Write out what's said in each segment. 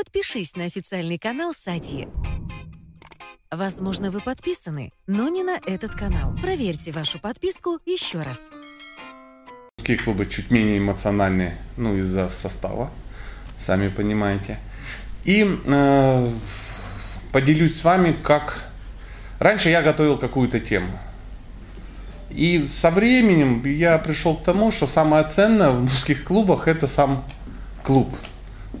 подпишись на официальный канал Сати. Возможно, вы подписаны, но не на этот канал. Проверьте вашу подписку еще раз. Мужские клубы чуть менее эмоциональные, ну, из-за состава, сами понимаете. И э, поделюсь с вами, как... Раньше я готовил какую-то тему. И со временем я пришел к тому, что самое ценное в мужских клубах это сам клуб.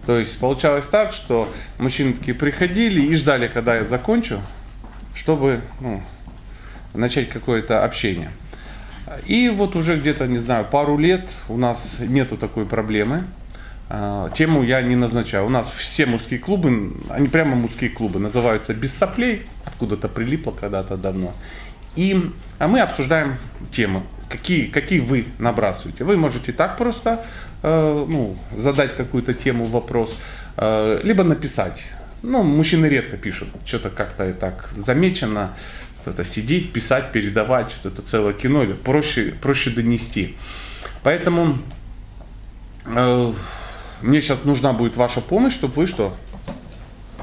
То есть получалось так, что мужчины такие приходили и ждали, когда я закончу, чтобы ну, начать какое-то общение. И вот уже где-то, не знаю, пару лет у нас нету такой проблемы. А, тему я не назначаю. У нас все мужские клубы, они прямо мужские клубы, называются «Без соплей», откуда-то прилипло когда-то давно. И а мы обсуждаем темы, какие, какие вы набрасываете. Вы можете так просто ну, задать какую-то тему, вопрос, э, либо написать. Ну, мужчины редко пишут, что-то как-то и так замечено, что-то сидеть, писать, передавать, что это целое кино, или проще, проще донести. Поэтому э, мне сейчас нужна будет ваша помощь, чтобы вы что?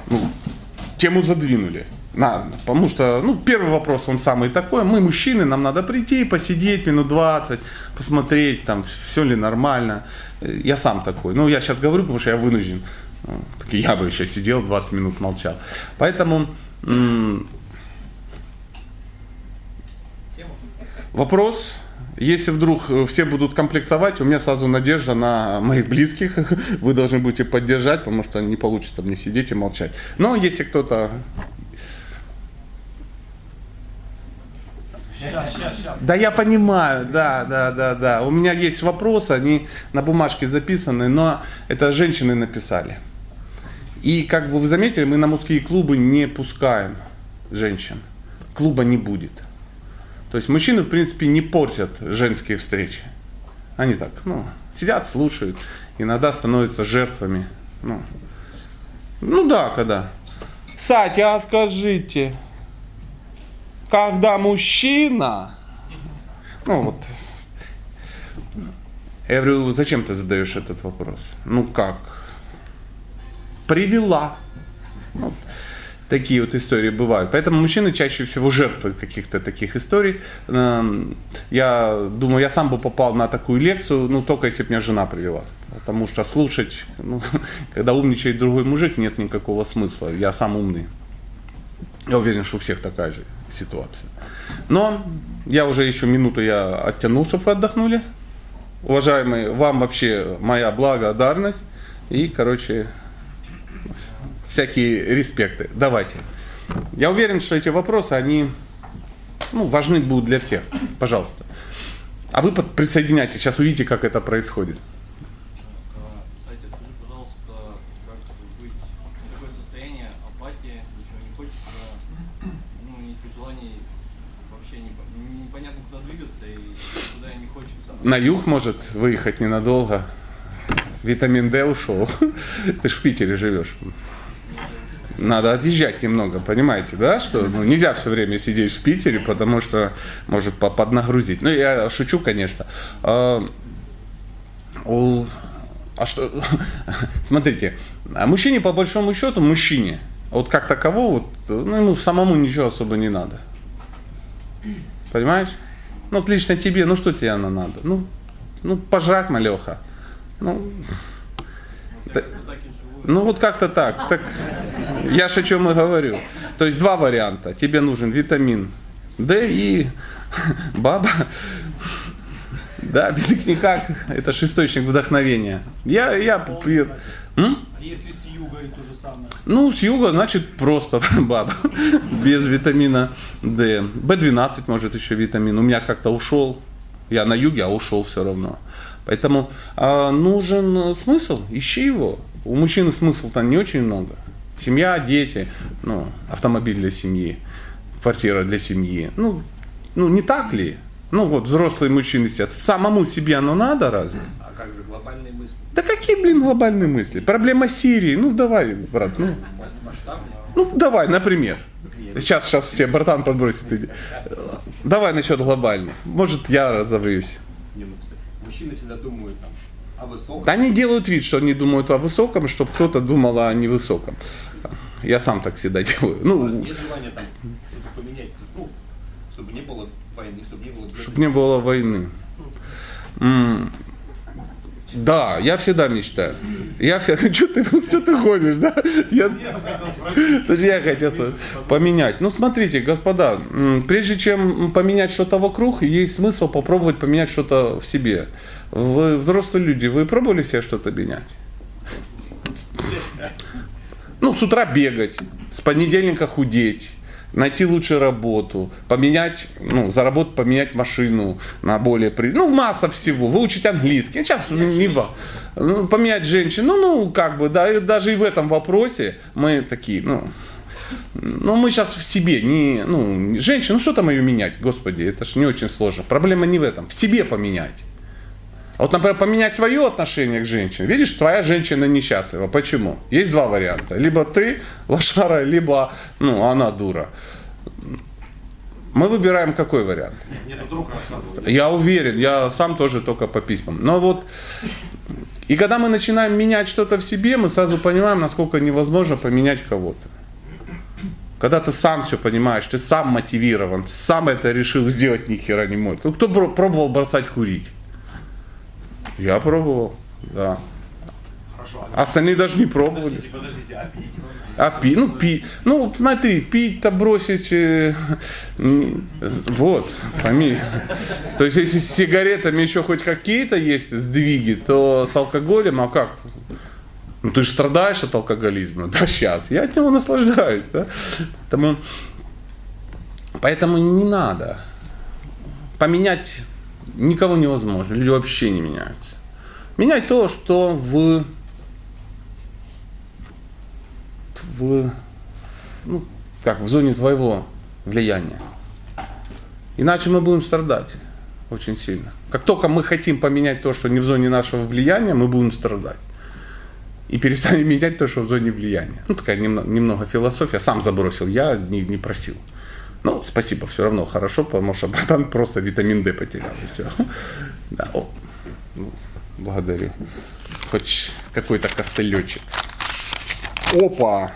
Ну, тему задвинули. Надо, потому что, ну, первый вопрос, он самый такой. Мы мужчины, нам надо прийти, посидеть минут 20, посмотреть, там, все ли нормально. Я сам такой. Ну, я сейчас говорю, потому что я вынужден. Я бы еще сидел 20 минут молчал. Поэтому вопрос, если вдруг все будут комплексовать, у меня сразу надежда на моих близких. Вы должны будете поддержать, потому что не получится мне сидеть и молчать. Но если кто-то Да я понимаю, да, да, да, да. У меня есть вопросы, они на бумажке записаны, но это женщины написали. И как бы вы заметили, мы на мужские клубы не пускаем женщин. Клуба не будет. То есть мужчины, в принципе, не портят женские встречи. Они так, ну, сидят, слушают, иногда становятся жертвами. Ну, ну да, когда. Сатя, а скажите, когда мужчина, ну вот, я говорю, зачем ты задаешь этот вопрос? Ну как? Привела. Вот. Такие вот истории бывают. Поэтому мужчины чаще всего жертвы каких-то таких историй. Эм, я думаю, я сам бы попал на такую лекцию, ну только если бы меня жена привела. Потому что слушать, ну, когда умничает другой мужик, нет никакого смысла. Я сам умный. Я уверен, что у всех такая же ситуация. Но я уже еще минуту я оттянул, чтобы вы отдохнули. Уважаемые, вам вообще моя благодарность. И, короче, всякие респекты. Давайте. Я уверен, что эти вопросы, они ну, важны будут для всех. Пожалуйста. А вы присоединяйтесь, сейчас увидите, как это происходит. На юг может выехать ненадолго. Витамин D ушел. Ты ж в Питере живешь. Надо отъезжать немного, понимаете, да, что ну, нельзя все время сидеть в Питере, потому что может поднагрузить. Ну, я шучу, конечно. А, а что, смотрите, а мужчине по большому счету, мужчине, вот как таково, вот, ну, ему самому ничего особо не надо. Понимаешь? Ну, вот лично тебе, ну что тебе она надо? Ну, ну пожрать, малеха. Ну, ну вот как-то так. так. Я же о чем и говорю. То есть два варианта. Тебе нужен витамин D и баба. Да, без них никак. Это же источник вдохновения. Я, я... М? Юга и то же самое? Ну, с юга, значит, просто баба. Без витамина D. B12, может, еще витамин. У меня как-то ушел. Я на юге, а ушел все равно. Поэтому э, нужен смысл, ищи его. У мужчины смысл-то не очень много. Семья, дети, ну, автомобиль для семьи, квартира для семьи. Ну, ну не так ли? Ну вот взрослые мужчины сидят. Самому себе оно надо разве? А как же глобальные мысли? Да какие, блин, глобальные мысли? Проблема Сирии. Ну давай, брат, ну. Ну давай, например. Сейчас, сейчас тебе братан подбросит. Давай насчет глобальных. Может, я разовьюсь. Мужчины всегда думают там, о высоком. Да они делают вид, что они думают о высоком, чтобы кто-то думал о невысоком. Я сам так всегда делаю. Ну, Есть желание там что-то поменять, ну, чтобы не было войны, чтобы не было... чтобы не было войны. Да, я всегда мечтаю. Я всегда... Что ты, что ты ходишь, да? Я... Даже я хотел поменять. Ну, смотрите, господа, прежде чем поменять что-то вокруг, есть смысл попробовать поменять что-то в себе. Вы взрослые люди, вы пробовали себе что-то менять? Ну, с утра бегать, с понедельника худеть, найти лучшую работу, поменять, ну, заработать, поменять машину на более при... Ну, масса всего, выучить английский. Сейчас не ну, поменять женщину, ну, ну, как бы, да, и даже и в этом вопросе мы такие, ну, ну, мы сейчас в себе, не, ну, женщину, ну, что там ее менять, господи, это же не очень сложно. Проблема не в этом, в себе поменять. А Вот, например, поменять свое отношение к женщине. Видишь, твоя женщина несчастлива. Почему? Есть два варианта. Либо ты лошара, либо ну, она дура. Мы выбираем какой вариант? Друг рассказывал. Я уверен, я сам тоже только по письмам. Но вот, и когда мы начинаем менять что-то в себе, мы сразу понимаем, насколько невозможно поменять кого-то. Когда ты сам все понимаешь, ты сам мотивирован, сам это решил сделать, ни хера не мой. Кто пробовал бросать курить? Я пробовал, да. Хорошо. а Остальные даже не пробовали. Подождите, подождите, а пить? А пить, ну пить, ну смотри, пить-то бросить, э, вот, пойми. То есть если с сигаретами еще хоть какие-то есть сдвиги, то с алкоголем, а как? Ну ты же страдаешь от алкоголизма, да сейчас, я от него наслаждаюсь, да. Поэтому, поэтому не надо. Поменять никого невозможно, люди вообще не меняются. Менять то, что в в, ну, как, в зоне твоего влияния. Иначе мы будем страдать очень сильно. Как только мы хотим поменять то, что не в зоне нашего влияния, мы будем страдать. И перестанем менять то, что в зоне влияния. Ну, такая немного, немного философия. Сам забросил, я не, не просил. Ну, спасибо, все равно хорошо, потому что братан просто витамин D потерял, и все. Да, о, ну, благодарю. Хоть какой-то костылечек. Опа!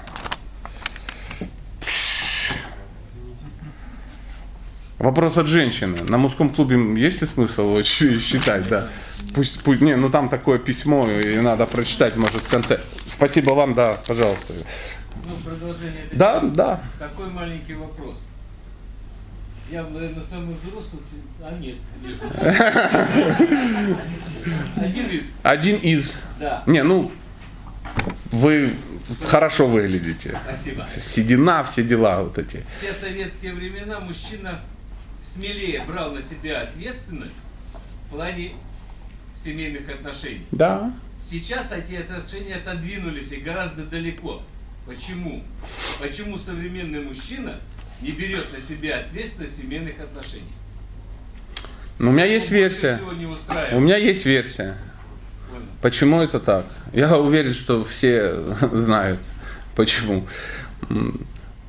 Вопрос от женщины. На мужском клубе есть ли смысл его считать, да? Пусть, пусть, не, ну там такое письмо, и надо прочитать, может, в конце. Спасибо вам, да, пожалуйста. Ну, продолжение Да, да. Такой маленький вопрос. Я, наверное, самый взрослый, а нет. Один из, Один из. да, Не, ну, вы хорошо выглядите. спасибо. Седина, все дела вот эти. В те советские времена мужчина смелее брал на себя ответственность в плане семейных отношений. Да. Сейчас эти отношения отодвинулись и гораздо далеко. Почему? Почему современный мужчина не берет на себя ответственность семейных отношений? Но у меня есть версия. У меня есть версия. Понял. Почему это так? Я уверен, что все знают, почему.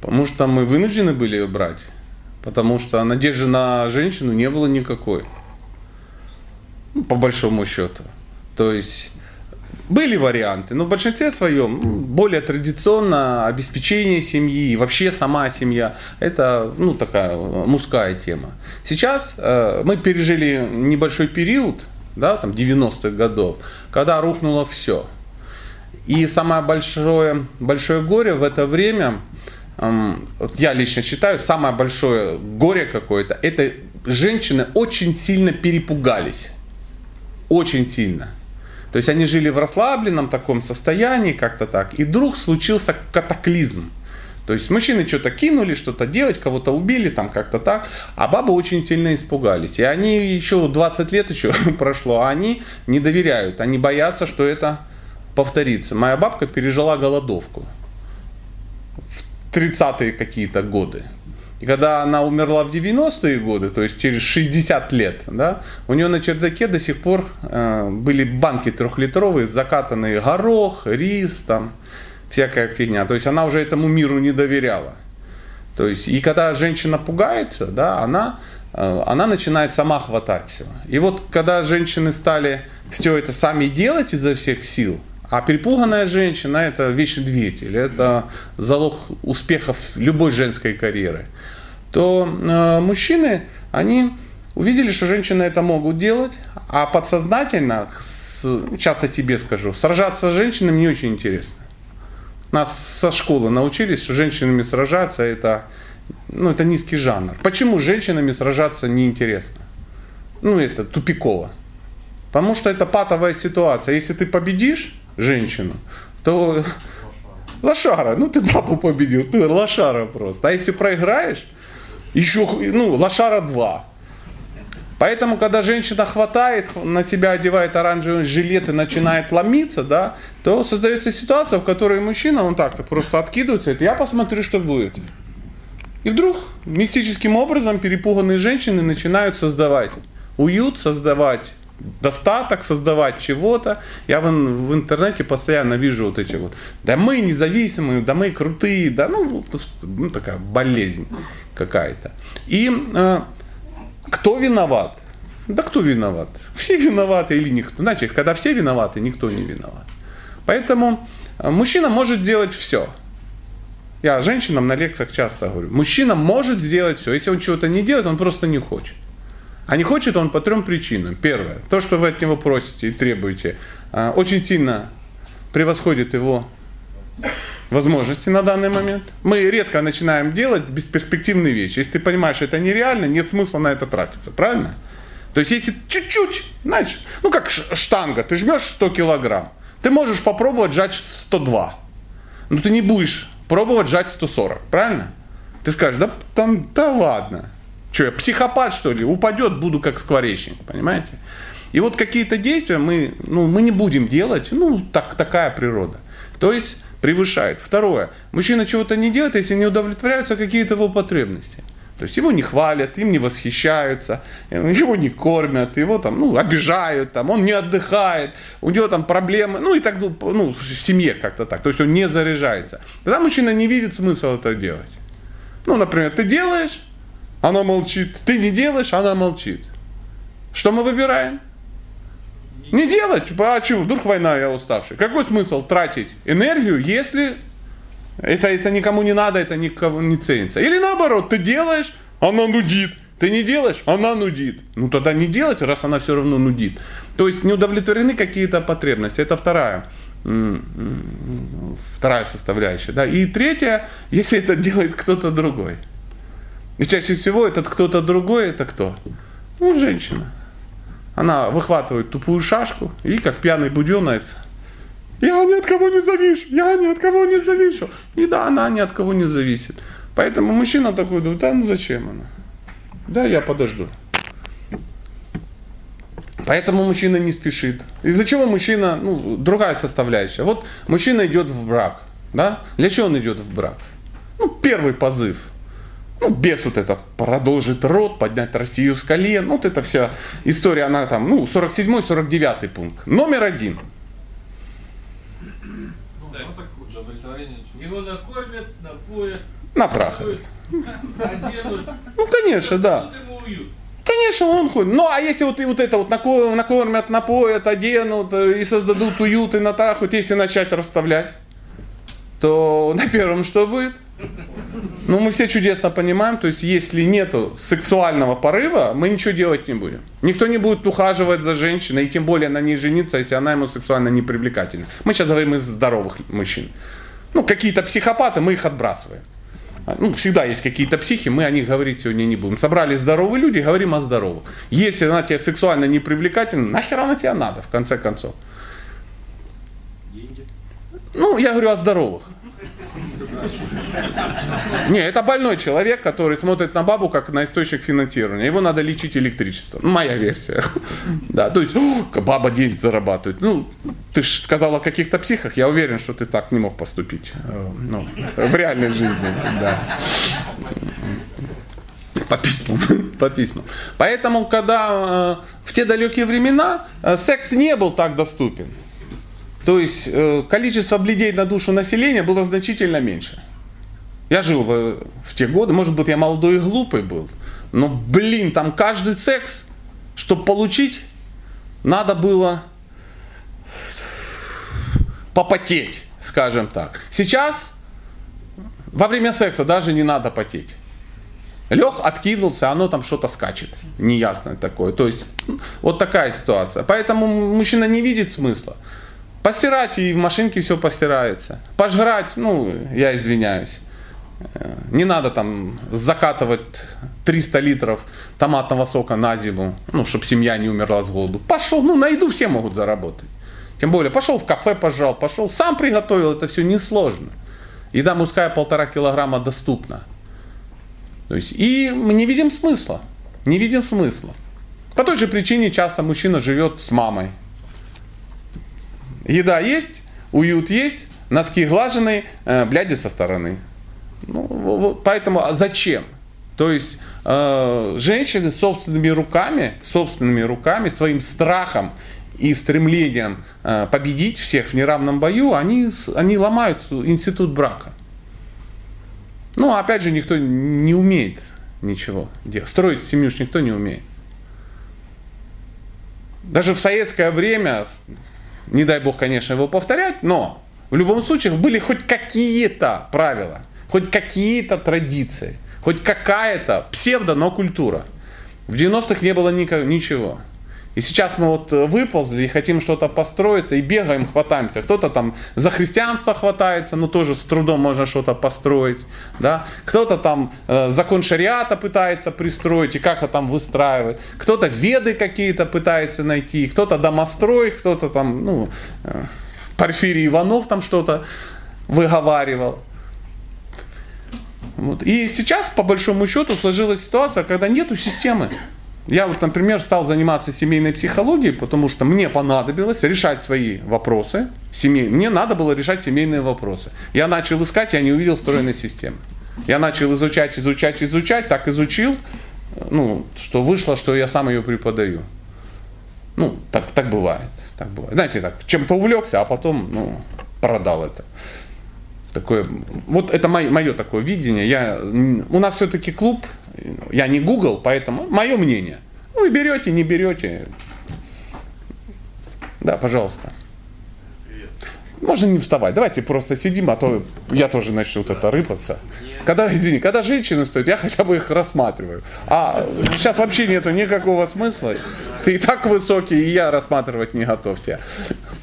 Потому что мы вынуждены были ее брать. Потому что надежды на женщину не было никакой. Ну, по большому счету. То есть были варианты, но в большинстве своем м, более традиционно обеспечение семьи, вообще сама семья, это ну, такая э, мужская тема. Сейчас э, мы пережили небольшой период, да, там 90-х годов, когда рухнуло все. И самое большое, большое горе в это время, эм, вот я лично считаю, самое большое горе какое-то, это женщины очень сильно перепугались. Очень сильно. То есть они жили в расслабленном таком состоянии, как-то так. И вдруг случился катаклизм. То есть мужчины что-то кинули, что-то делать, кого-то убили, там как-то так. А бабы очень сильно испугались. И они еще 20 лет еще прошло, а они не доверяют. Они боятся, что это повторится. Моя бабка пережила голодовку в 30-е какие-то годы. И когда она умерла в 90-е годы, то есть через 60 лет, да, у нее на чердаке до сих пор э, были банки трехлитровые, закатанные горох, рис, там, всякая фигня. То есть она уже этому миру не доверяла. То есть, и когда женщина пугается, да, она, э, она начинает сама хватать все. И вот когда женщины стали все это сами делать изо всех сил, а перепуганная женщина – это вечный двигатель, это залог успехов любой женской карьеры, то э, мужчины, они увидели, что женщины это могут делать, а подсознательно, с, часто себе скажу, сражаться с женщинами не очень интересно. Нас со школы научились, что женщинами сражаться это, ну, это низкий жанр. Почему с женщинами сражаться неинтересно? Ну, это тупиково. Потому что это патовая ситуация. Если ты победишь женщину, то лошара, ну ты бабу победил, ты лошара просто. А если проиграешь, еще, ну, лошара 2. Поэтому, когда женщина хватает, на себя одевает оранжевый жилет и начинает ломиться, да, то создается ситуация, в которой мужчина, он так-то просто откидывается, и я посмотрю, что будет. И вдруг мистическим образом перепуганные женщины начинают создавать уют, создавать достаток, создавать чего-то. Я в, в интернете постоянно вижу вот эти вот, да мы независимые, да мы крутые, да ну, ну такая болезнь какая-то. И э, кто виноват? Да кто виноват? Все виноваты или никто. Знаете, когда все виноваты, никто не виноват. Поэтому э, мужчина может сделать все. Я женщинам на лекциях часто говорю, мужчина может сделать все. Если он чего-то не делает, он просто не хочет. А не хочет он по трем причинам. Первое, то, что вы от него просите и требуете, э, очень сильно превосходит его возможности на данный момент. Мы редко начинаем делать бесперспективные вещи. Если ты понимаешь, это нереально, нет смысла на это тратиться, правильно? То есть если чуть-чуть, знаешь, ну как штанга, ты жмешь 100 килограмм, ты можешь попробовать сжать 102, но ты не будешь пробовать сжать 140, правильно? Ты скажешь, да, там, да ладно, что я психопат что ли, упадет, буду как скворечник, понимаете? И вот какие-то действия мы, ну, мы не будем делать, ну, так, такая природа. То есть превышает. Второе. Мужчина чего-то не делает, если не удовлетворяются какие-то его потребности. То есть его не хвалят, им не восхищаются, его не кормят, его там, ну, обижают, там, он не отдыхает, у него там проблемы, ну и так, ну, ну в семье как-то так. То есть он не заряжается. Тогда мужчина не видит смысла это делать. Ну, например, ты делаешь, она молчит, ты не делаешь, она молчит. Что мы выбираем? Не делать, а что, вдруг война, я уставший. Какой смысл тратить энергию, если это, это никому не надо, это никому не ценится. Или наоборот, ты делаешь, она нудит. Ты не делаешь, она нудит. Ну тогда не делать, раз она все равно нудит. То есть не удовлетворены какие-то потребности. Это вторая вторая составляющая. Да? И третья, если это делает кто-то другой. И чаще всего этот кто-то другой, это кто? Ну, женщина. Она выхватывает тупую шашку и, как пьяный буденец, я ни от кого не завишу, я ни от кого не завишу. И да, она ни от кого не зависит. Поэтому мужчина такой думает, да ну зачем она? Да, я подожду. Поэтому мужчина не спешит. Из-за чего мужчина, ну, другая составляющая. Вот мужчина идет в брак, да? Для чего он идет в брак? Ну, первый позыв – ну, без вот это продолжить род, поднять Россию с колен. Вот эта вся история, она там, ну, 47-49 пункт. Номер один. Его накормят, напоят, натрахают. оденут. Ну, конечно, да. Конечно, он ходит. Ну, а если вот и вот это вот накормят, напоят, оденут э, и создадут уют и натрахают, если начать расставлять, то на первом что будет? Ну, мы все чудесно понимаем, то есть если нету сексуального порыва, мы ничего делать не будем. Никто не будет ухаживать за женщиной, и тем более на ней жениться, если она ему сексуально не привлекательна. Мы сейчас говорим из здоровых мужчин. Ну, какие-то психопаты, мы их отбрасываем. Ну, всегда есть какие-то психи, мы о них говорить сегодня не будем. Собрались здоровые люди, говорим о здоровых. Если она тебе сексуально не привлекательна, нахер она тебе надо, в конце концов. Ну, я говорю о здоровых. Не, это больной человек, который смотрит на бабу как на источник финансирования. Его надо лечить электричеством. Моя версия. Да, то есть, баба денег зарабатывает. Ну, ты же сказал о каких-то психах. Я уверен, что ты так не мог поступить. Э, ну, в реальной жизни, да. По письмам. По письмам. Поэтому, когда э, в те далекие времена э, секс не был так доступен, то есть э, количество бледей на душу населения было значительно меньше. Я жил в, в те годы, может быть, я молодой и глупый был, но, блин, там каждый секс, чтобы получить, надо было попотеть, скажем так. Сейчас во время секса даже не надо потеть. Лег, откинулся, оно там что-то скачет. Неясное такое. То есть вот такая ситуация. Поэтому мужчина не видит смысла. Постирать и в машинке все постирается. Пожрать, ну, я извиняюсь. Э, Не надо там закатывать 300 литров томатного сока на зиму, ну, чтобы семья не умерла с голоду. Пошел, ну, на еду все могут заработать. Тем более, пошел в кафе, пожал, пошел, сам приготовил, это все несложно. Еда мужская полтора килограмма доступна. То есть, и мы не видим смысла. Не видим смысла. По той же причине часто мужчина живет с мамой. Еда есть, уют есть, носки глаженные, э, бляди со стороны. Ну, во- во- поэтому а зачем? То есть э, женщины собственными руками, собственными руками, своим страхом и стремлением э, победить всех в неравном бою, они, они ломают институт брака. Ну, опять же, никто не умеет ничего делать. Строить семью ж никто не умеет. Даже в советское время, не дай бог, конечно, его повторять, но в любом случае были хоть какие-то правила, хоть какие-то традиции, хоть какая-то псевдо, но культура. В 90-х не было никак- ничего. И сейчас мы вот э, выползли и хотим что-то построиться, и бегаем, хватаемся. Кто-то там за христианство хватается, но тоже с трудом можно что-то построить. Да? Кто-то там э, закон шариата пытается пристроить и как-то там выстраивает. Кто-то веды какие-то пытается найти, кто-то домострой, кто-то там, ну, э, Порфирий Иванов там что-то выговаривал. Вот. И сейчас, по большому счету, сложилась ситуация, когда нету системы. Я вот, например, стал заниматься семейной психологией, потому что мне понадобилось решать свои вопросы. Семей... Мне надо было решать семейные вопросы. Я начал искать, я не увидел стройной системы. Я начал изучать, изучать, изучать, так изучил, ну, что вышло, что я сам ее преподаю. Ну, так, так бывает. Так бывает. Знаете, так, чем-то увлекся, а потом, ну, продал это. Такое, вот это мое, мое такое видение. Я, у нас все-таки клуб, я не Google, поэтому мое мнение. Вы берете, не берете. Да, пожалуйста. Можно не вставать, давайте просто сидим, а то я тоже начну вот это рыпаться. Когда, извини, когда женщины стоят, я хотя бы их рассматриваю. А сейчас вообще нету никакого смысла. Ты и так высокий, и я рассматривать не готов тебя.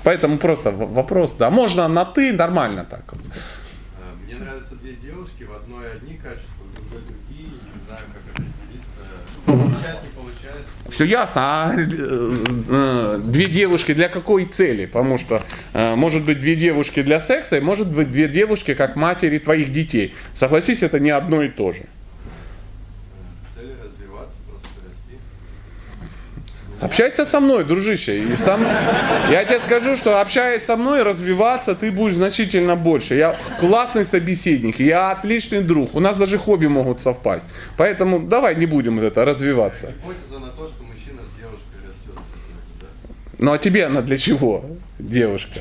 Поэтому просто вопрос, да, можно на ты, нормально так вот. Э, Мне нравятся две девушки, в одной одни качества, в другой другие, не знаю, как определиться. Получать не получается. Все ясно, а э, э, две девушки для какой цели? Потому что э, может быть две девушки для секса, и может быть две девушки как матери твоих детей. Согласись, это не одно и то же. Цель развиваться, просто расти. Общайся со мной, дружище. И сам... Я тебе скажу, что общаясь со мной, развиваться ты будешь значительно больше. Я классный собеседник, я отличный друг. У нас даже хобби могут совпасть. Поэтому давай не будем вот это развиваться. Гипотеза на то, что мужчина с девушкой растет. да? Ну а тебе она для чего, девушка?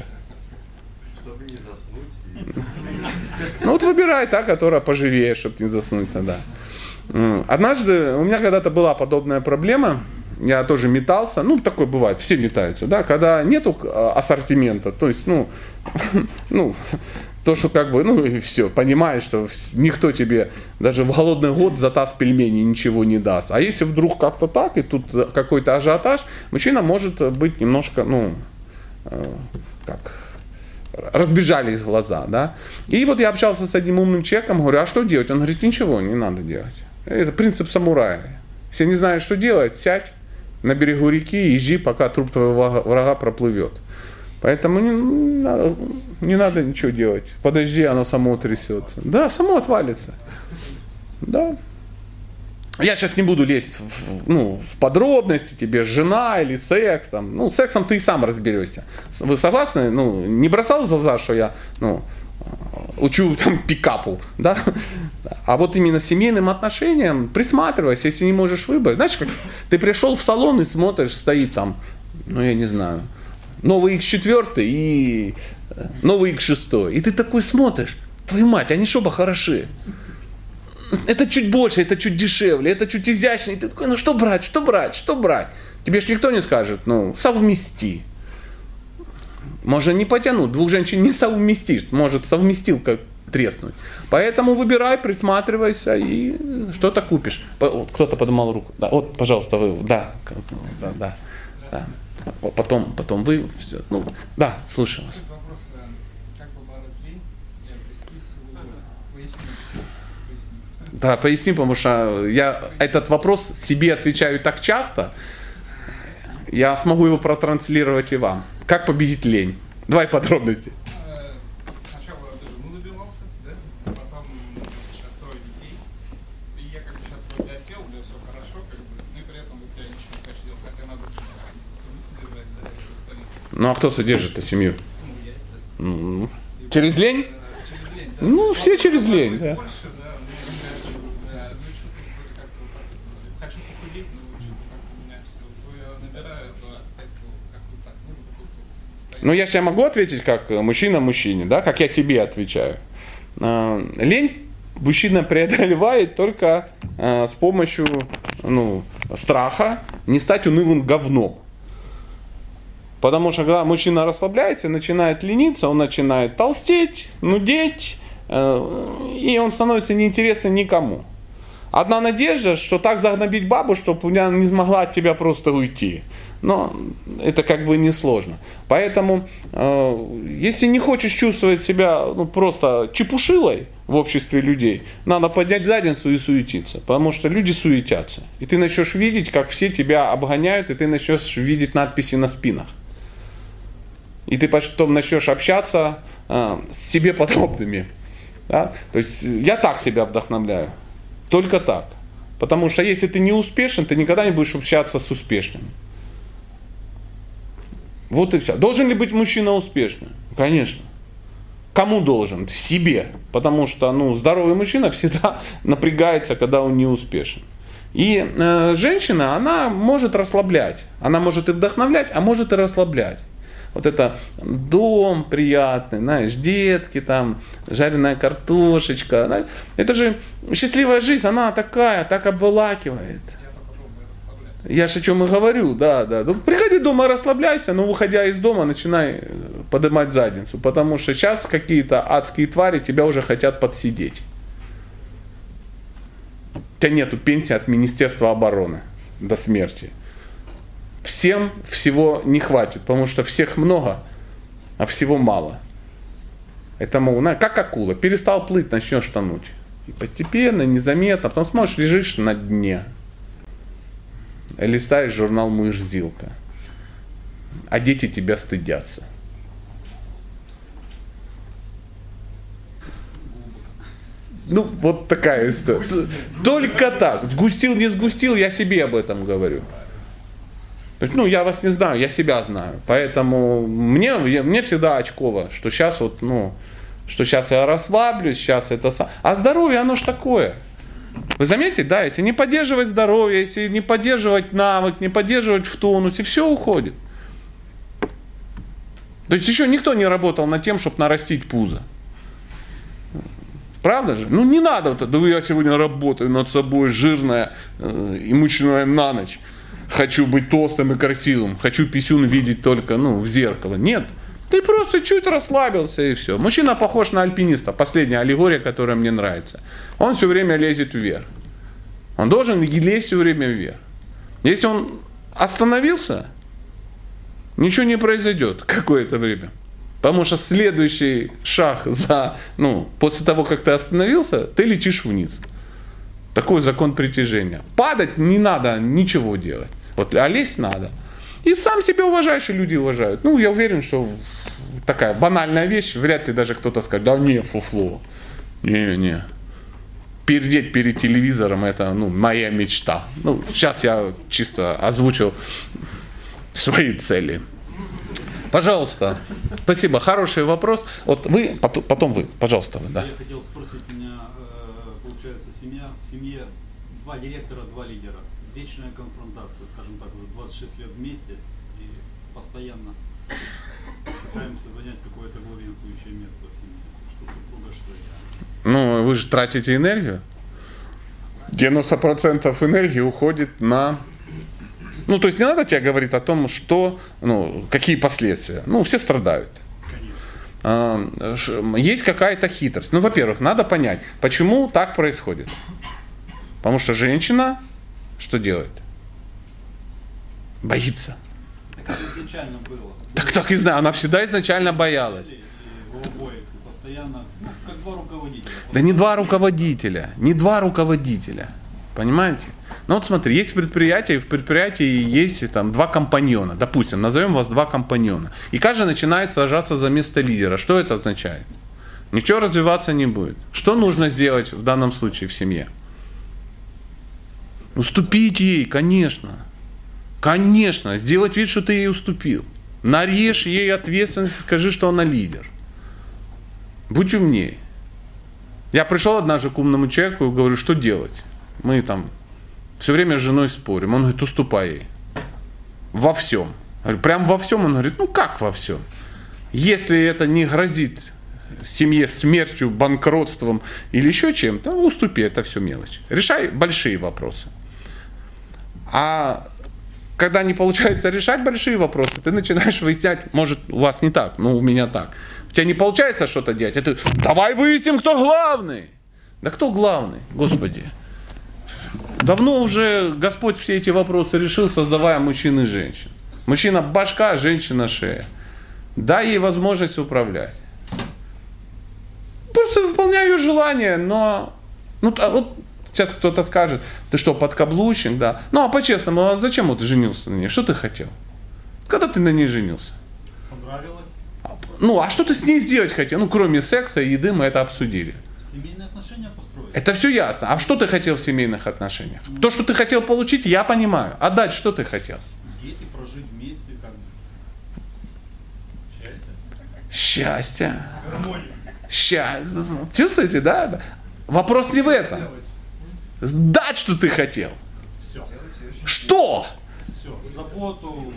Чтобы не заснуть и Ну вот выбирай та, которая поживее, чтобы не заснуть тогда. Однажды у меня когда-то была подобная проблема. Я тоже метался, ну такое бывает, все метаются, да, когда нету а, ассортимента, то есть, ну, ну, то, что как бы, ну и все, понимаешь, что никто тебе даже в голодный год за таз пельменей ничего не даст. А если вдруг как-то так, и тут э, какой-то ажиотаж, мужчина может быть немножко, ну, э, как, разбежались глаза, да. И вот я общался с одним умным человеком, говорю, а что делать? Он говорит, ничего не надо делать. Это принцип самурая. Если не знаешь, что делать, сядь на берегу реки и жди, пока труп твоего врага- проплывет. Поэтому не, надо, не надо ничего делать. Подожди, оно само трясется. Да, само отвалится. Да. Я сейчас не буду лезть в, ну, в подробности, тебе жена или секс. Там. Ну, сексом ты и сам разберешься. Вы согласны? Ну, не бросал глаза, что я ну, учу там пикапу, да? А вот именно семейным отношениям присматривайся, если не можешь выбрать. Знаешь, как ты пришел в салон и смотришь, стоит там, ну я не знаю, новый X4 и э, новый X6. И ты такой смотришь, твою мать, они шоба хороши это чуть больше, это чуть дешевле, это чуть изящнее. И ты такой, ну что брать, что брать, что брать? Тебе же никто не скажет, ну, совмести. Может не потянуть, двух женщин не совместишь, может совместилка треснуть. Поэтому выбирай, присматривайся и что-то купишь. Кто-то поднимал руку. Да, вот, пожалуйста, вы, да, да, да. да. Потом, потом вы, все. Ну, да, слушаю вас. Как. Да, поясни, потому что я этот вопрос себе отвечаю так часто, я смогу его протранслировать и вам. Как победить лень? Давай подробности. Ну а кто содержит эту семью? Ну, я, естественно. М, Через лень? Э, Через лень, да. Ну, все через лень, да. Больше, да, но я не хочу, да, ну, что-то вроде как-то вот так вот положить. Хочу похудеть, но что-то как-то у меня все. То я набираю, то отстать, то как-то так буду, то стоять. Ну я же могу ответить как мужчина мужчине, да, как я себе отвечаю. А, Лень мужчина преодолевает только а, с помощью ну, страха не стать унылым говном. Потому что когда мужчина расслабляется, начинает лениться, он начинает толстеть, нудеть, э, и он становится неинтересным никому. Одна надежда, что так загнобить бабу, чтобы она не смогла от тебя просто уйти. Но это как бы несложно. Поэтому, э, если не хочешь чувствовать себя ну, просто чепушилой в обществе людей, надо поднять задницу и суетиться. Потому что люди суетятся. И ты начнешь видеть, как все тебя обгоняют, и ты начнешь видеть надписи на спинах. И ты потом начнешь общаться э, с себе подобными. Да? То есть я так себя вдохновляю. Только так. Потому что если ты не успешен, ты никогда не будешь общаться с успешными. Вот и все. Должен ли быть мужчина успешным? Конечно. Кому должен? Себе. Потому что ну, здоровый мужчина всегда напрягается, когда он не успешен. И э, женщина, она может расслаблять. Она может и вдохновлять, а может и расслаблять. Вот это дом приятный, знаешь, детки там, жареная картошечка. знаешь, Это же счастливая жизнь, она такая, так обволакивает. Я же о чем и говорю, да, да. Ну, приходи дома, расслабляйся, но выходя из дома, начинай э, поднимать задницу, потому что сейчас какие-то адские твари тебя уже хотят подсидеть. У тебя нету пенсии от Министерства обороны до смерти. Всем всего не хватит, потому что всех много, а всего мало. Это, мол, как акула, перестал плыть, начнешь тонуть. И постепенно, незаметно, потом смотришь, лежишь на дне листаешь журнал «Мышь-зилка», а дети тебя стыдятся. Ну, вот такая история. Только так. Сгустил, не сгустил, я себе об этом говорю. Ну, я вас не знаю, я себя знаю. Поэтому мне, мне всегда очково, что сейчас вот, ну, что сейчас я расслаблюсь, сейчас это... А здоровье, оно ж такое. Вы заметите, да, если не поддерживать здоровье, если не поддерживать навык, не поддерживать в тонусе, все уходит. То есть еще никто не работал над тем, чтобы нарастить пузо. Правда же? Ну не надо вот это, да я сегодня работаю над собой, жирная э, и мучная на ночь. Хочу быть толстым и красивым, хочу писюн видеть только ну, в зеркало. Нет, ты просто чуть расслабился и все. Мужчина похож на альпиниста, последняя аллегория, которая мне нравится. Он все время лезет вверх. Он должен лезть все время вверх. Если он остановился, ничего не произойдет какое-то время. Потому что следующий шаг за, ну, после того, как ты остановился, ты летишь вниз. Такой закон притяжения. Падать не надо ничего делать. Вот, а лезть надо. И сам себя уважаешь, и люди уважают. Ну, я уверен, что такая банальная вещь, вряд ли даже кто-то скажет, да не, фуфло. Не-не. Пердеть перед телевизором, это, ну, моя мечта. Ну, сейчас я чисто озвучил свои цели. Пожалуйста. Спасибо. Хороший вопрос. Вот вы, потом, вы. Пожалуйста, вы, да. Я хотел спросить, у меня э, получается семья, в семье два директора, два лидера. Вечная конфронтация, скажем так, уже 26 лет вместе и постоянно пытаемся занять какое-то главенствующее место в семье. Что супруга, что я. Ну, вы же тратите энергию. 90% энергии уходит на Ну, то есть не надо тебе говорить о том, что, ну, какие последствия. Ну, все страдают. А, ш- Есть какая-то хитрость. Ну, во-первых, надо понять, почему так происходит. Потому что женщина что делает? Боится. Так как изначально было. Так так и знаю, она всегда изначально боялась. Ну. Да не два руководителя, не два руководителя. Понимаете? Ну вот смотри, есть предприятие, и в предприятии есть там два компаньона. Допустим, назовем вас два компаньона. И каждый начинает сажаться за место лидера. Что это означает? Ничего развиваться не будет. Что нужно сделать в данном случае в семье? Уступить ей, конечно. Конечно. Сделать вид, что ты ей уступил. Нарежь ей ответственность и скажи, что она лидер. Будь умнее. Я пришел однажды к умному человеку и говорю, что делать? Мы там все время с женой спорим. Он говорит, уступай ей. Во всем. Я говорю, прям во всем? Он говорит, ну как во всем? Если это не грозит семье смертью, банкротством или еще чем-то, уступи, это все мелочь. Решай большие вопросы. А когда не получается решать большие вопросы, ты начинаешь выяснять, может, у вас не так, но у меня так. У тебя не получается что-то делать, а ты, давай выясним, кто главный. Да кто главный, Господи? Давно уже Господь все эти вопросы решил, создавая мужчин и женщин. Мужчина башка, женщина шея. Дай ей возможность управлять. Просто выполняю желание, но... Ну, а вот сейчас кто-то скажет, ты что, подкаблучник, да? Ну, а по-честному, а зачем вот женился на ней? Что ты хотел? Когда ты на ней женился? Понравилось. Ну, а что ты с ней сделать хотел? Ну, кроме секса и еды мы это обсудили. Семейные отношения построить. Это все ясно. А что ты хотел в семейных отношениях? То, что ты хотел получить, я понимаю. А дальше что ты хотел? Дети прожить вместе, как бы. Счастье. Счастье. Чувствуете, да? Да. Вопрос не в этом. Дать, что ты хотел. Все. Что? Все. Заботу,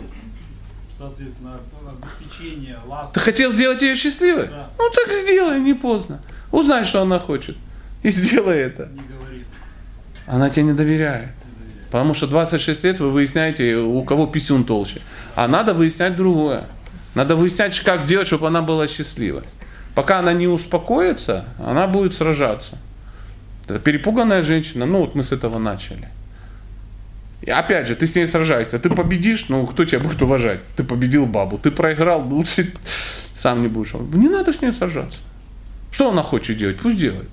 соответственно, обеспечение, ласку. Ты хотел сделать ее счастливой? Да. Ну так сделай, не поздно. Узнай, что она хочет. И сделай это. Не говорит. Она тебе не доверяет. Потому что 26 лет вы выясняете, у кого писюн толще. А надо выяснять другое. Надо выяснять, как сделать, чтобы она была счастливой. Пока она не успокоится, она будет сражаться. Это перепуганная женщина. Ну вот мы с этого начали. И опять же, ты с ней сражаешься. Ты победишь, ну кто тебя будет уважать? Ты победил бабу. Ты проиграл, ты сам не будешь. Не надо с ней сражаться. Что она хочет делать? Пусть делает.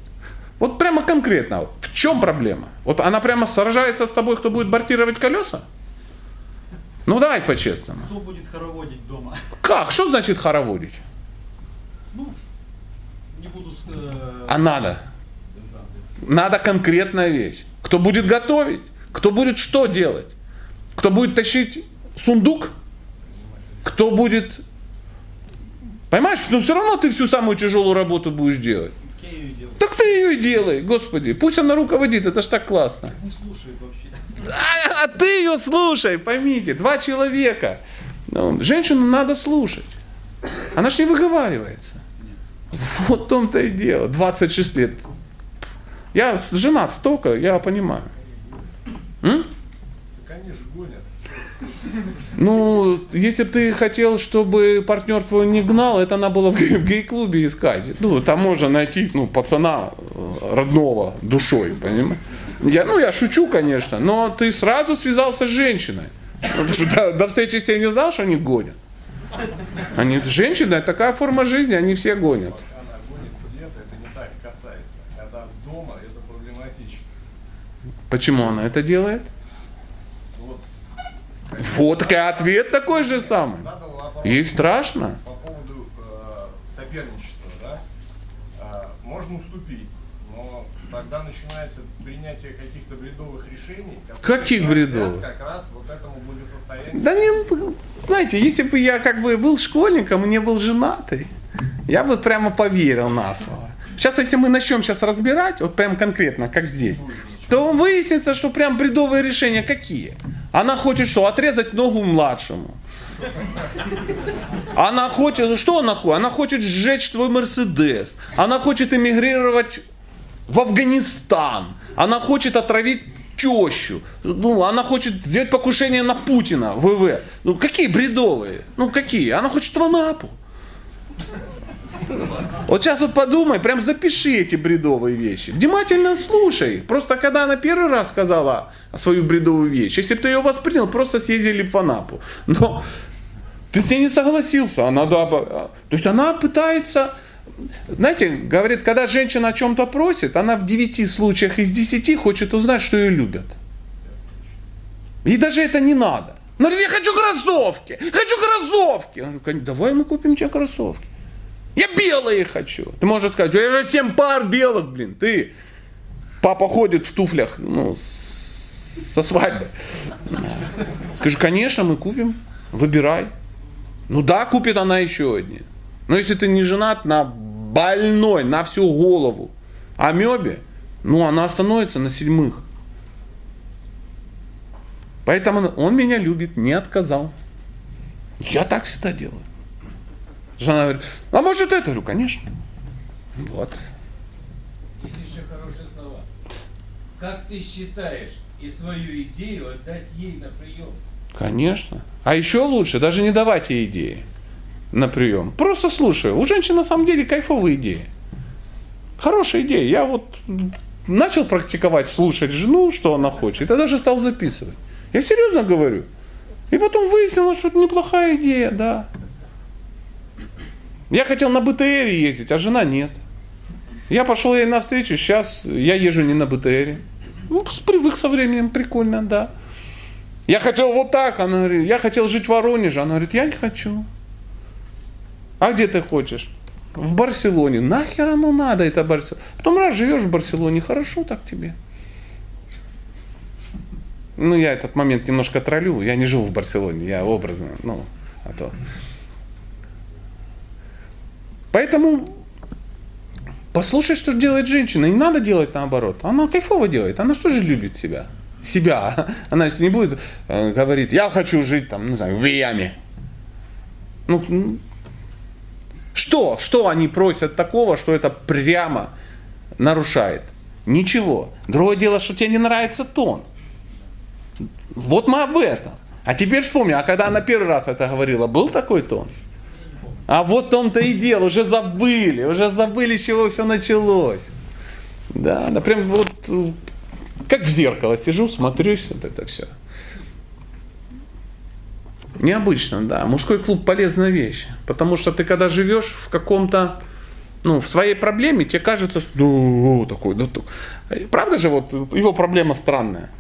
Вот прямо конкретно. В чем проблема? Вот она прямо сражается с тобой, кто будет бортировать колеса? Ну давай по-честному. Кто будет хороводить дома? Как? Что значит хороводить? Ну, не буду... э, А надо. Надо конкретная вещь. Кто будет готовить? Кто будет что делать? Кто будет тащить сундук? Кто будет... Понимаешь, но все равно ты всю самую тяжелую работу будешь делать. Так ты ее и делай, господи. Пусть она руководит, это ж так классно. Не слушает вообще. А, а ты ее слушай, поймите, два человека. Ну, женщину надо слушать. Она ж не выговаривается. Вот в том-то и дело. 26 лет. Я женат столько, я понимаю. М? Ну, если бы ты хотел, чтобы партнер твой не гнал, это надо было в гей- в гей-клубе искать. Ну, там можно найти, ну, пацана э, родного душой, понимаешь? Я, ну, я шучу, конечно, но ты сразу связался с женщиной. До, до встречи ней не знал, что они гонят. Они, женщины, это такая форма жизни, они все гонят. Она гонит где-то, это не так касается. Когда дома, это проблематично. Почему она это делает? Вот. Вот, так и ответ такой же самый. Ей страшно. по поводу э, соперничества, да? А, можно уступить, но тогда начинается принятие каких-то бредовых решений. Каких бредовых? Как раз вот этому благосостоянию. Да не, ну, знаете, если бы я как бы был школьником и не был женатый, я бы прямо поверил на слово. Сейчас, если мы начнем сейчас разбирать, вот прям конкретно, как здесь, то выяснится, что прям бредовые решения какие. Она хочет что? Отрезать ногу младшему. Она хочет, что она хочет? Она хочет сжечь твой Мерседес. Она хочет эмигрировать в Афганистан. Она хочет отравить тещу. Ну, она хочет сделать покушение на Путина, ВВ. Ну, какие бредовые? Ну, какие? Она хочет в Анапу. Вот сейчас вот подумай, прям запиши эти бредовые вещи. Внимательно слушай. Просто когда она первый раз сказала свою бредовую вещь, если бы ты ее воспринял, просто съездили в Анапу. Но ты с ней не согласился. Она, да, то есть она пытается знаете, говорит, когда женщина о чем-то просит, она в 9 случаях из 10 хочет узнать, что ее любят. И даже это не надо. Она я хочу кроссовки, хочу кроссовки. Он говорит, давай мы купим тебе кроссовки. Я белые хочу. Ты можешь сказать, я же 7 пар белых, блин. Ты, папа ходит в туфлях, ну, со свадьбы. Скажи, конечно, мы купим, выбирай. Ну да, купит она еще одни. Но если ты не женат на больной, на всю голову амебе, ну она становится на седьмых. Поэтому он меня любит, не отказал. Я так всегда делаю. Жена говорит, а может это? говорю, конечно. Вот. Есть еще хорошие слова. Как ты считаешь и свою идею отдать ей на прием? Конечно. А еще лучше даже не давать ей идеи на прием. Просто слушаю. У женщин на самом деле кайфовые идеи. Хорошая идея. Я вот начал практиковать слушать жену, что она хочет, и даже стал записывать. Я серьезно говорю. И потом выяснилось, что это неплохая идея, да. Я хотел на БТРе ездить, а жена нет. Я пошел ей навстречу, сейчас я езжу не на БТРе. Ну, привык со временем, прикольно, да. Я хотел вот так, она говорит, я хотел жить в Воронеже, она говорит, я не хочу. А где ты хочешь? В Барселоне. Нахер оно надо, это Барселона. Потом раз живешь в Барселоне, хорошо так тебе. Ну, я этот момент немножко троллю. Я не живу в Барселоне, я образно, ну, а то. Поэтому послушай, что делает женщина. Не надо делать наоборот. Она кайфово делает. Она что же любит себя? Себя. Она не будет э, говорить, я хочу жить там, ну, знаю, в Яме. Ну, что? Что они просят такого, что это прямо нарушает? Ничего. Другое дело, что тебе не нравится тон. Вот мы об этом. А теперь вспомни, а когда она первый раз это говорила, был такой тон? А вот в том-то и дело, уже забыли, уже забыли, с чего все началось. Да, например, вот как в зеркало сижу, смотрюсь, вот это все. Необычно, да. Мужской клуб полезная вещь. Потому что ты когда живешь в каком-то, ну, в своей проблеме, тебе кажется, что ну, такой, да, ну, правда же, вот его проблема странная,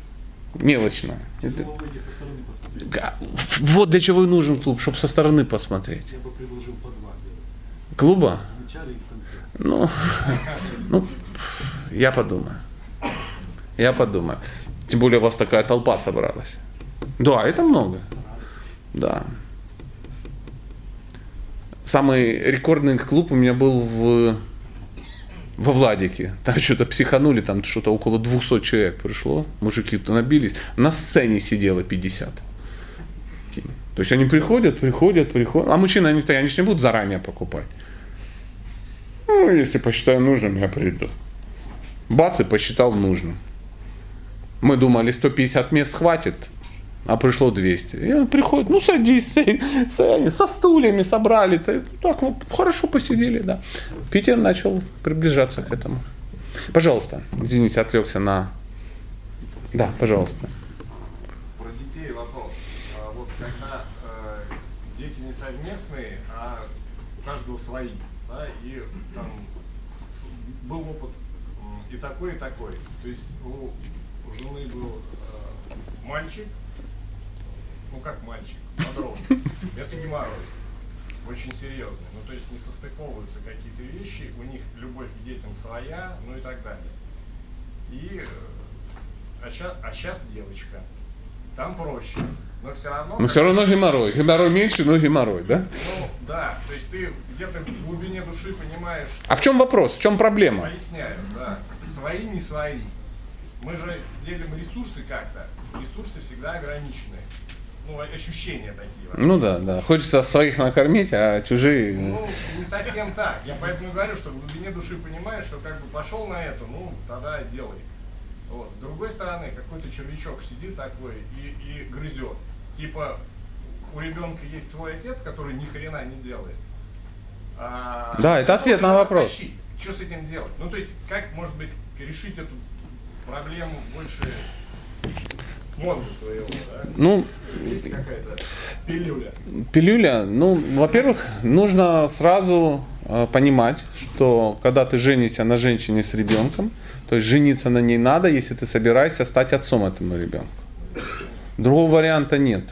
мелочная. Это... Вот для чего и нужен клуб, чтобы со стороны посмотреть. Я бы предложил по два делать. Клуба? Ну, ну, я подумаю. Я подумаю. Тем более у вас такая толпа собралась. Да, это много. Да. Самый рекордный клуб у меня был в, во Владике. Там что-то психанули, там что-то около 200 человек пришло. Мужики-то набились. На сцене сидело 50. То есть они приходят, приходят, приходят. А мужчины, они, они же не будут заранее покупать. Ну, если посчитаю нужным, я приду. Бац, и посчитал нужным. Мы думали, 150 мест хватит, а пришло 200. И он приходит, ну садись, со стульями собрали, так хорошо посидели, да. Питер начал приближаться к этому. Пожалуйста, извините, отвлекся на... Да, пожалуйста. Про детей вопрос. А вот когда э, дети не совместные, а у каждого свои, был опыт и такой, и такой. То есть у, у жены был э, мальчик, ну как мальчик, подросток. Это геморрой. Очень серьезный. Ну то есть не состыковываются какие-то вещи, у них любовь к детям своя, ну и так далее. И, э, а сейчас, а щас девочка. Там проще. Но все равно... Но все равно геморрой. Геморрой меньше, но геморрой, да? Ну, да, то есть ты где-то в глубине души понимаешь, А в чем вопрос? В чем проблема? поясняю, да, свои, не свои. Мы же делим ресурсы как-то. Ресурсы всегда ограничены. Ну, ощущения такие. вообще. Ну да, да. Хочется своих накормить, а чужие... Ну, не совсем так. Я поэтому говорю, что в глубине души понимаешь, что как бы пошел на это, ну, тогда делай. Вот. С другой стороны, какой-то червячок сидит такой и, и грызет. Типа, у ребенка есть свой отец, который ни хрена не делает. А, Да, это ответ на надо вопрос. тащить. Что с этим делать? Ну, то есть, как, может быть, решить эту проблему больше мозга своего, да? Ну, Есть какая-то пилюля. Пилюля, ну, во-первых, нужно сразу понимать, что когда ты женишься на женщине с ребенком, то есть жениться на ней надо, если ты собираешься стать отцом этому ребенку. Другого варианта нет.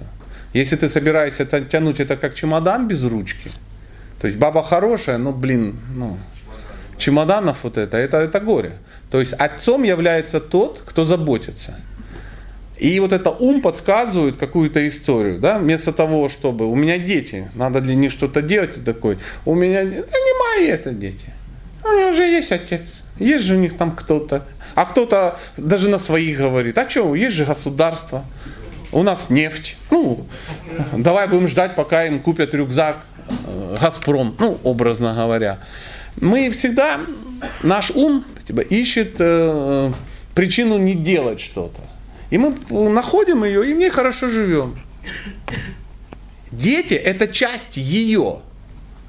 Если ты собираешься тянуть это как чемодан без ручки, то есть баба хорошая, но, блин, ну, чемоданов вот это, это, это горе. То есть отцом является тот, кто заботится. И вот это ум подсказывает какую-то историю, да, вместо того, чтобы у меня дети, надо для них что-то делать, и такой, у меня, да не мои это дети, у них уже есть отец, есть же у них там кто-то, а кто-то даже на своих говорит, а что, есть же государство, у нас нефть, ну, давай будем ждать, пока им купят рюкзак э, Газпром, ну, образно говоря. Мы всегда, наш ум типа, ищет э, причину не делать что-то. И мы находим ее, и в ней хорошо живем. Дети – это часть ее.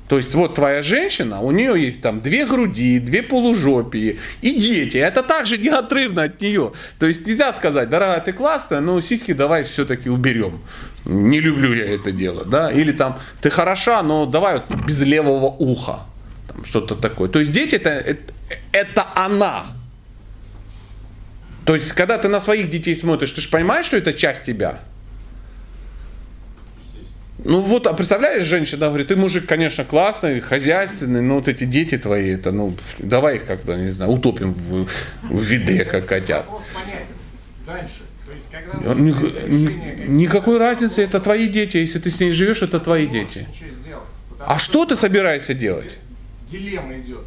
То есть вот твоя женщина, у нее есть там две груди, две полужопии и дети. Это также неотрывно от нее. То есть нельзя сказать, дорогая, ты классная, но сиськи давай все-таки уберем. Не люблю я это дело. Да? Или там, ты хороша, но давай вот без левого уха. Там, что-то такое. То есть дети это, это, это она. То есть, когда ты на своих детей смотришь, ты же понимаешь, что это часть тебя? Ну вот, а представляешь, женщина говорит, ты мужик, конечно, классный, хозяйственный, но вот эти дети твои, это, ну, давай их как-то, не знаю, утопим в, в ведре, как котят. Дальше. То есть, когда Ни- начинается ни- решение никакой разницы, это твои дети, если ты с ней живешь, это твои дети. сделать, А что ты собираешься делать? Дилемма идет.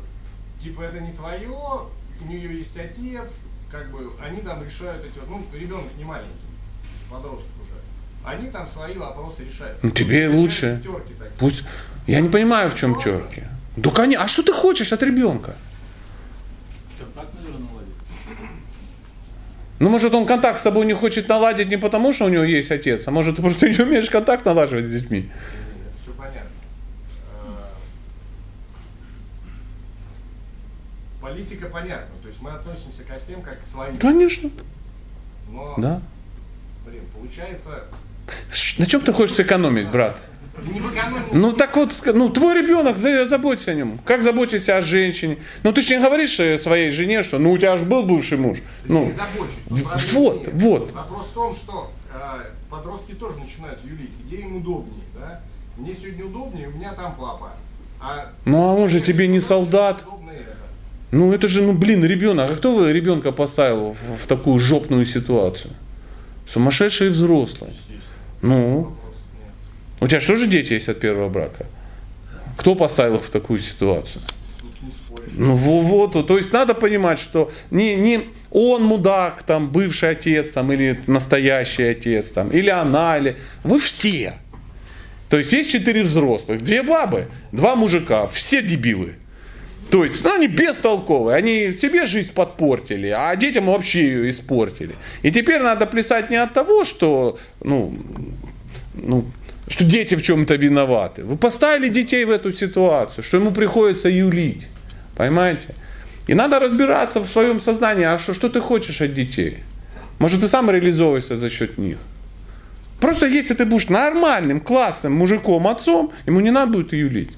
Типа это не твое, у нее есть отец, как бы они там решают эти вот, ну, ребенок не маленький, подросток уже. Они там свои вопросы решают. Ну, тебе и Решают лучше. терки такие. Пусть. Я не понимаю, в чем терки. Да, конечно. А что ты хочешь от ребенка? Контакт, наверное, наладить. Ну, может, он контакт с тобой не хочет наладить не потому, что у него есть отец, а может, ты просто не умеешь контакт налаживать с детьми. Все понятно. А, Политика понятна, то есть мы относимся ко всем как к своим. Конечно, Но, да. блин, получается, На чем ты хочешь сэкономить, брат? Ну так вот, ну твой ребенок, за- заботься о нем. Как заботишься о женщине? Ну ты же не говоришь э, своей жене, что ну у тебя же был бывший муж. Ну, не забочусь. вот, нет. вот. Вопрос в том, что э, подростки тоже начинают юлить, где им удобнее, да? Мне сегодня удобнее, у меня там папа. А Ну, а он же тебе не солдат. Удобно это. Ну это же, ну блин, ребенок. А кто вы ребенка поставил в, в такую жопную ситуацию? Сумасшедший взрослый. Ну, у тебя что же дети есть от первого брака? Кто поставил их в такую ситуацию? Ну во- вот, то есть надо понимать, что не, не он мудак, там, бывший отец, там, или настоящий отец, там, или она, или... Вы все. То есть есть четыре взрослых, две бабы, два мужика, все дебилы. То есть, ну, они бестолковые, они себе жизнь подпортили, а детям вообще ее испортили. И теперь надо плясать не от того, что, ну, ну, что дети в чем-то виноваты. Вы поставили детей в эту ситуацию, что ему приходится юлить. Понимаете? И надо разбираться в своем сознании, а что, что ты хочешь от детей? Может, ты сам реализовываешься за счет них? Просто если ты будешь нормальным, классным мужиком, отцом, ему не надо будет юлить.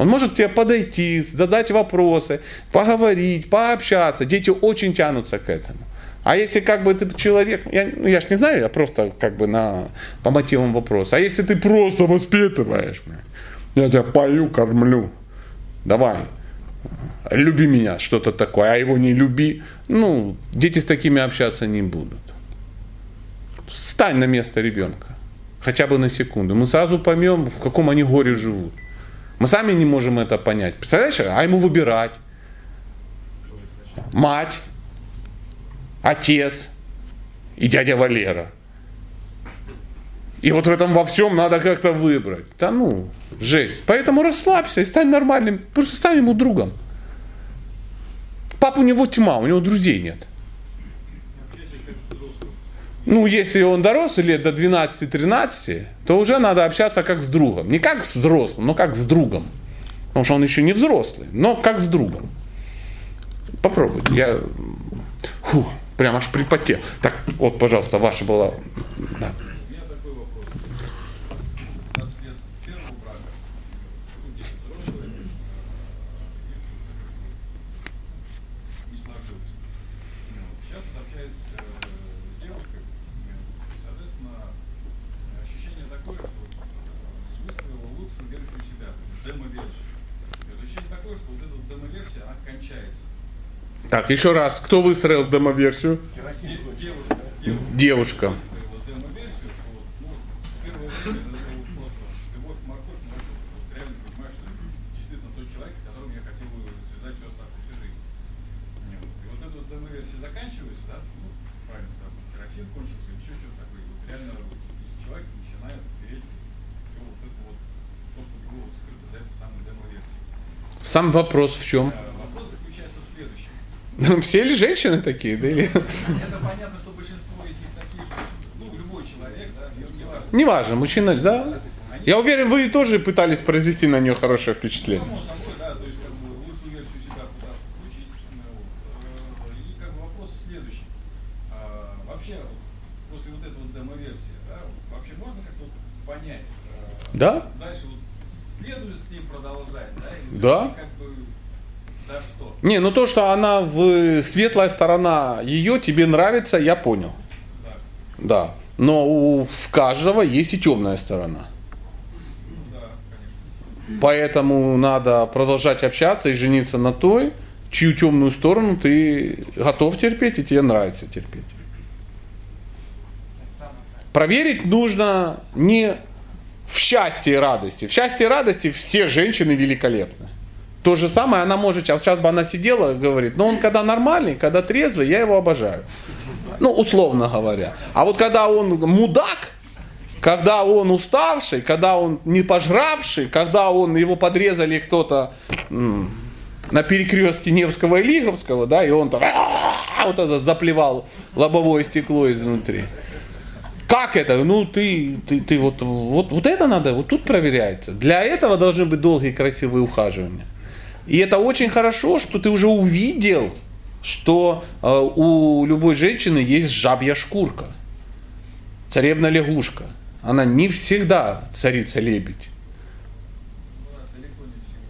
Он может к тебе подойти, задать вопросы, поговорить, пообщаться. Дети очень тянутся к этому. А если как бы ты человек, я, ну, я ж не знаю, я просто как бы на, по мотивам вопроса. А если ты просто воспитываешь, бля, я тебя пою, кормлю, давай, люби меня, что-то такое, а его не люби, ну, дети с такими общаться не будут. Стань на место ребенка, хотя бы на секунду. Мы сразу поймем, в каком они горе живут. Мы сами не можем это понять. Представляешь, а ему выбирать. Мать, отец и дядя Валера. И вот в этом во всем надо как-то выбрать. Да ну, жесть. Поэтому расслабься и стань нормальным. Просто стань ему другом. Пап у него тьма, у него друзей нет. Ну, если он дорос лет до 12-13, то уже надо общаться как с другом. Не как с взрослым, но как с другом. Потому что он еще не взрослый, но как с другом. Попробуйте. Я фу, прям аж припотел. Так, вот, пожалуйста, ваша была. Да. У меня такой вопрос. 20 лет первого брака, ну, дети взрослые, э, если вот как бы не сложилось. Ну, вот Сейчас вот общаюсь э, с девушкой, э, и, соответственно, ощущение такое, что вот, э, выстроила лучшую версию себя, то есть демо-версию. И вот ощущение такое, что вот эта вот демо-версия, она кончается. Так, еще раз, кто выстроил демо-версию? Керосин Де- девушка, девушка, Девушка. выстроила демо-версию, что вот, ну, первое время это было просто любовь, морковь, но вообще вот реально понимаешь, что это действительно тот человек, с которым я хотел бы связать всю оставшуюся жизнь. Не, вот. И вот эта вот демо-версия заканчивается, да, ну, правильно сказал, керосин кончился или еще что-то такое, и вот реально вот, если человек начинает переть все вот это вот, то, что было вот скрыто за этой самой демо-версией. Сам вопрос в чем? А Вопрос заключается в следующем. Все ли женщины такие, да или? Это понятно, что большинство из них такие, что ну, любой человек, да, не важно. Неважно, мужчина, да? Я уверен, вы тоже пытались произвести на нее хорошее впечатление. Само собой, да, то есть как бы лучшую версию себя пытаться включить. ну, вот. И как бы вопрос следующий. Вообще, вот после вот этой вот демо-версии, да, вообще можно как-то вот понять, Да? дальше вот следует с ним продолжать, да? Или Да. всё-таки как бы, да что? Не, ну то, что она в светлая сторона ее тебе нравится, я понял. Да. Да. Но у в каждого есть и темная сторона. Поэтому надо продолжать общаться и жениться на той, чью темную сторону ты готов терпеть и тебе нравится терпеть. Проверить нужно не в счастье и радости. В счастье и радости все женщины великолепны. То же самое она может, а сейчас бы она сидела говорит, ну он когда нормальный, когда трезвый, я его обожаю. Ну, условно говоря. А вот когда он мудак, когда он уставший, когда он не пожравший, когда он его подрезали кто-то на перекрестке Невского и Лиговского, да, и он там вот это заплевал лобовое стекло изнутри. Как это? Ну, ты, ты, ты вот, вот, вот это надо, вот тут проверяется. Для этого должны быть долгие красивые ухаживания. И это очень хорошо, что ты уже увидел, что э, у любой женщины есть жабья шкурка, царевна лягушка. Она не всегда не всегда.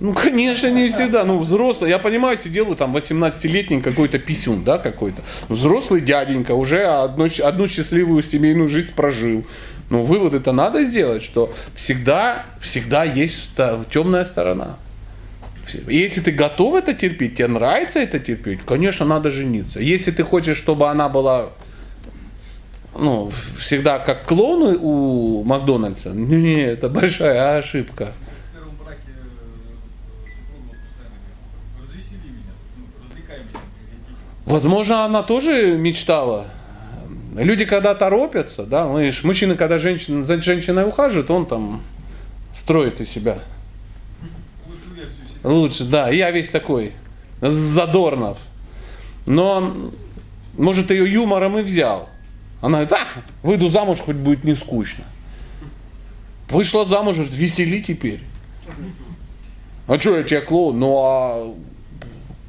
Ну, конечно, не всегда. Ну, взрослый, я понимаю, сидел там 18-летний какой-то писюн, да, какой-то. Взрослый дяденька уже одну, одну счастливую семейную жизнь прожил. Ну, выводы-то надо сделать, что всегда, всегда есть темная сторона. Если ты готов это терпеть, тебе нравится это терпеть, конечно, надо жениться. Если ты хочешь, чтобы она была ну, всегда как клоны у Макдональдса, не, это большая ошибка. Э, ну. Возможно, она тоже мечтала. Люди, когда торопятся, да, мы мужчина, когда женщина, за женщиной ухаживает, он там строит из себя. Лучше, да, я весь такой, задорнов. Но, может, ее юмором и взял. Она говорит, а, выйду замуж, хоть будет не скучно. Вышла замуж, говорит, весели теперь. А что я тебе клоун? Ну, а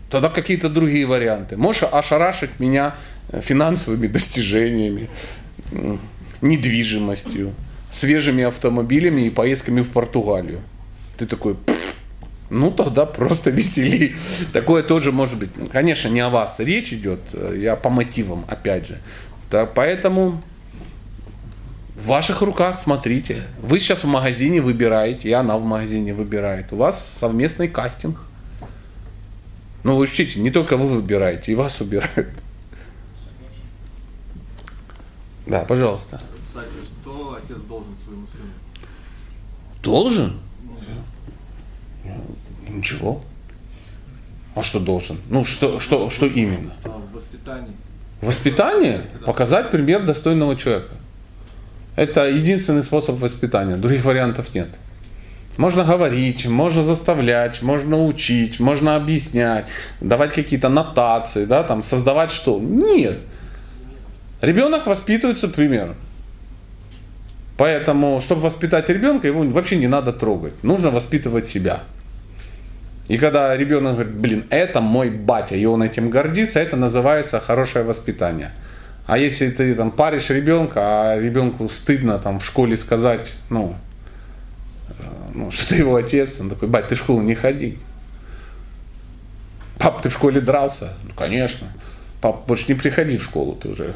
тогда какие-то другие варианты. Можешь ошарашить меня финансовыми достижениями, недвижимостью, свежими автомобилями и поездками в Португалию. Ты такой, «Пф, ну тогда просто весели. Такое тоже может быть. Конечно, не о вас речь идет, э, я по мотивам, опять же. Да, поэтому в ваших руках смотрите. Вы сейчас в магазине выбираете, и она в магазине выбирает. У вас совместный кастинг. Ну вы учтите, не только вы выбираете, и вас выбирают. Да, пожалуйста. Кстати, что отец должен своему сыну? Должен? Ничего. А что должен? Ну, что, что, что именно? А в воспитании? Воспитание? Показать пример достойного человека. Это единственный способ воспитания. Других вариантов нет. Можно говорить, можно заставлять, можно учить, можно объяснять, давать какие-то нотации, да, там, создавать что? Нет. Ребенок воспитывается примером. Поэтому, чтобы воспитать ребенка, его вообще не надо трогать. Нужно воспитывать себя. И когда ребенок говорит, блин, это мой батя, и он этим гордится, это называется хорошее воспитание. А если ты там паришь ребенка, а ребенку стыдно там в школе сказать, ну, э, ну, что ты его отец, он такой, бать, ты в школу не ходи. Пап, ты в школе дрался? Ну, конечно. Пап, больше не приходи в школу, ты уже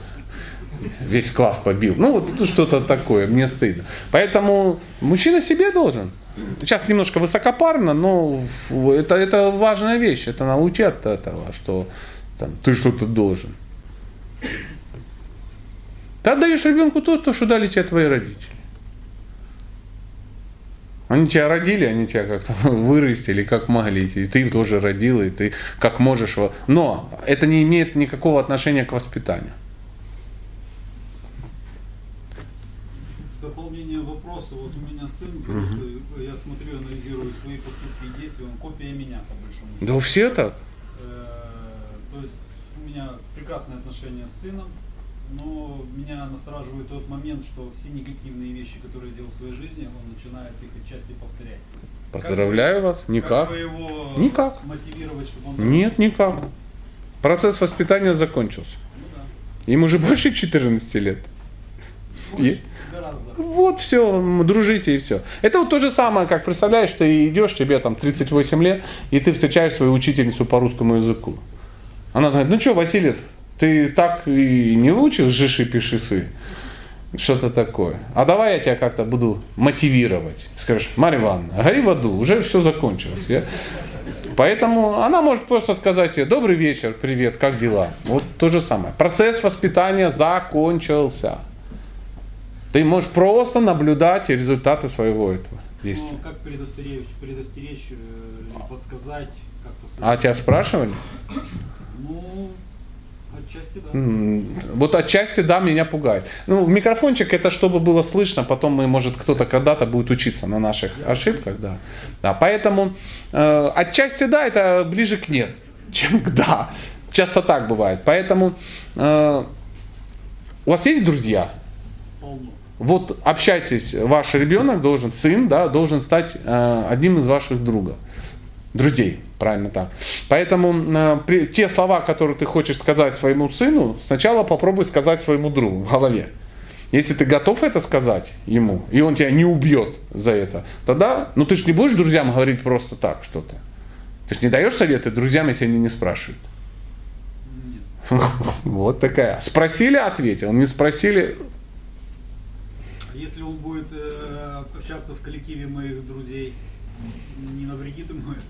весь класс побил. Ну, вот что-то такое, мне стыдно. Поэтому мужчина себе должен. Сейчас немножко высокопарно, но это, это важная вещь. Это научи от этого, что там, ты что-то должен. Ты отдаешь ребенку то, то, что дали тебе твои родители. Они тебя родили, они тебя как-то вырастили, как могли. И ты тоже родил, и ты как можешь. Но это не имеет никакого отношения к воспитанию. В дополнение вопроса, вот у меня сын, просто я смотрю, анализирую свои поступки и копия меня, по большому счету. Да все так. Э, То есть у меня прекрасные отношения с сыном, но меня настораживает тот момент, что все негативные вещи, которые я делал в своей жизни, он начинает их отчасти повторять. Поздравляю вас. Как Никак. бы его Никак. мотивировать, чтобы он... Нет, никак. Процесс воспитания закончился. Ну да. Им уже больше 14 лет. Больше, И-. Вот все, дружите и все. Это вот то же самое, как представляешь, ты идешь, тебе там 38 лет, и ты встречаешь свою учительницу по русскому языку. Она говорит, ну что, Васильев, ты так и не выучил жиши пишисы? Что-то такое. А давай я тебя как-то буду мотивировать. Скажешь, Марья Ивановна, гори в аду, уже все закончилось. Я- Поэтому она может просто сказать тебе, добрый вечер, привет, как дела? Вот то же самое. Процесс воспитания закончился. Ты можешь просто наблюдать результаты своего этого действия. Ну, как предостеречь, предостеречь, э, подсказать, как-то... А тебя спрашивали? Ну, отчасти да. Вот отчасти, да, меня пугает. Ну, микрофончик это чтобы было слышно, потом мы, может, кто-то когда-то будет учиться на наших ошибках, да. Да, поэтому э, отчасти да, это ближе к нет, чем к да. Часто так бывает. Поэтому э, у вас есть друзья? Полно. Вот общайтесь, ваш ребенок должен, сын, да, должен стать э, одним из ваших друга, друзей, правильно так. Поэтому э, при- те слова, которые ты хочешь сказать своему сыну, сначала попробуй сказать своему другу в голове. Если ты готов это сказать ему, и он тебя не убьет за это, тогда, ну ты же не будешь друзьям говорить просто так что-то. Ты же не даешь советы друзьям, если они не спрашивают. Нет. Вот такая. Спросили, ответил. Не спросили, он будет э, общаться в коллективе моих друзей, не навредит ему это?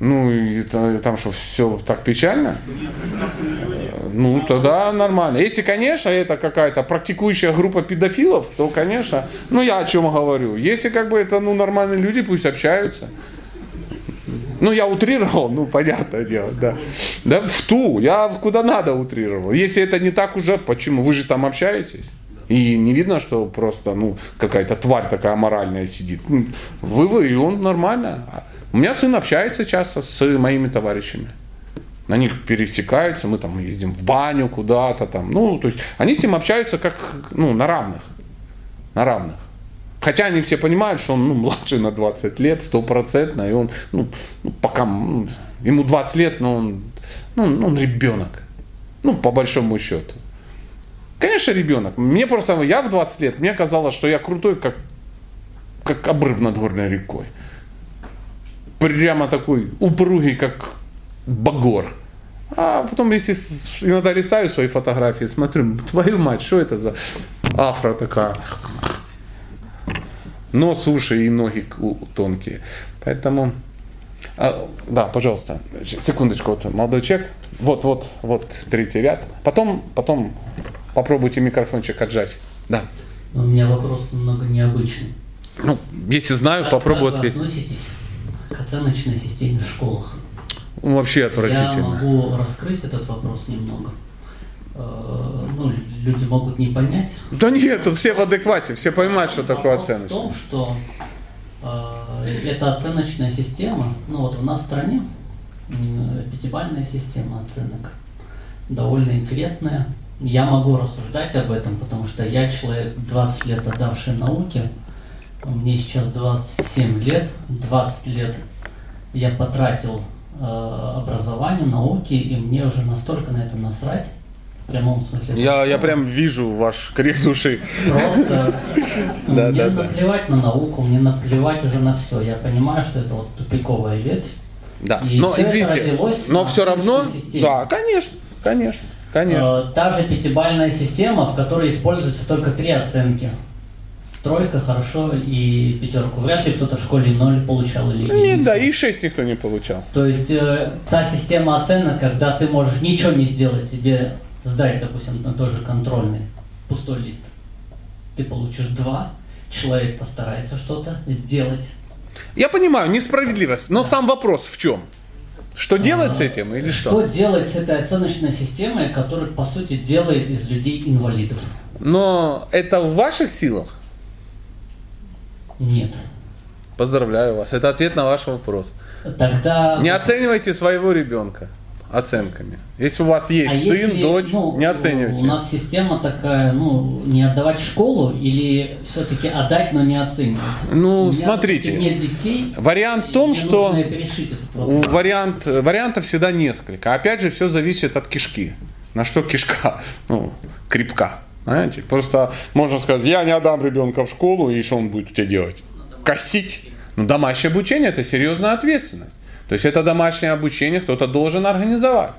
ну, та- там что, все так печально? Люди. Ну, тогда нормально. Если, конечно, это какая-то практикующая группа педофилов, то, конечно, ну, я о чем говорю. Если, как бы, это, ну, нормальные люди, пусть общаются. Ну, я утрировал, ну, понятное дело, да. Да, в ту, я куда надо утрировал. Если это не так уже, почему? Вы же там общаетесь. И не видно, что просто, ну, какая-то тварь такая моральная сидит. Ну, Вы, вы, и он нормально. У меня сын общается часто с моими товарищами. На них пересекаются, мы там ездим в баню куда-то там. Ну, то есть они с ним общаются как, ну, на равных. На равных. Хотя они все понимают, что он ну, младше на 20 лет, стопроцентно, и он, ну, ну, пока ему 20 лет, но он, ну, он ребенок. Ну, по большому счету. Конечно, ребенок. Мне просто, я в 20 лет, мне казалось, что я крутой, как, как обрыв над горной рекой. Прямо такой упругий, как багор. А потом, если иногда листаю свои фотографии, смотрю, твою мать, что это за афро такая? Нос, уши и ноги тонкие. Поэтому, а, да, пожалуйста, секундочку, вот молодой человек, вот, вот, вот третий ряд. Потом, потом попробуйте микрофончик отжать. Да. У меня вопрос немного необычный. Ну, если знаю, Как- попробую как вы ответить. относитесь к оценочной системе в школах? Ну, Вообще Я отвратительно. могу раскрыть этот вопрос немного. Э, Ну, люди могут не понять. Да нет, тут все в адеквате, все понимают, что такое Вопрос в том, что э, эта оценочная система, ну вот у нас в стране м, пятибалльная система оценок, довольно интересная, Я могу рассуждать об этом, потому что я человек 20 лет отдавший науке. Мне сейчас 27 лет. 20 лет я потратил э, образованию, науке, и мне уже настолько на это насрать. В прямом смысле. Я, я прям вижу ваш крик души. Просто мне наплевать на науку, мне наплевать уже на все. Я понимаю, что это вот тупиковая ветвь. Да. Но извините, но все равно, да, конечно, конечно, конечно. Э, Та же пятибальная система, в которой используются только три оценки. Тройка, хорошо и пятерку. Вряд ли кто-то в школе ноль получал или Нет, единицу. да, и 6 никто не получал. То есть э, та система оценок, когда ты можешь ничего не сделать, тебе сдать, допустим, на тот же контрольный пустой лист. Ты получишь два, человек постарается что-то сделать. Я понимаю, несправедливость, но сам вопрос в чем? Что делать с этим или Что что? делать с этой оценочной системой, которая, по сути, делает из людей инвалидов? Но это в ваших силах? Нет. Поздравляю вас. Это ответ на ваш вопрос. Тогда... Не оценивайте своего ребенка оценками. Если у вас есть А сын, если, дочь, ну, не оценивайте. У нас система такая, ну, не отдавать в школу или все-таки отдать, но не оценивать? Ну, У меня, смотрите. Нет детей. Вариант в том, что это решить, этот вариант, вариантов всегда несколько. Опять же, все зависит от кишки. На что кишка? Ну, крепка. Знаете? Просто можно сказать, я не отдам ребенка в школу, и что он будет у тебя делать? Косить. Ну, домашнее обучение – это серьезная ответственность. То есть это домашнее обучение кто-то должен организовать.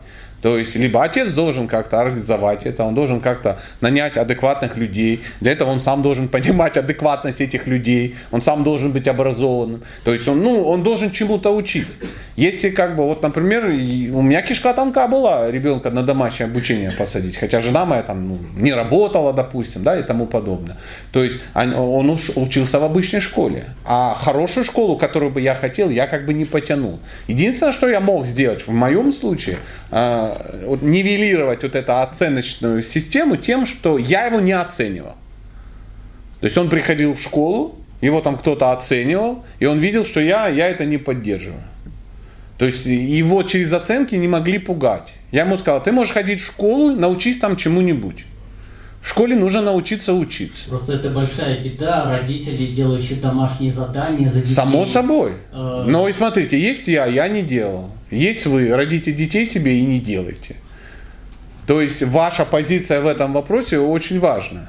То есть либо отец должен как-то организовать это, он должен как-то нанять адекватных людей. Для этого он сам должен понимать адекватность этих людей, он сам должен быть образованным. То есть он, ну, он должен чему-то учить. Если как бы, вот, например, у меня кишка тонка была ребенка на домашнее обучение посадить, хотя жена моя там ну, не работала, допустим, да, и тому подобное. То есть он, он уж учился в обычной школе, а хорошую школу, которую бы я хотел, я как бы не потянул. Единственное, что я мог сделать в моем случае, э, вот нивелировать вот эту оценочную систему тем, что я его не оценивал. То есть он приходил в школу, его там кто-то оценивал, и он видел, что я, я это не поддерживаю. То есть его через оценки не могли пугать. Я ему сказал, ты можешь ходить в школу, научись там чему-нибудь. В школе нужно научиться учиться. Просто это большая беда родителей, делающие домашние задания за детей. Само собой. Э, Но и смотрите, есть я, я не делал. Есть вы, родите детей себе и не делайте. То есть ваша позиция в этом вопросе очень важна.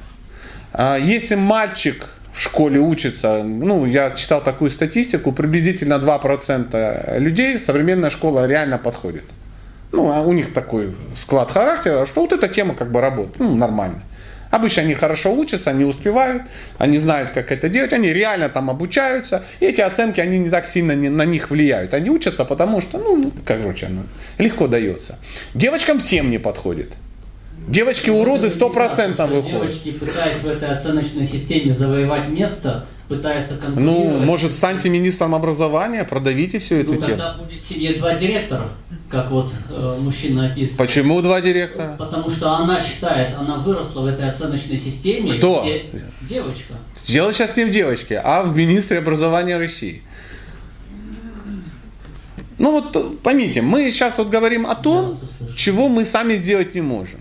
А Если мальчик в школе учится, ну, я читал такую статистику, приблизительно 2% людей современная школа реально подходит. Ну, а у них такой склад характера, что вот эта тема как бы работает, ну, нормально. Обычно они хорошо учатся, они успевают, они знают, как это делать, они реально там обучаются, и эти оценки, они не так сильно не- на них влияют. Они учатся, потому что, ну, короче, ну, легко дается. Девочкам всем не подходит. Девочки уроды 100% Что выходят. Девочки, пытаясь в этой оценочной системе завоевать место, пытаются Ну, конкурировать. может, станьте министром образования, продавите всю эту Ну, тему. тогда будет сидеть два директора, как вот э, мужчина описывает. Почему два директора? Потому что она считает, она выросла в этой оценочной системе. Кто? где- девочка. Дело сейчас не в девочке, а в министре образования России. Ну вот э, поймите, мы сейчас вот говорим о том, чего мы сами сделать не можем.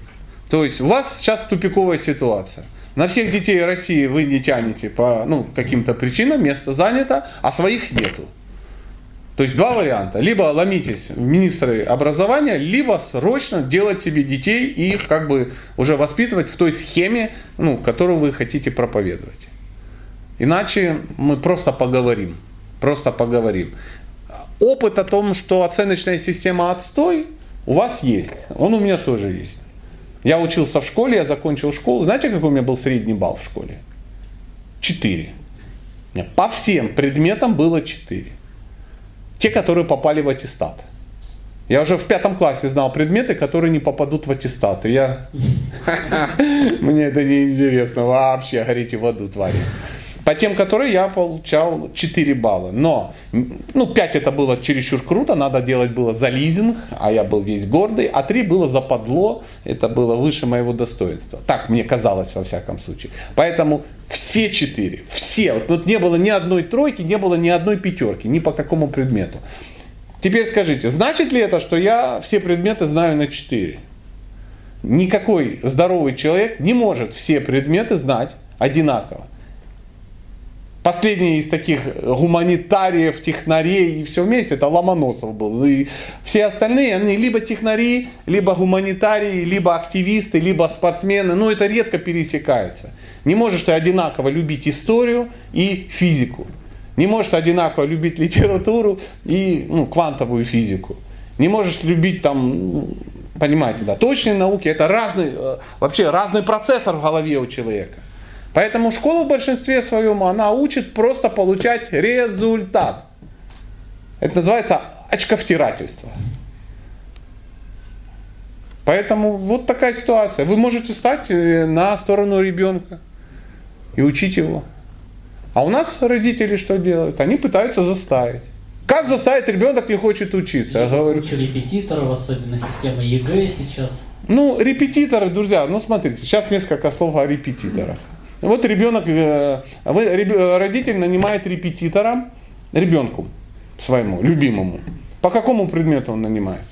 То есть у вас сейчас тупиковая ситуация. На всех детей России вы не тянете по ну, каким-то причинам, место занято, а своих нету. То есть два варианта. Либо ломитесь в министры образования, либо срочно делать себе детей и их как бы уже воспитывать в той схеме, ну, которую вы хотите проповедовать. Иначе мы просто поговорим. Просто поговорим. Опыт о том, что оценочная система отстой, у вас есть. Он у меня тоже есть. Я учился в школе, я закончил школу. Знаете, какой у меня был средний балл в школе? Четыре. По всем предметам было четыре. Те, которые попали в аттестат. Я уже в пятом классе знал предметы, которые не попадут в аттестат. И я... Мне это не интересно. Вообще горите в аду, твари. По тем, которые я получал 4 балла. Но, ну, 5 это было чересчур круто, надо делать было за лизинг, а я был весь гордый, а 3 было за подло, это было выше моего достоинства. Так мне казалось во всяком случае. Поэтому все 4, все, вот тут не было ни одной тройки, не было ни одной пятерки, ни по какому предмету. Теперь скажите, значит ли это, что я все предметы знаю на 4? никакой здоровый человек не может все предметы знать одинаково. Последний из таких гуманитариев, технарей и все вместе, это Ломоносов был. И все остальные, они либо технари, либо гуманитарии, либо активисты, либо спортсмены. Но это редко пересекается. Не можешь ты одинаково любить историю и физику. Не можешь ты одинаково любить литературу и ну, квантовую физику. Не можешь любить там, ну, понимаете, да, точные науки, это разный, э, вообще разный процессор в голове у человека. Поэтому школа в большинстве своем, она учит просто получать результат. Это называется очковтирательство. Поэтому вот такая ситуация. Вы можете стать э, на сторону ребенка и учить его. А у нас родители что делают? Они пытаются заставить. Как заставить ребенок не хочет учиться? Я говорю. Куча репетиторов, особенно система ЕГЭ сейчас. Ну, репетиторы, друзья, ну смотрите, сейчас несколько слов о репетиторах. Вот ребенок, э, вы, реб- родитель нанимает репетитора ребенку своему, любимому. По какому предмету он нанимает?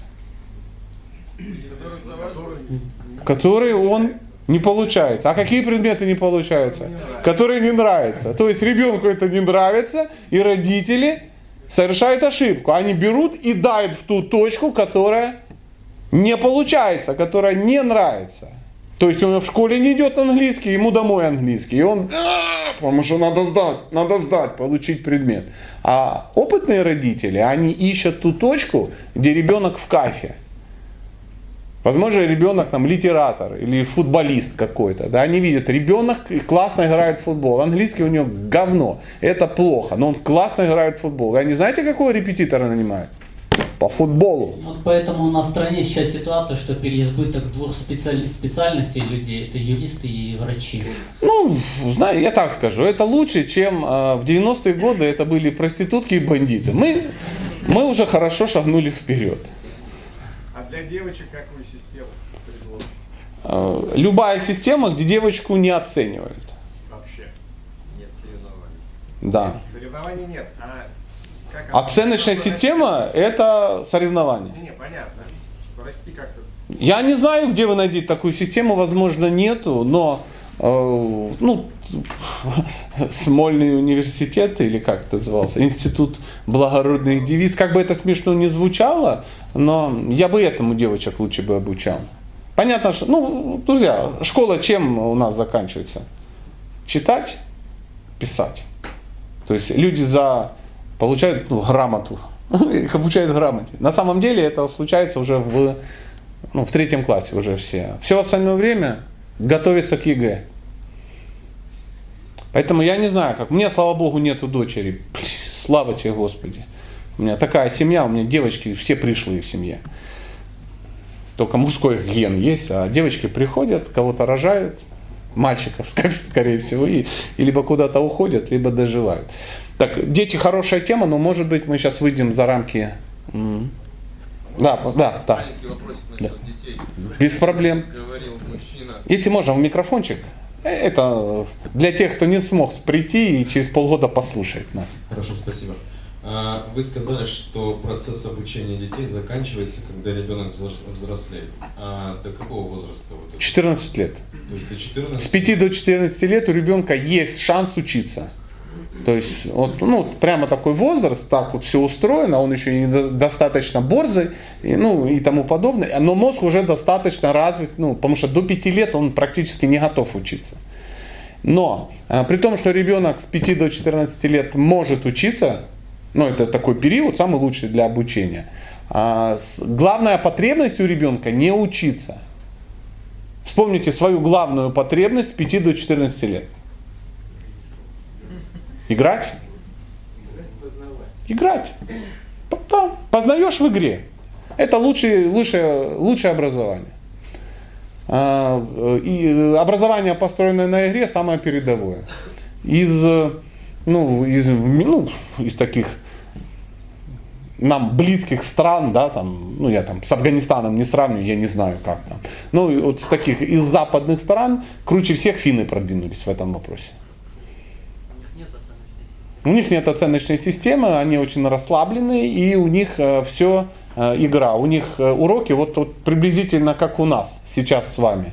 Который он не получается. А какие предметы не получаются? Которые не нравятся. То есть ребенку это не нравится, и родители совершают ошибку. Они берут и дают в ту точку, которая не получается, которая не нравится. То есть он в школе не идет английский, ему домой английский. И он, «А, потому что надо сдать, надо сдать, получить предмет. А опытные родители, они ищут ту точку, где ребенок в кафе. Возможно, ребенок там литератор или футболист какой-то. Да, они видят, ребенок классно играет в футбол. Английский у него говно. Это плохо. Но он классно играет в футбол. И они знаете, какого репетитора нанимают? По футболу. Вот поэтому у нас в стране сейчас ситуация, что переизбыток двух специали- специальностей людей, это юристы и врачи. Ну, знаю, я так скажу, это лучше, чем э, в 90-е годы это были проститутки и бандиты. Мы, мы уже хорошо шагнули вперед. А для девочек какую систему предложишь? Э, любая система, где девочку не оценивают. Вообще. Нет соревнований. Да. Соревнований нет, а Оценочная система – это соревнование. Не, понятно. Как-то. Я не знаю, где вы найдете такую систему, возможно, нету, но э, ну, Смольный университет, или как это назывался, Институт благородных девиц, как бы это смешно не звучало, но я бы этому девочек лучше бы обучал. Понятно, что, ну, друзья, школа чем у нас заканчивается? Читать, писать. То есть люди за получают ну, грамоту, их обучают грамоте. На самом деле это случается уже в, ну, в третьем классе уже все. Все остальное время готовятся к ЕГЭ. Поэтому я не знаю, как. Мне, слава богу, нету дочери. Слава тебе, Господи. У меня такая семья, у меня девочки все пришлые в семье. Только мужской ген есть, а девочки приходят, кого-то рожают, мальчиков, скорее всего, и, и либо куда-то уходят, либо доживают. Так, дети хорошая тема, но может быть мы сейчас выйдем за рамки. м. Да, да, да. Насчет детей. Без проблем. Если можно, в микрофончик. Э, Это для тех, кто не смог прийти и через полгода послушает нас. Хорошо, спасибо. А, Вы сказали, что процесс обучения детей заканчивается, когда ребенок взрос- взрослеет. А до какого возраста? Вот это? 14 лет. То есть до 14? С 5 до 14 лет у ребенка есть шанс учиться. То есть вот, ну, прямо такой возраст, так вот все устроено, он еще и до- достаточно борзый, и, ну и тому подобное, но мозг уже достаточно развит, ну, потому что до 5 лет он практически не готов учиться. Но э, при том, что ребенок с 5 до 14 лет может учиться, ну это такой период, самый лучший для обучения, а, главная потребность у ребенка не учиться. Вспомните свою главную потребность с 5 до 14 лет. Играть? Играть. П- Да, познаешь в игре. Это лучшее, лучшее, лучшее образование. А, И образование, построенное на игре, самое передовое. Из, ну, из, ну, из таких нам близких стран, да, там, ну я там с Афганистаном не сравню, я не знаю как там. Ну вот с таких из западных стран круче всех финны продвинулись в этом вопросе. У них нет оценочной системы, они очень расслаблены, и у них все э, игра. У них э, уроки вот, вот приблизительно как у нас сейчас с вами.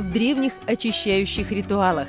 в древних очищающих ритуалах.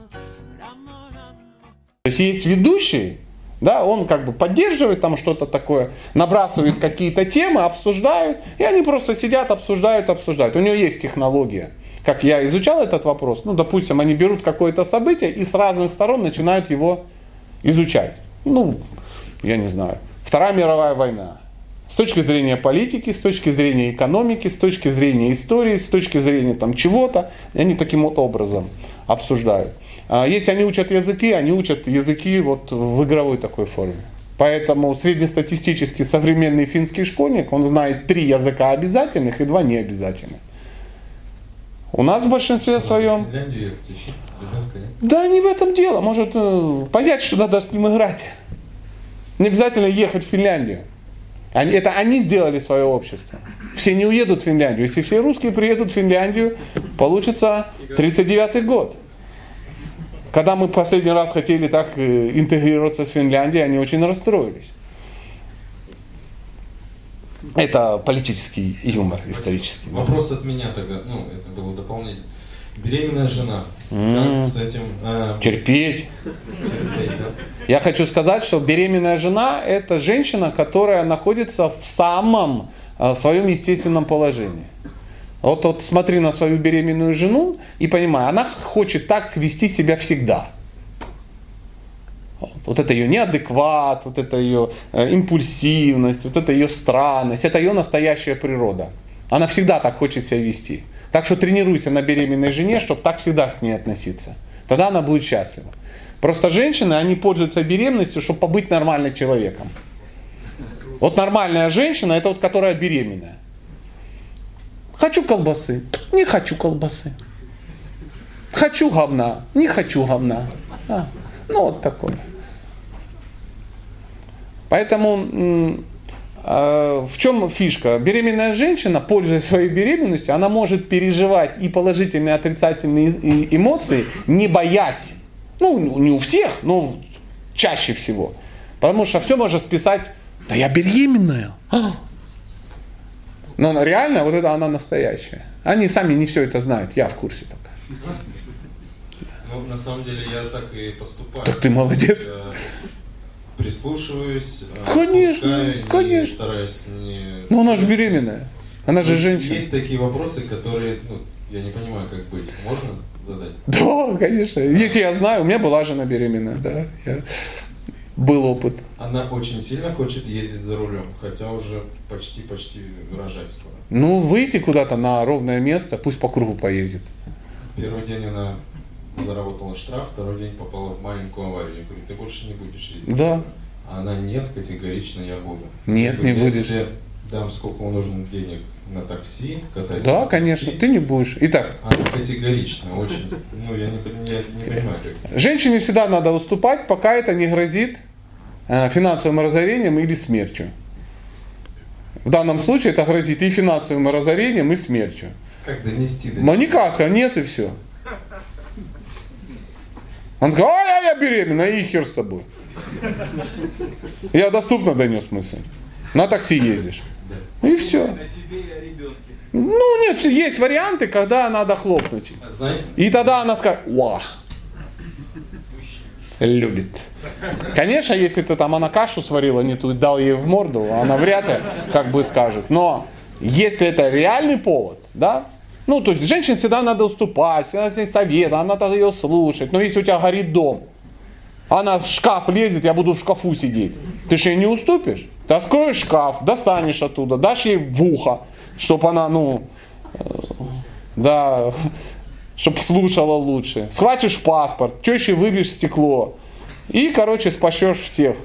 То есть есть ведущий, да, он как бы поддерживает там что-то такое, набрасывает какие-то темы, обсуждают, и они просто сидят, обсуждают, обсуждают. У него есть технология. Как я изучал этот вопрос, ну, допустим, они берут какое-то событие и с разных сторон начинают его изучать. Ну, я не знаю, Вторая мировая война. С точки зрения политики, с точки зрения экономики, с точки зрения истории, с точки зрения там чего-то, они таким вот образом обсуждают. А Если они учат языки, они учат языки вот в игровой такой форме. Поэтому среднестатистический современный финский школьник, он знает три языка обязательных и два необязательных. У нас в большинстве своем... Да не в этом дело. Может э, понять, что надо с ним играть. Не обязательно ехать в Финляндию. Они, это они сделали свое общество. Все не уедут в Финляндию. Если все русские приедут в Финляндию, получится 39 год. Когда мы последний раз хотели так э, интегрироваться с Финляндией, они очень расстроились. Это политический юмор исторический. Вопрос от меня тогда, ну, это было дополнение. Беременная жена, М. как с этим... э, Терпеть. терпеть, да? Я хочу сказать, что беременная жена – это женщина, которая находится в самом э, своем естественном положении. Вот, вот смотри на свою беременную жену и понимай, она хочет так вести себя всегда. Вот, вот это ее неадекват, вот это ее э, импульсивность, вот это ее странность, это ее настоящая природа. Она всегда так хочет себя вести. Так что тренируйся на беременной жене, чтобы так всегда к ней относиться. Тогда она будет счастлива. Просто женщины, они пользуются беременностью, чтобы побыть нормальным человеком. Вот нормальная женщина, это вот которая беременная. Хочу колбасы, не хочу колбасы. Хочу говна, не хочу говна. А, ну вот такое. Поэтому э, в чем фишка? Беременная женщина, пользуясь своей беременностью, она может переживать и положительные, и отрицательные эмоции, не боясь. Ну, не у всех, но чаще всего. Потому что все можно списать, да я беременная. А, но реально, вот это она настоящая. Они сами не все это знают, я в курсе только. Ну, на самом деле я так и поступаю. Так ты молодец. Я прислушиваюсь, э, Конечно, пускаю, не конечно. стараюсь не... Ну она же беременная. Она же Ну, женщина. Есть такие вопросы, которые, ну, я не понимаю, как быть. Можно задать? Да, конечно. Если я знаю, у меня была жена беременная, да. Я... Был опыт. Она очень сильно хочет ездить за рулем, хотя уже почти-почти рожать скоро. Ну, выйти куда-то на ровное место, пусть по кругу поездит. Первый день она заработала штраф, второй день попала в маленькую аварию. Я говорю, ты больше не будешь ездить. Да. А она, нет, категорично я буду. Нет, Я говорю, не «Я будешь. тебе дам сколько нужно денег на такси, катайся Да, на конечно, такси». ты не будешь. Итак, Она категорично, очень, ну я не, я не понимаю, как женщине всегда надо уступать, пока это не грозит финансовым разорением или смертью. В данном случае это грозит и финансовым разорением, и смертью. Как донести до Но никак, а нет и все. Он говорит, а я, я беременна, и хер с тобой. Я доступно донес мысль. На такси ездишь. И все. О себе и о ребенке. Ну нет, есть варианты, когда надо хлопнуть. Знай, И тогда она скажет, ва, любит. Конечно, если ты там, она кашу сварила не ту дал ей в морду, она вряд ли как бы скажет. Но Если это реальный повод, да, ну, то есть женщине всегда надо уступать, всегда с ней совет, она надо ее слушать. Но если у тебя горит дом, она в шкаф лезет, я буду в шкафу сидеть. Ты же ей не уступишь. Ты откроешь шкаф, достанешь оттуда, дашь ей в ухо, чтобы она, ну, э, да, чтобы слушала лучше. Схватишь паспорт, теще выбьешь стекло. И, короче, спасешь всех.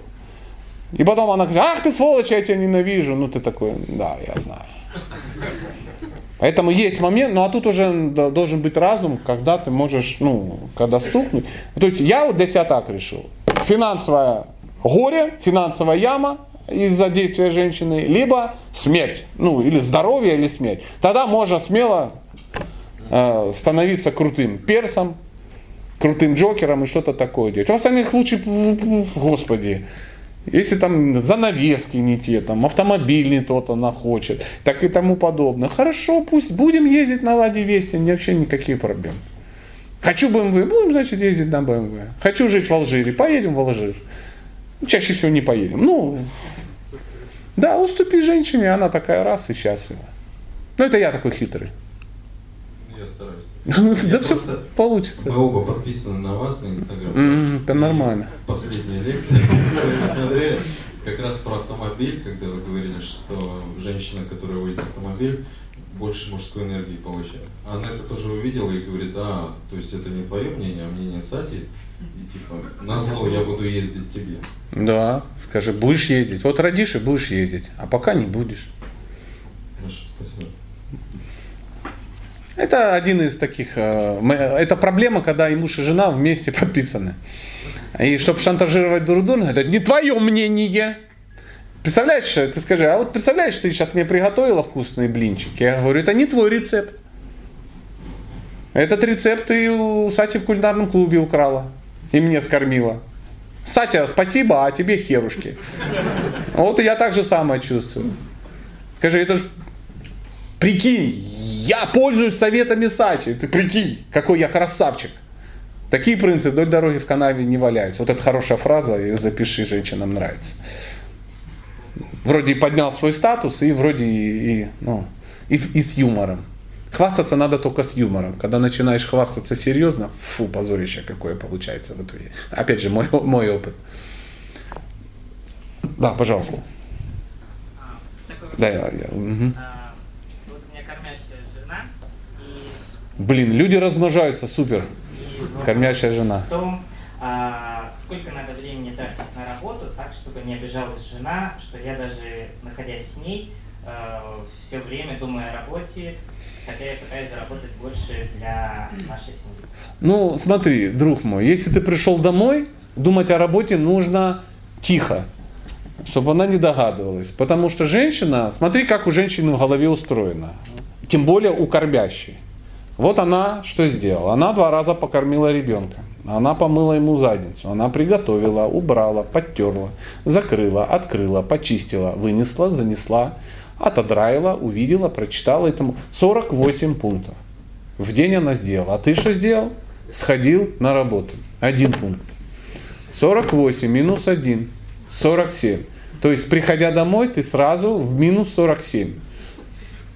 И потом она говорит, ах ты сволочь, я тебя ненавижу. Ну ты такой, да, я знаю. Поэтому есть момент, ну а тут уже должен быть разум, когда ты можешь, ну, когда стукнуть. То есть я вот для себя так решил. Финансовое горе, финансовая яма из-за действия женщины, либо смерть, ну или здоровье, или смерть. Тогда можно смело э, становиться крутым персом, крутым джокером и что-то такое делать. В остальных случаях, господи, если там занавески не те, там автомобиль не тот она хочет, так и тому подобное. Хорошо, пусть будем ездить на Ладе Вести, вообще никаких проблем. Хочу BMW, будем, значит, ездить на BMW. Хочу жить в Алжире, поедем в Алжир. Чаще всего не поедем. Ну, да, уступи женщине, она такая раз и счастлива. Ну, это я такой хитрый. Стараюсь. Да все получится. Мы оба подписаны на вас на Инстаграм. Это нормально. Последняя лекция, которую мы смотрели, как раз про автомобиль, когда вы говорили, что женщина, которая водит автомобиль, больше мужской энергии получает. Она это тоже увидела и говорит, а, то есть это не твое мнение, а мнение Сати, и типа, на зло я буду ездить тебе. Да, скажи, будешь ездить. Вот родишь и будешь ездить, а пока не будешь. Хорошо, спасибо. Это один из таких, э, это проблема, когда и муж, и жена вместе подписаны. И чтобы шантажировать друг друга, это не твое мнение. Представляешь, ты скажи, а вот представляешь, ты сейчас мне приготовила вкусные блинчики. Я говорю, это не твой рецепт. Этот рецепт ты у Сати в кулинарном клубе украла. И мне скормила. Сатя, спасибо, а тебе херушки. Вот и я так же самое чувствую. Скажи, это ж Прикинь, я пользуюсь советами Сачи. Ты прикинь, какой я красавчик. Такие принципы вдоль дороги в канаве не валяются. Вот это хорошая фраза, ее запиши, женщинам нравится. Вроде и поднял свой статус, и вроде и, и, ну, и, и с юмором. Хвастаться надо только с юмором. Когда начинаешь хвастаться серьезно, фу, позорище какое получается в итоге. Опять же, мой, мой опыт. Да, пожалуйста. А, Да, я, я, мгм. А, Вот у меня кормящая жена, и, Блин, люди размножаются, супер. Кормящая жена. в том, а, сколько надо времени тратить на работу, так, чтобы не обижалась жена, что я даже, находясь с ней, все время думаю о работе, хотя я пытаюсь заработать больше для нашей семьи. Ну, смотри, друг мой, если ты пришел домой, думать о работе нужно тихо, чтобы она не догадывалась. Потому что женщина, смотри, как у женщины в голове устроено. Тем более у кормящей. Вот она что сделала? Она два раза покормила ребенка. Она помыла ему задницу. Она приготовила, убрала, подтерла, закрыла, открыла, почистила, вынесла, занесла, отодраила, увидела, прочитала. Этому 48 пунктов. В день она сделала. А ты что сделал? Сходил на работу. Один пункт. 48 минус 1. 47. То есть, приходя домой, ты сразу в минус 47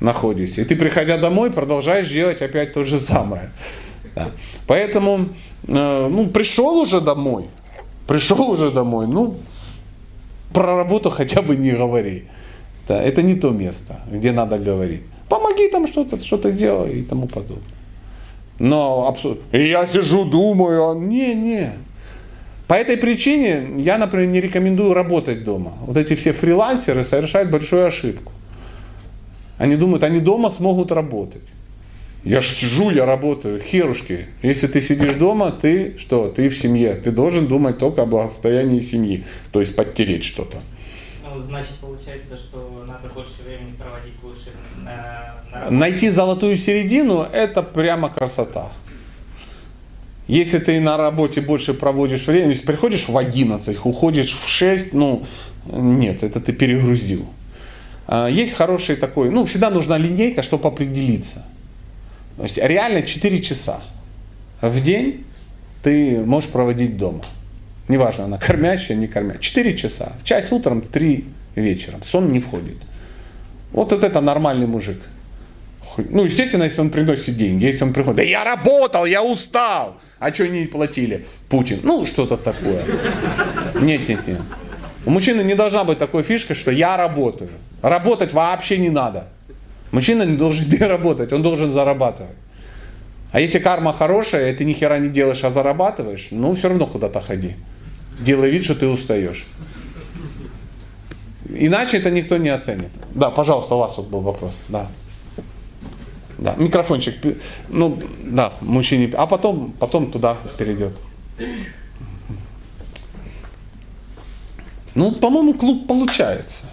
находишься. И ты, приходя домой, продолжаешь делать опять то же самое. Да. Поэтому, э, ну, пришел уже домой, пришел уже домой, ну, про работу хотя бы не говори. Да, это не то место, где надо говорить. Помоги там что-то, что-то сделай и тому подобное. Но абсолютно. Я сижу, думаю, а не, не. По этой причине я, например, не рекомендую работать дома. Вот эти все фрилансеры совершают большую ошибку. Они думают, они дома смогут работать. Я ж сижу, я работаю. Херушки. Если ты сидишь дома, ты что? Ты в семье. Ты должен думать только о благосостоянии семьи. То есть подтереть что-то. Ну, значит, получается, что надо больше времени проводить лучше на, на Найти золотую середину – это прямо красота. Если ты на работе больше проводишь время, если приходишь в 11, уходишь в 6, ну, нет, это ты перегрузил. А, Есть хороший такой, ну, всегда нужна линейка, чтобы определиться. То есть реально 4 часа в день ты можешь проводить дома. Неважно, она кормящая, не кормящая. 4 часа. Часть утром, 3 вечером. Сон не входит. Вот, вот это нормальный мужик. Ну, естественно, если он приносит деньги, если он приходит, да я работал, я устал, а что не платили? Путин, ну, что-то такое. Нет, нет, нет. У мужчины не должна быть такой фишка, что я работаю. Работать вообще не надо. Мужчина не должен работать, он должен зарабатывать. А если карма хорошая, и ты ни хера не делаешь, а зарабатываешь, ну все равно куда-то ходи. Делай вид, что ты устаешь. Иначе это никто не оценит. Да, пожалуйста, у вас вот был вопрос. Да. Да, микрофончик. Ну, да, мужчине. А потом, потом туда перейдет. Ну, по-моему, клуб получается.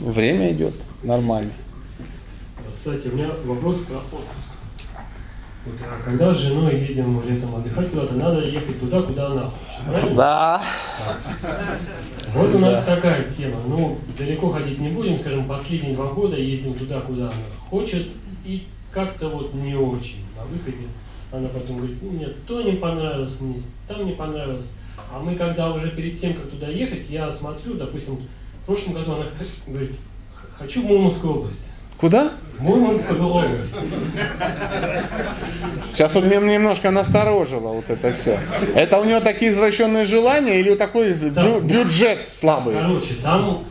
Время идет нормально. Кстати, у меня вопрос про отпуск. Вот, а когда с женой едем летом отдыхать куда-то, надо ехать туда, куда она хочет. Правильно? Да. Вот у нас Да. такая тема. Ну, далеко ходить не будем, скажем, последние два года ездим туда, куда она хочет, и как-то вот не очень. На выходе она потом говорит, ну, мне то не понравилось, мне там не понравилось. А мы когда уже перед тем, как туда ехать, я смотрю, допустим, прошлом году она говорит, «Х- хочу в Мурманскую область. Куда? Мурманскую область. Сейчас вот меня немножко насторожило вот это все. Это у него такие извращенные желания или такой бю- бюджет слабый? Короче, там,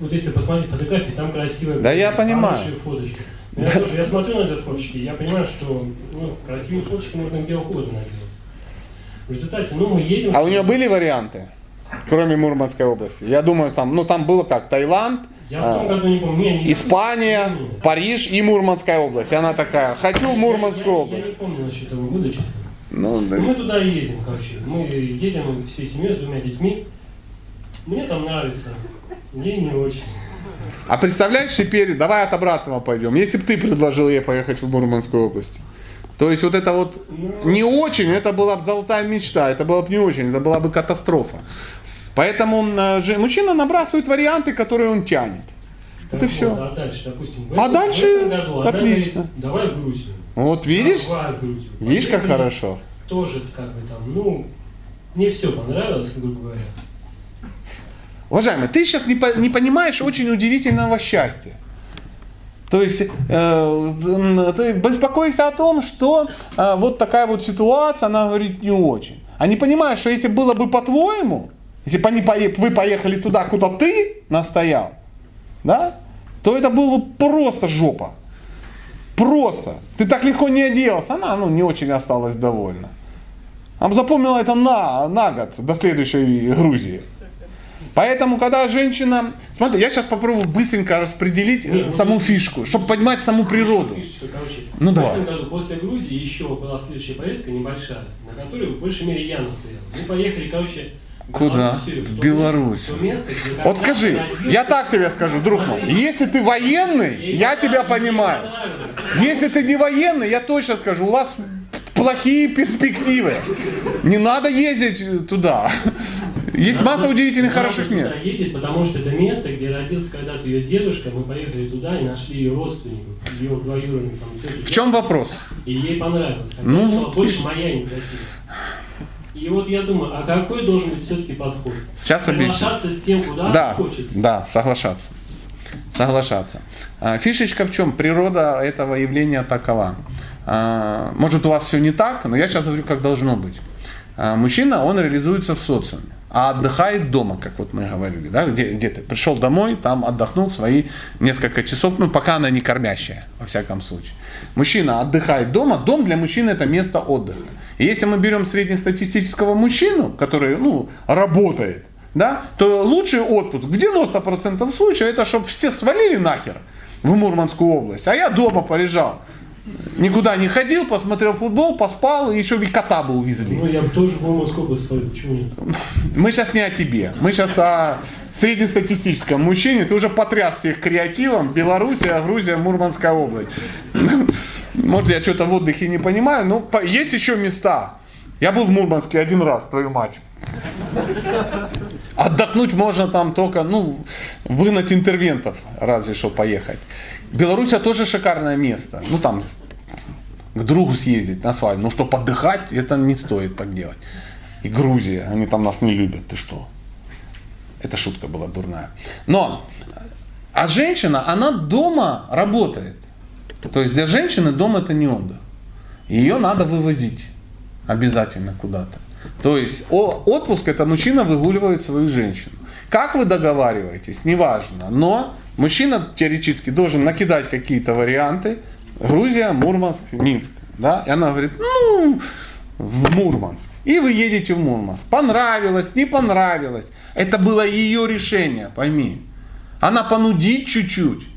вот если посмотреть фотографии, там красивые, Да я понимаю. фоточки. Я, тоже, я смотрю на эти фоточки, я понимаю, что ну, красивые фоточки можно где угодно наделать. В результате, ну, мы едем... А у нее были варианты, кроме Мурманской области? Я думаю, там, ну там было как Таиланд, Я помню. Не, не- Испания, Париж и Мурманская область. И она такая, хочу в Мурманскую я, я, область. не помню насчет этого года, честно. Ну, да. Ну, мы туда едем, короче. Мы едем всей семьей с двумя детьми. Мне там нравится, мне не очень. А представляешь теперь, давай от обратного пойдем. Если бы ты предложил ей поехать в Мурманскую область, то есть вот это вот не очень, это была бы золотая мечта, это было бы не очень, это была бы катастрофа. Поэтому э, мужчина набрасывает варианты, которые он тянет. Вот и все. а дальше, допустим, А этом- дальше году отлично. говорит, давай в Грузию. Вот видишь? Давай в Грузию. Видишь, как хорошо. Тоже как бы там, ну, не все понравилось, грубо говоря. Уважаемый, ты сейчас не, по- не понимаешь очень удивительного счастья. То есть э, ты беспокоишься о том, что э, вот такая вот ситуация, она говорит не очень. А не понимаешь, что если было бы по-твоему, если бы они вы поехали туда, куда ты настоял, да, то это было бы просто жопа. Просто. Ты так легко не оделся, она ну, не очень осталась довольна. Она запомнила это на, на год, до следующей Грузии. Поэтому, когда женщина... Смотри, я сейчас попробую быстренько распределить э, саму фишку, чтобы понимать саму природу. Фишечка, короче, Ну, в давай. этом году после Грузии еще была следующая поездка небольшая, на которой в большей мере я настоял. Мы поехали, короче, Куда? В Беларусь. Вот скажи, я так тебе скажу, друг мой, если ты военный, я тебя понимаю. Если ты не военный, я точно скажу, у вас плохие перспективы. Не надо ездить э, туда. Есть Надо- масса удивительных хороших мест. ездить, потому что это место, где родился когда-то ее дедушка. Мы поехали туда и нашли ее родственников, ее двоюродных там тетю. В чем вопрос? И ей понравилось. Хотя Ну, больше моя инициатива. И вот я думаю, а какой должен быть все-таки подход? Сейчас объясню. Соглашаться с тем, куда Да, хочет. да, соглашаться. Соглашаться. А, Фишечка в чем? Природа этого явления такова. А, Может у вас все не так, но я сейчас говорю, как должно быть. А, Мужчина, он реализуется в социуме, а отдыхает дома, как вот мы говорили, да, где, где ты пришел домой, там отдохнул свои несколько часов, ну пока она не кормящая, во всяком случае. Мужчина отдыхает дома, дом для мужчины это место отдыха. И если мы берем среднестатистического мужчину, который ну, работает, да, то лучший отпуск в 90% случаев это чтобы все свалили нахер в Мурманскую область, а я дома полежал. Никуда не ходил, посмотрел футбол, поспал, и еще и кота бы увезли. Ну, я бы тоже в Мурманскую область свалил, почему нет? Мы сейчас не о тебе, мы сейчас о среднестатистическом мужчине. Ты уже потряс всех креативом. Белоруссия, Грузия, Мурманская область. Может, я что-то в отдыхе не понимаю, но есть еще места. Я был в Мурманске один раз, твою мать. Отдохнуть можно там только, ну, выгнать интервентов, разве что поехать. Белоруссия тоже шикарное место. Ну, там к другу съездить на свадьбу. Но чтобы отдыхать, это не стоит так делать. И Грузия, они там нас не любят. Ты что? Это шутка была дурная. Но А женщина, она дома работает. То есть для женщины дом это не отдых. Ее надо вывозить обязательно куда-то. То есть отпуск это мужчина выгуливает свою женщину. Как вы договариваетесь, неважно, но мужчина теоретически должен накидать какие-то варианты. Грузия, Мурманск, Минск. Да? И она говорит, ну, в Мурманск. И вы едете в Мурманск. Понравилось, не понравилось. Это было ее решение, пойми. Она понудит чуть-чуть.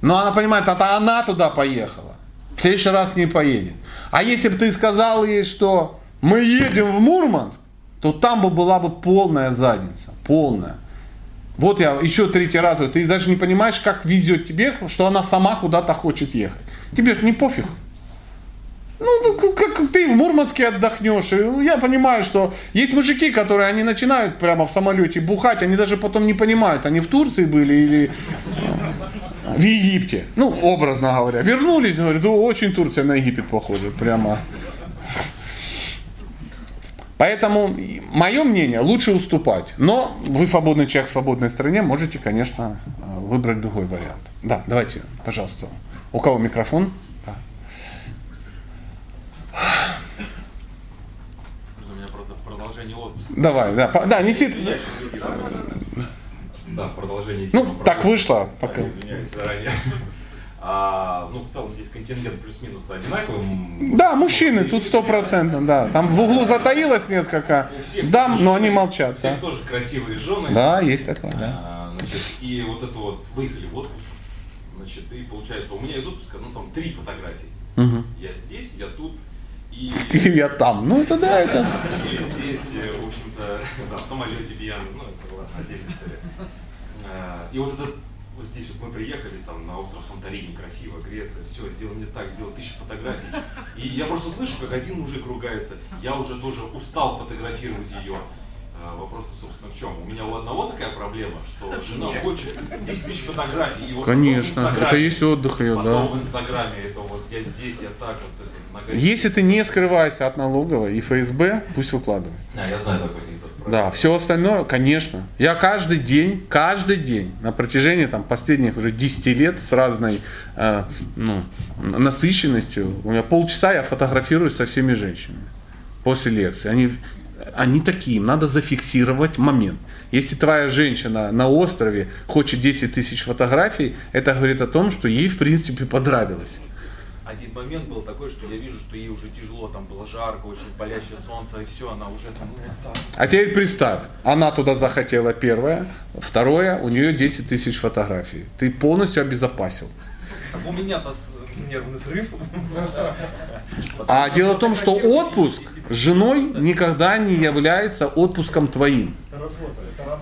Но она понимает, это она туда поехала. В следующий раз не поедет. А если бы ты сказал ей, что мы едем в Мурманск, то там бы была бы полная задница. Полная. Вот я еще третий раз ты даже не понимаешь, как везет тебе, что она сама куда-то хочет ехать. Тебе же не пофиг. Ну, ну, как ты в Мурманске отдохнешь. И Я понимаю, что есть мужики, которые они начинают прямо в самолете бухать, они даже потом не понимают, они в Турции были или в Египте. Ну, образно говоря. Вернулись, говорят, «Ну, очень Турция на Египет похожа. Прямо. Поэтому мое мнение, лучше уступать. Но вы свободный человек в свободной стране, можете, конечно, э, выбрать другой вариант. Да, давайте, пожалуйста. У кого микрофон? Да. У меня просто продолжение отпуска. Давай, да, по- да, неси. Да, в продолжение Ну, так вышло, пока. Да, Извиняюсь заранее. А, ну, в целом здесь контингент плюс-минус одинаковый. Да, мужчины, тут стопроцентно, да. Там в углу затаилось несколько дам, но они молчат. У всех Да, тоже красивые жены. да есть такое, да. А, значит, и вот это вот, выехали в отпуск, значит, и получается, у меня из отпуска, ну, там, три фотографии. Я здесь, я тут, и... И я там. Ну, это да, это... И здесь, э, в общем-то, да, в самолете пьяный, ну, это ладно, отдельная история. А, И вот этот, вот здесь вот мы приехали, там, на остров Санторини, красиво, Греция, все, сделал мне так, сделал тысячу фотографий. И я просто слышу, как один мужик ругается, я уже тоже устал фотографировать ее. А, Вопрос-то, собственно, в чем? У меня у одного такая проблема, что жена хочет 10 тысяч фотографий. И вот Конечно, это есть отдых ее, потом да. в Инстаграме, это вот я здесь, я так, вот это, Если ты не скрываешься от налоговой и ФСБ, пусть выкладывает. А, я знаю такой. Да, все остальное, конечно. Я каждый день, каждый день, на протяжении там, последних уже 10 лет с разной э, ну, насыщенностью, у меня полчаса я фотографируюсь со всеми женщинами после лекции. Они, они такие, надо зафиксировать момент. Если твоя женщина на острове хочет 10 тысяч фотографий, это говорит о том, что ей в принципе понравилось. Один момент был такой, что я вижу, что ей уже тяжело, там было жарко, очень палящее солнце, и все, она уже там, ну вот так. А теперь представь, она туда захотела первое, второе, у нее 10 тысяч фотографий. Ты полностью обезопасил. Так у меня-то нервный срыв. А дело в том, что отпуск с женой никогда не является отпуском твоим. Но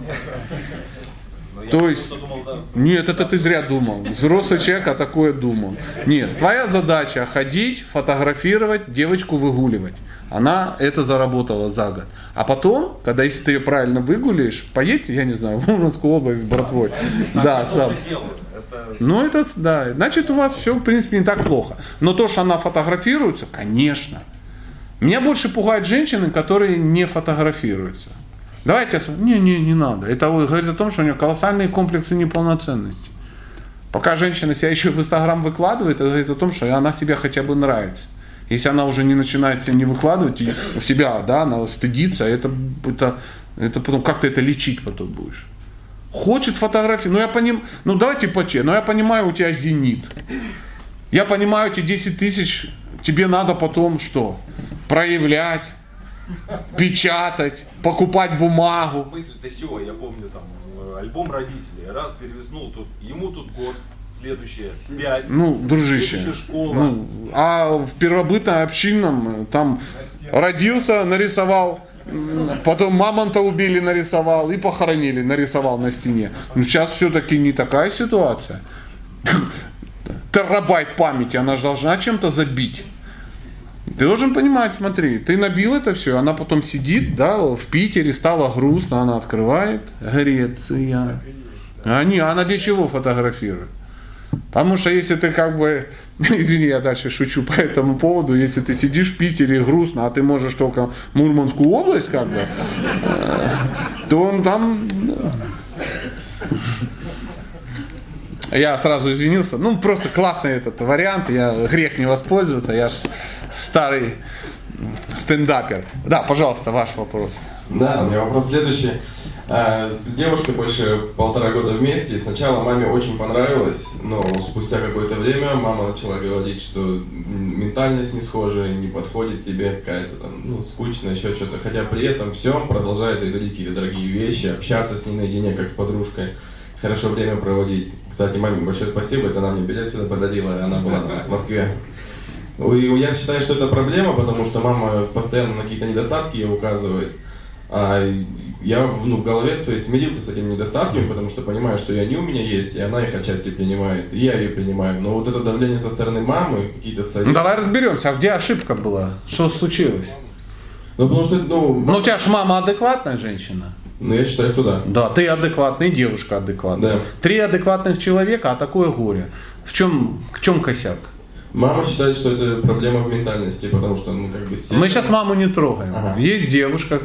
я То есть, просто думал, да, нет, это ты зря думал. Взрослый человек, а такое думал. Нет, твоя задача ходить, фотографировать, девочку выгуливать. Она это заработала за год. А потом, когда если ты ее правильно выгуляешь, поедь, я не знаю, в Мурманскую область с братвой. Да, сам. Ну, это, да, значит, у вас все, в принципе, не так плохо. Но то, что она фотографируется, конечно. Меня больше пугают женщины, которые не фотографируются. Давайте, не, не, не надо. Это говорит о том, что у нее колоссальные комплексы неполноценности. Пока женщина себя еще в Инстаграм выкладывает, это говорит о том, что она себе хотя бы нравится. Если она уже не начинает себя не выкладывать, и в себя, да, она стыдится, это, это, это потом, как ты это лечить потом будешь? Хочет фотографии, ну я понимаю, ну давайте по ну я понимаю, у тебя зенит. Я понимаю, эти 10 тысяч тебе надо потом что? Проявлять, печатать, покупать бумагу. мысль-то с чего? Я помню там э, альбом родителей. Раз перевеснул тут, ему тут год, следующее пять. Ну, дружище. школа. Ну, а в первобытно-общинном э, там родился, нарисовал, потом мамонта убили, нарисовал и похоронили, нарисовал на стене. Ну, сейчас все-таки не такая ситуация. Терабайт памяти, она же должна чем-то забить. Ты должен понимать, смотри, ты набил это все, она потом сидит, да, в Питере, стало грустно, она открывает, Греция. А не, она для чего фотографирует? Потому что если ты как бы, извини, я дальше шучу по этому поводу, если ты сидишь в Питере грустно, а ты можешь только Мурманскую область как бы, э, то он там... Я сразу извинился. Ну, просто классный этот вариант. Я грех не воспользоваться. Я ж старый стендапер. Да, пожалуйста, ваш вопрос. Да, у меня вопрос следующий. А, С девушкой больше полтора года вместе. и Сначала маме очень понравилось, но спустя какое-то время мама начала говорить, что ментальность не схожая, не подходит тебе какая-то там, ну, скучная, еще что-то. Хотя при этом всем продолжает дарить какие-то дорогие вещи, общаться с ней наедине, как с подружкой, хорошо время проводить. Кстати, маме большое спасибо, это она мне билет сюда подарила, она была в Москве. И я считаю, что это проблема, потому что мама постоянно на какие-то недостатки указывает. А я ну, в голове своей смирился с этими недостатками, потому что понимаю, что и они у меня есть, и она их отчасти принимает, и я ее принимаю. Но вот это давление со стороны мамы, какие-то советы... Ну давай разберемся, а где ошибка была? Что случилось? Ну потому что, ну... Ну у тебя же мама адекватная женщина. Ну я считаю, что да. Да, ты адекватный, девушка адекватная. Да. Три адекватных человека, а такое горе. В чем, в чем косяк? Мама считает, что это проблема в ментальности, потому что, ну, как бы... Мы сейчас маму не трогаем. Есть девушка.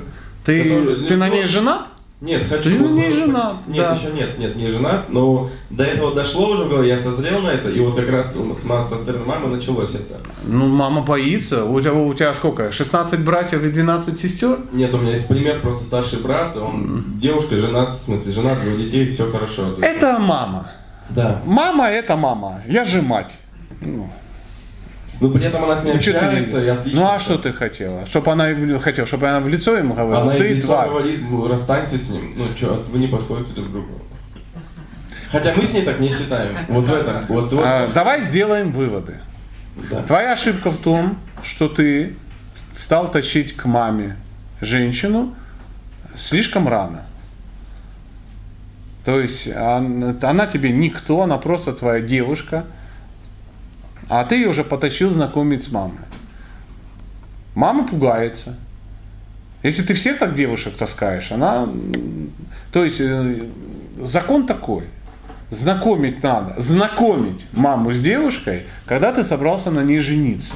Ты, Который- ты на ней женат? Нет, хочу. Ты ну, женат, Нет, да. еще нет, нет, не женат, но до этого дошло уже голове, я созрел на это, и вот как раз с со стороны мамы началось это. Ну, мама боится. У тебя, у тебя сколько? 16 братьев и 12 сестер? Нет, у меня есть пример, просто старший брат, он девушка, женат, в смысле, женат, двое детей, все хорошо. Это мама. Да. Мама это мама. Я же мать. Ну, Но при этом она с ней ну, чё ты общается, и отлично. Ну а что ты хотела? Чтобы она в- хотела, чтобы она в лицо ему говорила. Она ты и лицо тварь. говорит, «Ну, расстанься с ним, ну что, вы не подходите друг к другу. Хотя мы с ней так не считаем. Вот в этом. Вот, вот. А, давай сделаем выводы. Да. Твоя ошибка в том, что ты стал тащить к маме женщину слишком рано. То есть он- она тебе никто, она просто твоя девушка, а ты ее уже потащил знакомить с мамой. Мама пугается. Если ты всех так девушек таскаешь, она... То есть э, закон такой. Знакомить надо. Знакомить маму с девушкой, когда ты собрался на ней жениться.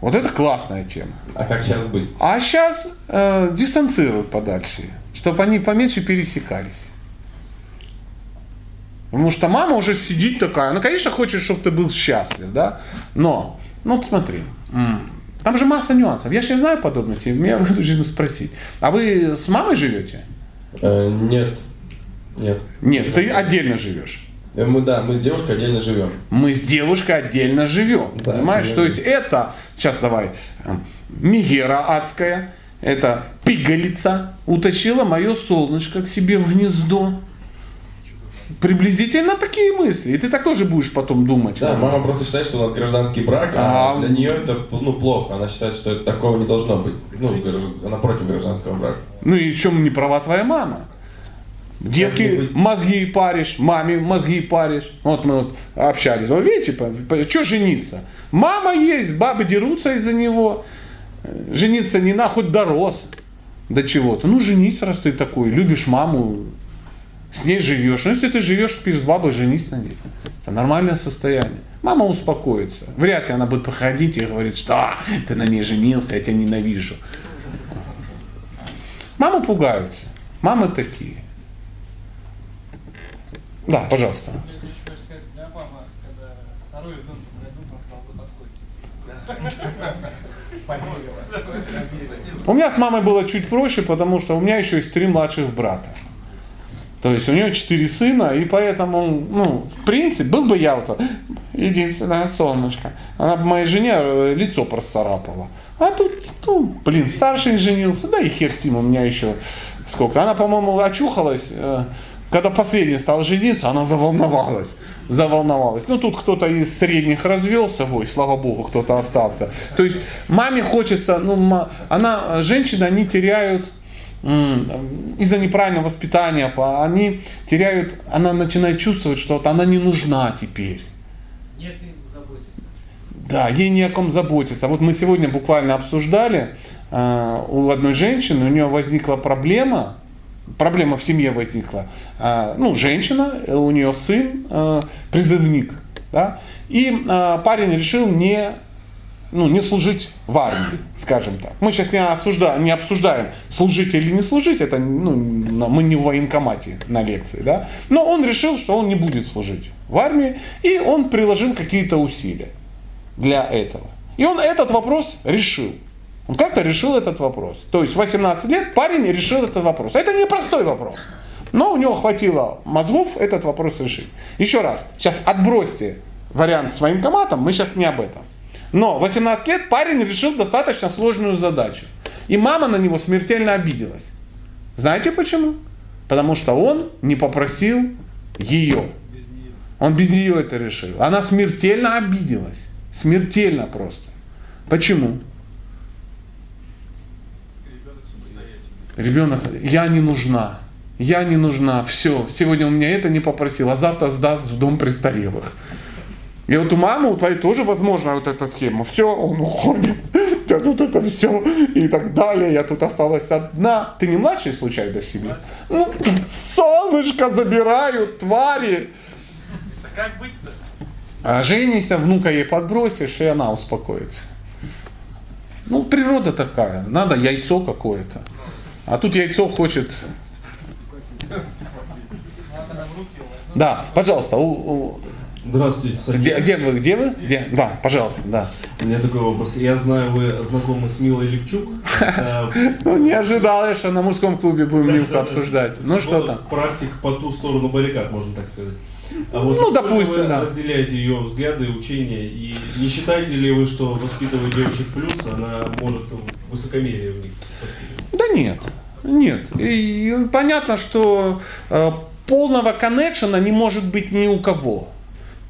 Вот это классная тема. А как сейчас быть? А сейчас э, дистанцируют подальше, чтобы они поменьше пересекались. Потому что мама уже сидит такая, ну, конечно, хочет, чтобы ты был счастлив, да, но, ну, вот смотри, там же масса нюансов. Я же не знаю подробностей, меня вынуждены спросить. А вы с мамой живете? Э, нет. Нет. Нет, ты отдельно живешь. Э, Мы, да, мы с девушкой отдельно живем. Мы с девушкой отдельно живем. Да, понимаешь? То есть это, сейчас давай, э, Мегера адская, это пигалица утащила мое солнышко к себе в гнездо. Приблизительно такие мысли. И ты так тоже будешь потом думать. Да, мама просто считает, что у нас гражданский брак, а, А, для нее это ну, плохо. Она считает, что это такого не должно быть. Ну, она против гражданского брака. Ну и в чем не права твоя мама? Детки мозги паришь, маме мозги паришь. Вот мы вот общались. Вот видите, что жениться? Мама есть, бабы дерутся из-за него. Жениться не на, хоть дорос до чего-то. Ну, женись, раз ты такой, любишь маму, с ней живешь. Ну, если ты живешь, спишь с бабой, женись на ней. Это нормальное состояние. Мама успокоится. Вряд ли она будет походить и говорить, что «А, ты на ней женился, я тебя ненавижу. Мамы пугаются. Мамы такие. Да, пожалуйста. У меня с мамой было чуть проще, потому что у меня еще есть три младших брата. То есть у нее четыре сына, и поэтому, ну, в принципе, был бы я вот единственное солнышко. Она бы моей жене э, лицо простарапала. А тут, ну, блин, старший женился, да и хер с ним, у меня еще сколько. Она, по-моему, очухалась, э, когда последний стал жениться, она заволновалась. Заволновалась. Ну, тут кто-то из средних развелся, ой, слава богу, кто-то остался. То есть маме хочется, ну, она, женщины, они теряют из-за неправильного воспитания, они теряют, она начинает чувствовать, что вот она не нужна теперь. Нет. Да, ей не о ком заботиться. Вот мы сегодня буквально обсуждали, э, у одной женщины, у нее возникла проблема, проблема в семье возникла. Э, ну, женщина, у нее сын, э, призывник. Да? И парень решил не ну, не служить в армии, скажем так. Мы сейчас не, осуждаем, не обсуждаем, служить или не служить, это ну, мы не в военкомате на лекции, да. Но он решил, что он не будет служить в армии, и он приложил какие-то усилия для этого. И он этот вопрос решил. Он как-то решил этот вопрос. То есть 18 лет парень решил этот вопрос. Это не простой вопрос. Но у него хватило мозгов этот вопрос решить. Еще раз, сейчас отбросьте вариант с военкоматом, мы сейчас не об этом. Но 18 лет парень решил достаточно сложную задачу. И мама на него смертельно обиделась. Знаете почему? Потому что он не попросил ее. Он без нее это решил. Она смертельно обиделась. Смертельно просто. Почему? Ребенок, я не нужна. Я не нужна. Все. Сегодня у меня это не попросил, а завтра сдаст в дом престарелых. И вот у мамы, у твоей тоже возможно вот эта схема. Все, он уходит, я тут это все и так далее, я тут осталась одна. Ты не младший случайно в семье? Ну, солнышко забирают, твари. Да как быть-то? А женися, внука ей подбросишь, и она успокоится. Ну, природа такая, надо яйцо какое-то. А тут яйцо хочет... Да, пожалуйста, у, у... Здравствуйте, Сергей. Где, где вы? Где вы? Где? Да, пожалуйста, да. У меня такой вопрос. Я знаю, вы знакомы с Милой Левчук. Ну, не ожидал, что на мужском клубе будем Милку обсуждать. Ну, что там? Практик по ту сторону баррикад, можно так сказать. А вот ну, допустим, вы да. разделяете ее взгляды учения, и не считаете ли вы, что воспитывая девочек плюс, она может высокомерие в них воспитывать? Да нет, нет. И понятно, что э, полного коннекшена не может быть ни у кого.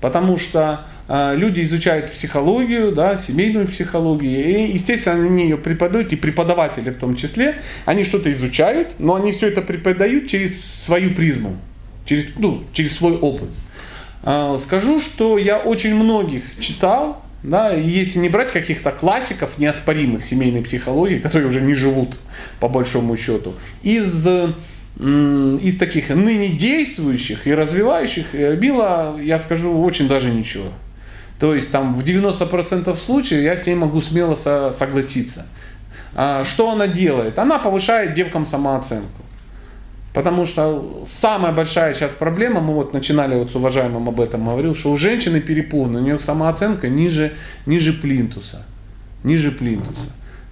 Потому что э, люди изучают психологию, да, семейную психологию, и, естественно, они ее преподают, и преподаватели в том числе, они что-то изучают, но они все это преподают через свою призму, через, ну, через свой опыт. Э, скажу, что я очень многих читал, да, если не брать каких-то классиков неоспоримых семейной психологии, которые уже не живут по большому счету, из из таких ныне действующих и развивающих Билла, я скажу, очень даже ничего. То есть там в 90% случаев я с ней могу смело со- согласиться. А что она делает? Она повышает девкам самооценку. Потому что самая большая сейчас проблема, мы вот начинали вот с уважаемым об этом говорил, что у женщины перепугана, у нее самооценка ниже, ниже плинтуса. Ниже плинтуса.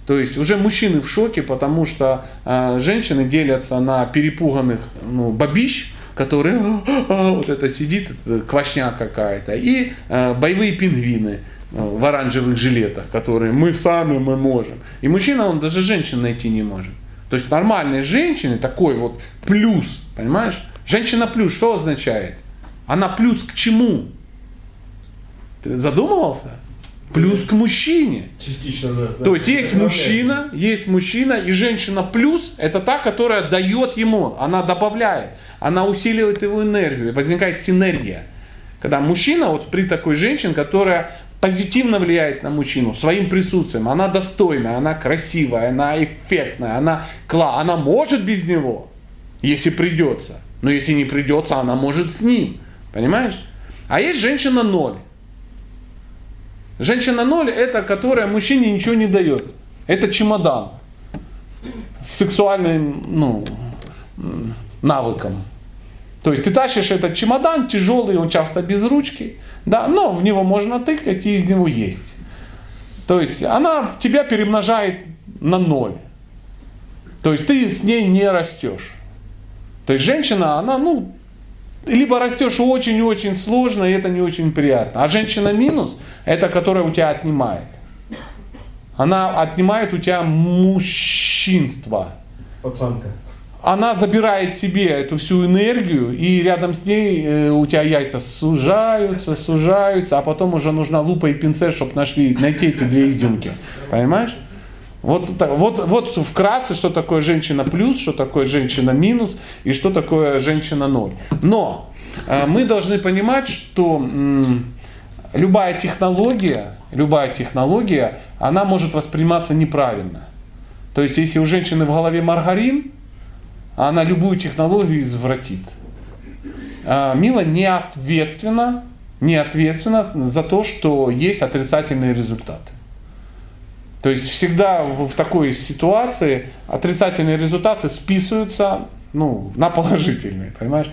То есть уже мужчины в шоке, потому что э, женщины делятся на перепуганных ну, бабищ, которые «А, а», вот это сидит, это квашня какая-то, и э, боевые пингвины э, в оранжевых жилетах, которые мы сами, мы можем. И мужчина, он даже женщин найти не может. То есть нормальные женщины, такой вот плюс, понимаешь? Женщина плюс, что означает? Она плюс к чему? Ты задумывался? Плюс к мужчине. Частично, да. То есть есть мужчина, есть мужчина, и женщина плюс это та, которая дает ему, она добавляет, она усиливает его энергию, возникает синергия. Когда мужчина, вот при такой женщине, которая позитивно влияет на мужчину своим присутствием, она достойная, она красивая, она эффектная, она кла, она может без него, если придется. Но если не придется, она может с ним. Понимаешь? А есть женщина ноль. Женщина ноль это которая мужчине ничего не дает. Это чемодан с сексуальным ну, навыком. То есть ты тащишь этот чемодан тяжелый, он часто без ручки, да, но в него можно тыкать и из него есть. То есть она тебя перемножает на ноль. То есть ты с ней не растешь. То есть женщина, она, ну, либо растешь очень-очень сложно, и это не очень приятно. А женщина минус, это которая у тебя отнимает. Она отнимает у тебя мужчинство. Пацанка. Она забирает себе эту всю энергию, и рядом с ней э, у тебя яйца сужаются, сужаются, а потом уже нужна лупа и пинцет, чтобы нашли, найти эти две изюмки. Понимаешь? Вот, вот, вот вкратце, что такое женщина плюс, что такое женщина минус и что такое женщина ноль. Но э, мы должны понимать, что м, любая технология, любая технология, она может восприниматься неправильно. То есть, если у женщины в голове маргарин, она любую технологию извратит. А, Мила не ответственна, не ответственна за то, что есть отрицательные результаты. То есть всегда в, в такой ситуации отрицательные результаты списываются ну, на положительные, понимаешь?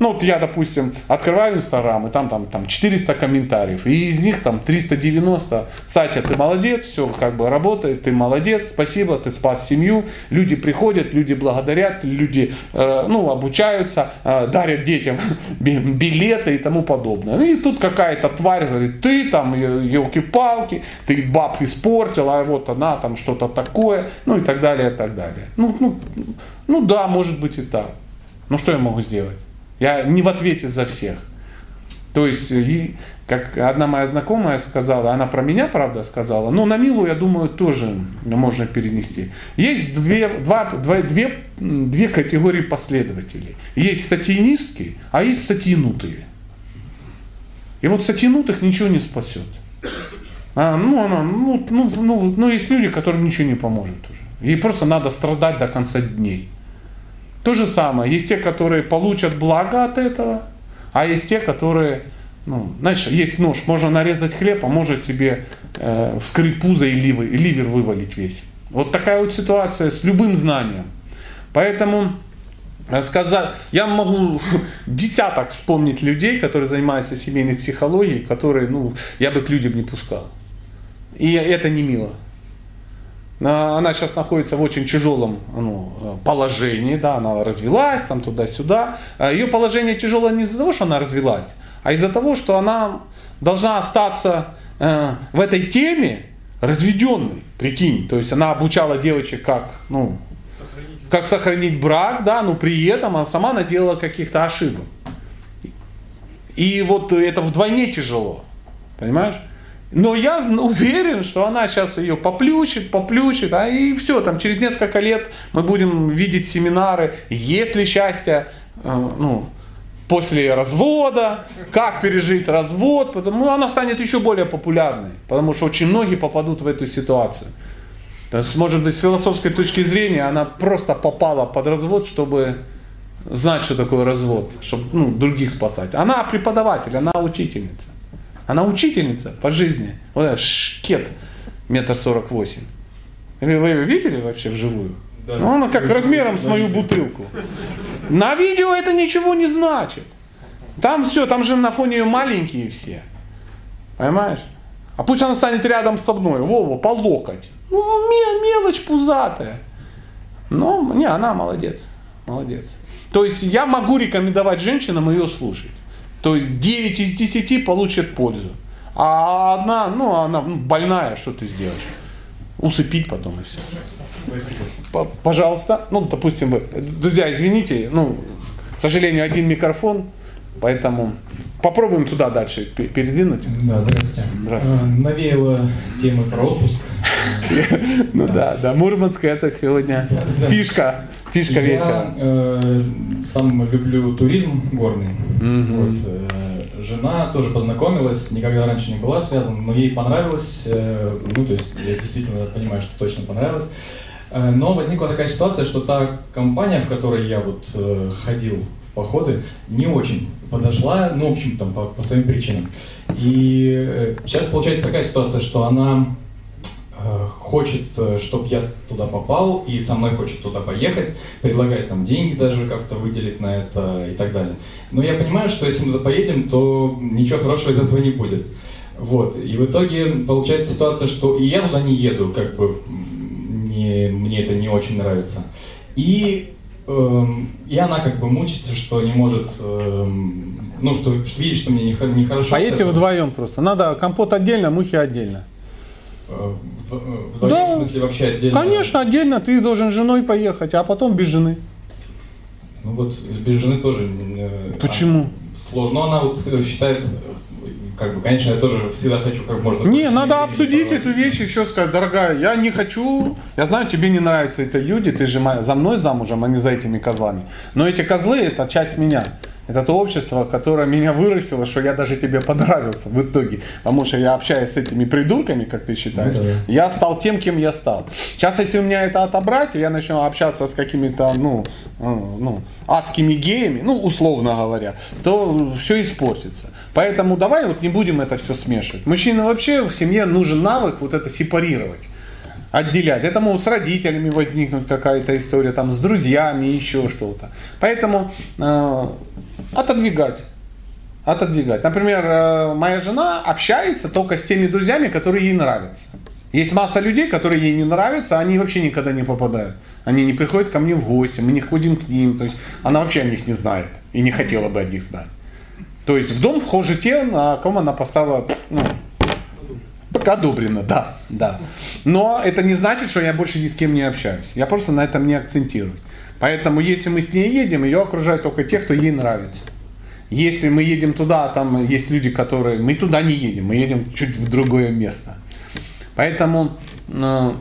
Ну вот я, допустим, открываю Инстаграм, и там, там, там 400 комментариев, и из них там 390, Сатя, ты молодец, все как бы работает, ты молодец, спасибо, ты спас семью, люди приходят, люди благодарят, люди э, ну, обучаются, э, дарят детям билеты и тому подобное. И тут какая-то тварь говорит, ты там, елки-палки, ты баб испортил, а вот она там что-то такое, ну и так далее, и так далее. Ну, ну, ну да, может быть и так. Но что я могу сделать? Я не в ответе за всех. То есть, и, как одна моя знакомая сказала, она про меня, правда, сказала, но на Милу, я думаю, тоже можно перенести. Есть две, два, два, две, две категории последователей. Есть сатинистки, а есть сатинутые. И вот сатинутых ничего не спасет. А, ну, она, ну, ну, ну, ну, есть люди, которым ничего не поможет уже. Ей просто надо страдать до конца дней. То же самое, есть те, которые получат благо от этого, а есть те, которые, ну, знаешь, есть нож, можно нарезать хлеб, а может себе э, вскрыть пузо и ливер, и ливер вывалить весь. Вот такая вот ситуация с любым знанием. Поэтому э, сказать, я могу десяток вспомнить людей, которые занимаются семейной психологией, которые, ну, я бы к людям не пускал. И это не мило. Она сейчас находится в очень тяжелом ну, положении, да, она развелась там туда-сюда. А Ее положение тяжелое не из-за того, что она развелась, а из-за того, что она должна остаться э, в этой теме разведенной, прикинь. То есть она обучала девочек как, ну, как сохранить брак, да, но при этом она сама наделала каких-то ошибок. И вот это вдвойне тяжело, понимаешь? Но я уверен, что она сейчас ее поплющит, поплющит, а и все, там через несколько лет мы будем видеть семинары, если счастье, э, ну, после развода, как пережить развод, потому ну, она станет еще более популярной, потому что очень многие попадут в эту ситуацию. То есть, может быть, с философской точки зрения она просто попала под развод, чтобы знать, что такое развод, чтобы ну, других спасать. Она преподаватель, она учительница. Она учительница по жизни. Вот этот шкет метр сорок восемь. Вы, вы ее видели вообще вживую? Да, ну, она как размером с мою бутылку. На видео это ничего не значит. Там все, там же на фоне ее маленькие все. Понимаешь? А пусть она станет рядом со мной, Вова, по локоть. Ну, мелочь пузатая. Но, не, она молодец. Молодец. То есть я могу рекомендовать женщинам ее слушать. То есть 9 из 10 получат пользу. А одна, ну, она ну, больная, что ты сделаешь? Усыпить потом и все. Спасибо. Пожалуйста. Ну, допустим, вы. Друзья, извините, ну, к сожалению, один микрофон, поэтому попробуем туда дальше передвинуть. Да, здравствуйте. Здравствуйте. А, навеяло темы про отпуск. Ну да, да, Мурманская это сегодня фишка. Фишка я, вечера. Э, сам люблю туризм горный. Э, жена тоже познакомилась, никогда раньше не была связана, но ей понравилось. Э, ну, то есть я действительно понимаю, что точно понравилось. Но возникла такая ситуация, что та компания, в которой я вот ходил в походы, не очень подошла, ну, в общем, там, по, по своим причинам. И сейчас получается такая ситуация, что она хочет, э, чтобы я туда попал, и со мной хочет туда поехать, предлагает там деньги даже как-то выделить на это и так далее. Но я понимаю, что если мы туда поедем, то ничего хорошего из этого не будет. Вот. И в итоге получается ситуация, что и я туда не еду, как бы не, мне это не очень нравится. И, эм, и она как бы мучится, что не может, эм, ну, что, что видит, что мне нехорошо. Не Поедьте вдвоем просто. Надо компот отдельно, мухи отдельно. Э, в, да, в смысле вообще отдельно? Конечно, отдельно. Ты должен с женой поехать, а потом без жены. Ну вот без жены тоже. Э, Почему? А, сложно. Она вот считает, как бы, конечно, я тоже всегда хочу как можно. Не, надо обсудить эту вещь и все сказать, дорогая, я не хочу, я знаю, тебе не нравятся эти люди, ты же за мной замужем, а не за этими козлами. Но эти козлы это часть меня. Это то общество, которое меня вырастило, что я даже тебе понравился в итоге. Потому что я общаюсь с этими придурками, как ты считаешь, ну, да. я стал тем, кем я стал. Сейчас, если у меня это отобрать, и я начну общаться с какими-то, ну, э, ну, адскими геями, ну, условно говоря, то все испортится. Поэтому давай вот не будем это все смешивать. Мужчине вообще в семье нужен навык вот это сепарировать. Отделять. Это могут с родителями возникнуть какая-то история, там, с друзьями, еще что-то. Поэтому э, отодвигать. Отодвигать. Например, э, моя жена общается только с теми друзьями, которые ей нравятся. Есть масса людей, которые ей не нравятся, они вообще никогда не попадают. Они не приходят ко мне в гости, мы не ходим к ним. То есть она вообще о них не знает и не хотела бы о них знать. То есть в дом вхожи те, на ком она поставила ну, одобрено, да, да. Но это не значит, что я больше ни с кем не общаюсь. Я просто на этом не акцентирую. Поэтому если мы с ней едем, ее окружают только те, кто ей нравится. Если мы едем туда, там есть люди, которые... Мы туда не едем, мы едем чуть в другое место. Поэтому э,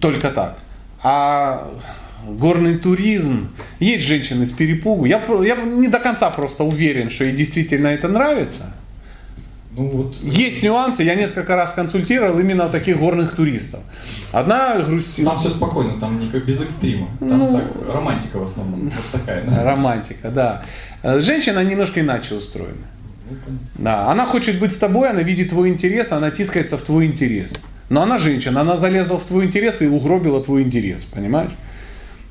только так. А горный туризм, есть женщины с перепугу. Я, я не до конца просто уверен, что ей действительно это нравится. Ну, вот. Есть нюансы, я несколько раз консультировал именно таких горных туристов. Одна грустила. Там все спокойно, там не как без экстрима. Там ну, так, романтика в основном. Вот такая. Да? Романтика, да. Женщина немножко иначе устроена. Ну, да, она хочет быть с тобой, она видит твой интерес, она тискается в твой интерес. Но она женщина, она залезла в твой интерес и угробила твой интерес, понимаешь?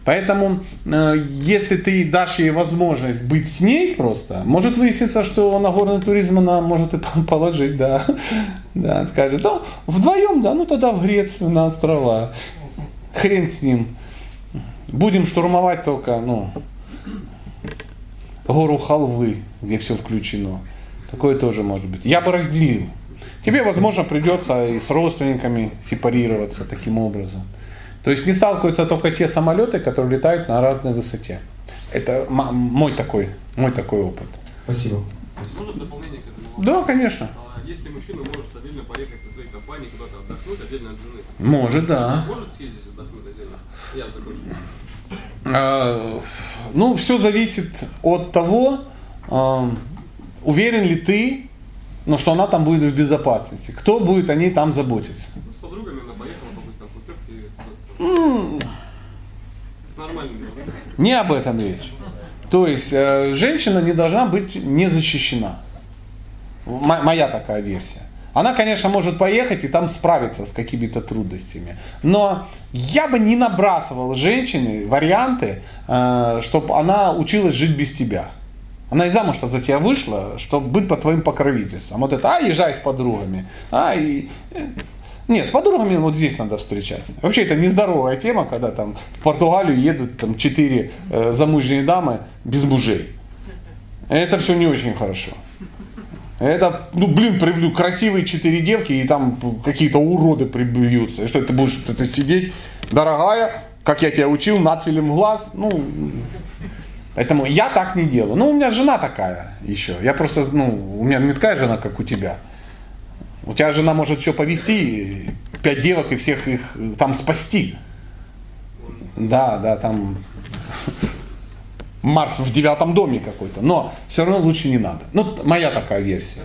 Поэтому, э, если ты дашь ей возможность быть с ней просто, может выясниться, что на горный туризм она может и положить, да. Да, скажет, да, вдвоем, да, ну тогда в Грецию, на острова. Хрен с ним. Будем штурмовать только, ну, гору халвы, где все включено. Такое тоже может быть. Я бы разделил. Тебе, возможно, придется и с родственниками сепарироваться таким образом. То есть не сталкиваются только те самолеты, которые летают на разной высоте. Это мой такой, мой такой опыт. Спасибо. Можно дополнение к этому? Да, конечно. А если мужчина может стабильно поехать со своей компанией куда-то отдохнуть отдельно от жены? Может, да. Может съездить отдохнуть отдельно? Я закончу. А, ну, все зависит от того, а, уверен ли ты, ну, что она там будет в безопасности. Кто будет о ней там заботиться. С подругами она поехала побыть там в путевке. С нормальными. Не об этом речь. То есть э, женщина не должна быть не защищена. Моя такая версия. Она, конечно, может поехать и там справиться с какими-то трудностями. Но я бы не набрасывал женщине варианты, э, чтобы она училась жить без тебя. Она и замуж за тебя вышла, чтобы быть под твоим покровительством. Вот это, а, езжай с подругами. А, и... Нет, с подругами вот здесь надо встречать. Вообще это нездоровая тема, когда там в Португалию едут там четыре э, замужние дамы без мужей. Это все не очень хорошо. Это, ну блин, привлю красивые четыре девки и там какие-то уроды прибьются. И что ты будешь это сидеть, дорогая, как я тебя учил, надфилем глаз, ну, Поэтому я так не делаю. Ну, у меня жена такая еще. Я просто, ну, у меня не такая жена, как у тебя. У тебя жена может еще повести пять девок и всех их там спасти. Да, да, там Марс в девятом доме какой-то. Но все равно лучше не надо. Ну, моя такая версия.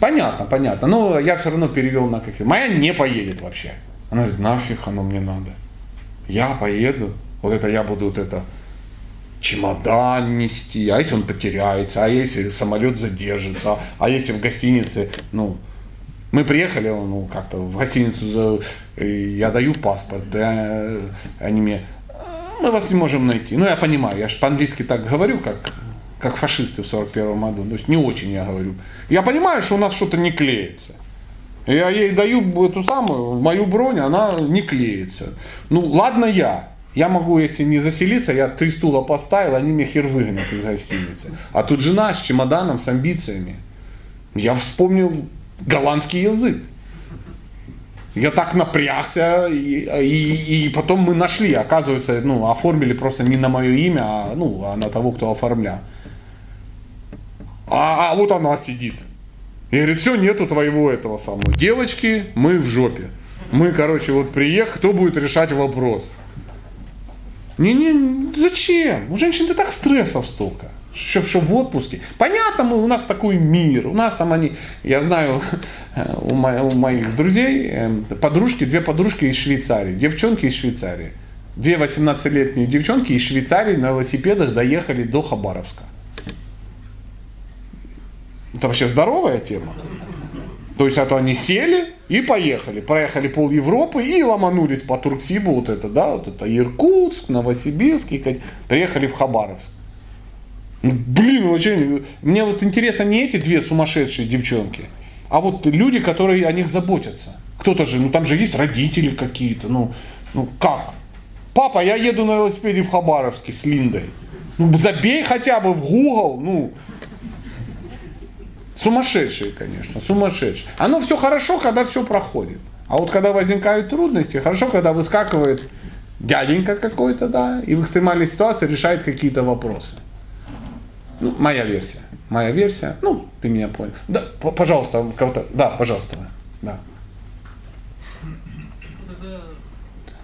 Понятно, понятно. Но я все равно перевел на какие. Моя не поедет вообще. Она говорит, нафиг оно мне надо. Я поеду. Вот это я буду вот это чемодан нести, а если он потеряется, а если самолет задержится, а если в гостинице, ну, мы приехали, ну, как-то в гостиницу, за, я даю паспорт, да, они мне, мы вас не можем найти. Ну, я понимаю, я же по-английски так говорю, как, как фашисты в 41 году, то есть не очень я говорю. Я понимаю, что у нас что-то не клеится. Я ей даю эту самую, мою бронь, она не клеится. Ну, ладно я, я могу, если не заселиться, я три стула поставил, они мне хер выгонят из гостиницы. А тут жена с чемоданом, с амбициями. Я вспомнил голландский язык. Я так напрягся, и, и, и потом мы нашли, оказывается, ну, оформили просто не на мое имя, а, ну, а на того, кто оформлял. А, а вот она сидит. И говорит, все, нету твоего этого самого. Девочки, мы в жопе. Мы, короче, вот приехали, кто будет решать вопрос? Не-не, зачем? У женщин-то так стрессов столько. Что, что в отпуске. Понятно, мы, у нас такой мир. У нас там они, я знаю, у, мо, у моих друзей, эм, подружки, две подружки из Швейцарии, девчонки из Швейцарии. Две 18-летние девчонки из Швейцарии на велосипедах доехали до Хабаровска. Это вообще здоровая тема. То есть это они сели и поехали. Проехали пол Европы и ломанулись по Турксибу, вот это, да, вот это Иркутск, Новосибирск, и приехали в Хабаровск. Блин, очень... Мне вот интересно не эти две сумасшедшие девчонки, а вот люди, которые о них заботятся. Кто-то же, ну там же есть родители какие-то, ну, ну как? Папа, я еду на велосипеде в Хабаровске с Линдой. Ну, забей хотя бы в Google, ну, Сумасшедшие, конечно, сумасшедшие. Оно все хорошо, когда все проходит. А вот когда возникают трудности, хорошо, когда выскакивает дяденька какой-то, да, и в экстремальной ситуации решает какие-то вопросы. Ну, моя версия. Моя версия. Ну, ты меня понял. Да, пожалуйста, кого-то. Да, пожалуйста. Да.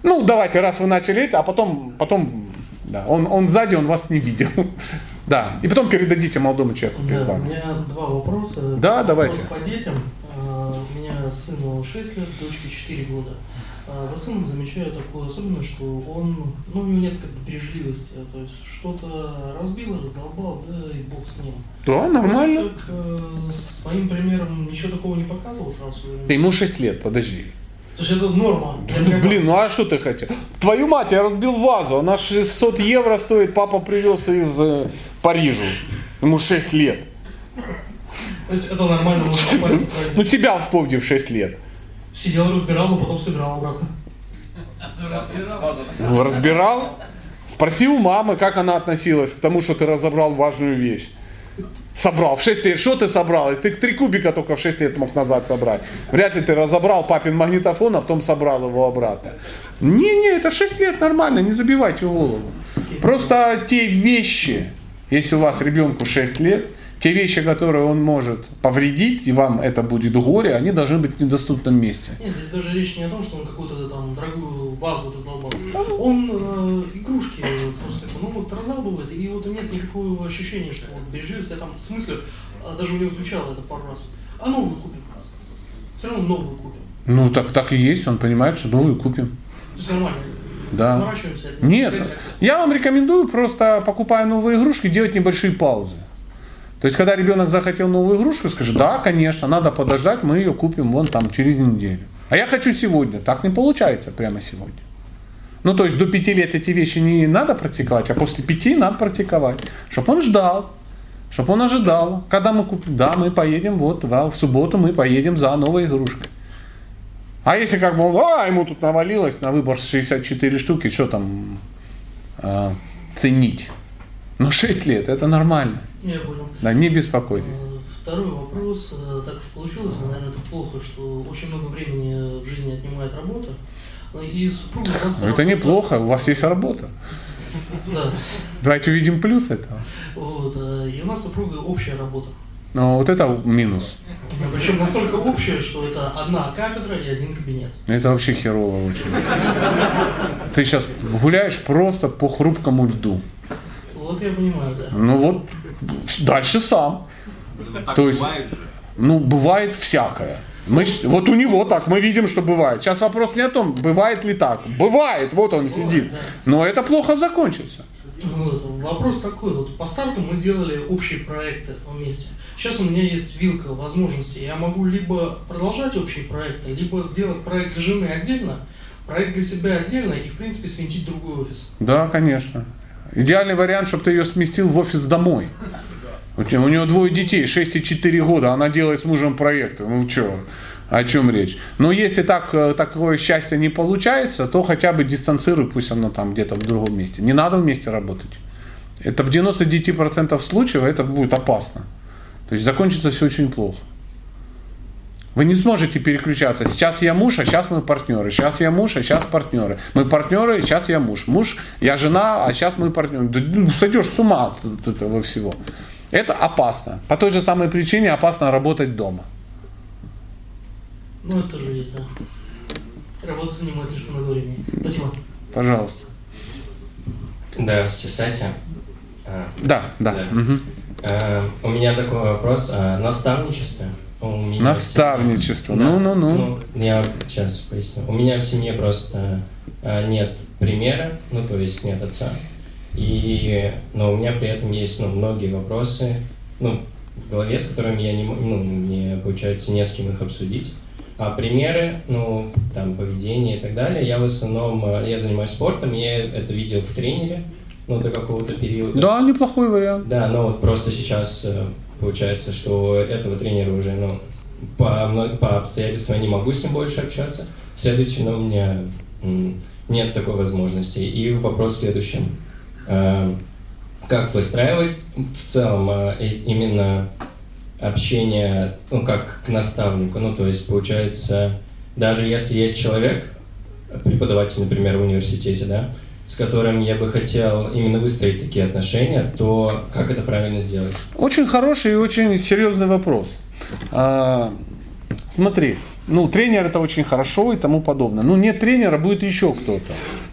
Ну, давайте, раз вы начали это, а потом, потом, да, он, он сзади, он вас не видел. Да, и потом передадите молодому человеку перед Да, у меня два вопроса. Да, давайте. Вопрос по детям. У меня сыну 6 лет, дочке 4 года. А За сыном замечаю такую особенность, что он, ну, у него нет как бы бережливости, то есть что-то разбил, раздолбал, да, и бог с ним. Да, нормально. Как э, с моим примером ничего такого не показывал сразу? Да Ему 6 лет, подожди. То есть это норма. Я Ну. Блин, ну а что ты хотел? Твою мать, я разбил вазу, она 600 евро стоит, папа привез из э, Парижа. Ему 6 лет. То есть это нормально, можно пальцы тратить. Ну тебя вспомни в 6 лет. Сидел, разбирал, но потом собирал обратно. Ну, разбирал. Спроси у мамы, как она относилась к тому, что ты разобрал важную вещь. Собрал. В 6 лет что ты собрал? Ты три кубика только в 6 лет мог назад собрать. Вряд ли ты разобрал папин магнитофон, а потом собрал его обратно. Не-не, это 6 лет нормально, не забивайте голову. Просто те вещи, если у вас ребенку 6 лет, те вещи, которые он может повредить, и вам это будет горе, они должны быть в недоступном месте. Нет, здесь даже речь не о том, что он какую-то там дорогую вазу раздолбал. Он э, игрушки просто, ну вот раздалбывает, и вот нет никакого ощущения, что вот бережливость, я там в смысле, а, даже у него звучало это пару раз. А новую купим. Все равно новую купим. Ну, так, так и есть, он понимает, что новую купим. Есть нормально. Да. Нет, я вам рекомендую просто, покупая новые игрушки, делать небольшие паузы. То есть, когда ребенок захотел новую игрушку, скажи, да, конечно, надо подождать, мы ее купим вон там через неделю. А я хочу сегодня. Так не получается прямо сегодня. Ну, то есть до пяти лет эти вещи не надо практиковать, а после пяти надо практиковать. Чтобы он ждал, чтобы он ожидал. Когда мы купим, да, мы поедем, вот, да, в субботу мы поедем за новой игрушкой. А если как бы он, а, ему тут навалилось на выбор 64 штуки, что там а, ценить? Ну, 6 лет, это нормально. Я понял. Да, не беспокойтесь. Второй вопрос. э, Так уж получилось, но, наверное, это плохо, что очень много времени в жизни отнимает работа. Ну, И супруга у нас... Но это неплохо, у вас есть работа. Да. Давайте увидим плюс этого. Вот, э, и у нас с супругой общая работа. Но вот это минус. Причем настолько общая, что это одна кафедра и один кабинет. Это вообще херово очень. Ты сейчас гуляешь просто по хрупкому льду. Вот я понимаю, да. Ну вот, дальше сам. Так То есть, бывает же. ну, бывает всякое. Мы, вот у него так, мы видим, что бывает. Сейчас вопрос не о том, бывает ли так. Бывает, вот он сидит. Но это плохо закончится. Вот, вопрос такой, вот по старту мы делали общие проекты вместе. Сейчас у меня есть вилка возможностей. Я могу либо продолжать общие проекты, либо сделать проект для жены отдельно, проект для себя отдельно и, в принципе, свинтить другой офис. Да, конечно. Идеальный вариант, чтобы ты ее сместил в офис домой. У, нее двое детей, 6 и 4 года, она делает с мужем проекты. Ну что, о чем речь? Но если так, э, такое счастье не получается, то хотя бы дистанцируй, пусть оно там где-то в другом месте. Не надо вместе работать. Это в 99% случаев это будет опасно. То есть закончится все очень плохо. Вы не сможете переключаться. Сейчас я муж, а сейчас мы партнеры. Сейчас я муж, а сейчас партнеры. Мы партнеры, сейчас я муж. Муж, я жена, а сейчас мы партнеры. Да, ну, сойдешь с ума от этого всего. Это опасно. По той же самой причине опасно работать дома. Ну, это тоже есть, да. Работа занимает слишком много времени. Спасибо. Пожалуйста. Здравствуйте, Сатя. А, Да, да. мгм. Э, У меня такой вопрос. а, Наставничество. Меня Наставничество. семье- Да. Ну-ну-ну. Ну, я сейчас поясню. У меня в семье просто а, нет примера, ну, то есть нет отца. И, но у меня при этом есть, ну, многие вопросы, ну, в голове, с которыми я не, ну, мне, получается, не с кем их обсудить. А примеры, ну, там, поведение и так далее, я в основном, э, я занимаюсь спортом, я это видел в тренере, ну, до какого-то периода. Да, неплохой вариант. Да, но вот просто сейчас э, получается, что этого тренера уже, ну, по, по обстоятельствам я не могу с ним больше общаться. Следовательно, у меня нет такой возможности. И вопрос в следующем. Э, Как выстраивать в целом и- именно общение, ну, как к наставнику? Ну, то есть, получается, даже если есть человек, преподаватель, например, в университете, да, с которым я бы хотел именно выстроить такие отношения, то как это правильно сделать? Очень хороший и очень серьезный вопрос. А, смотри, ну, тренер это очень хорошо и тому подобное. Ну, нет тренера, будет еще кто-то.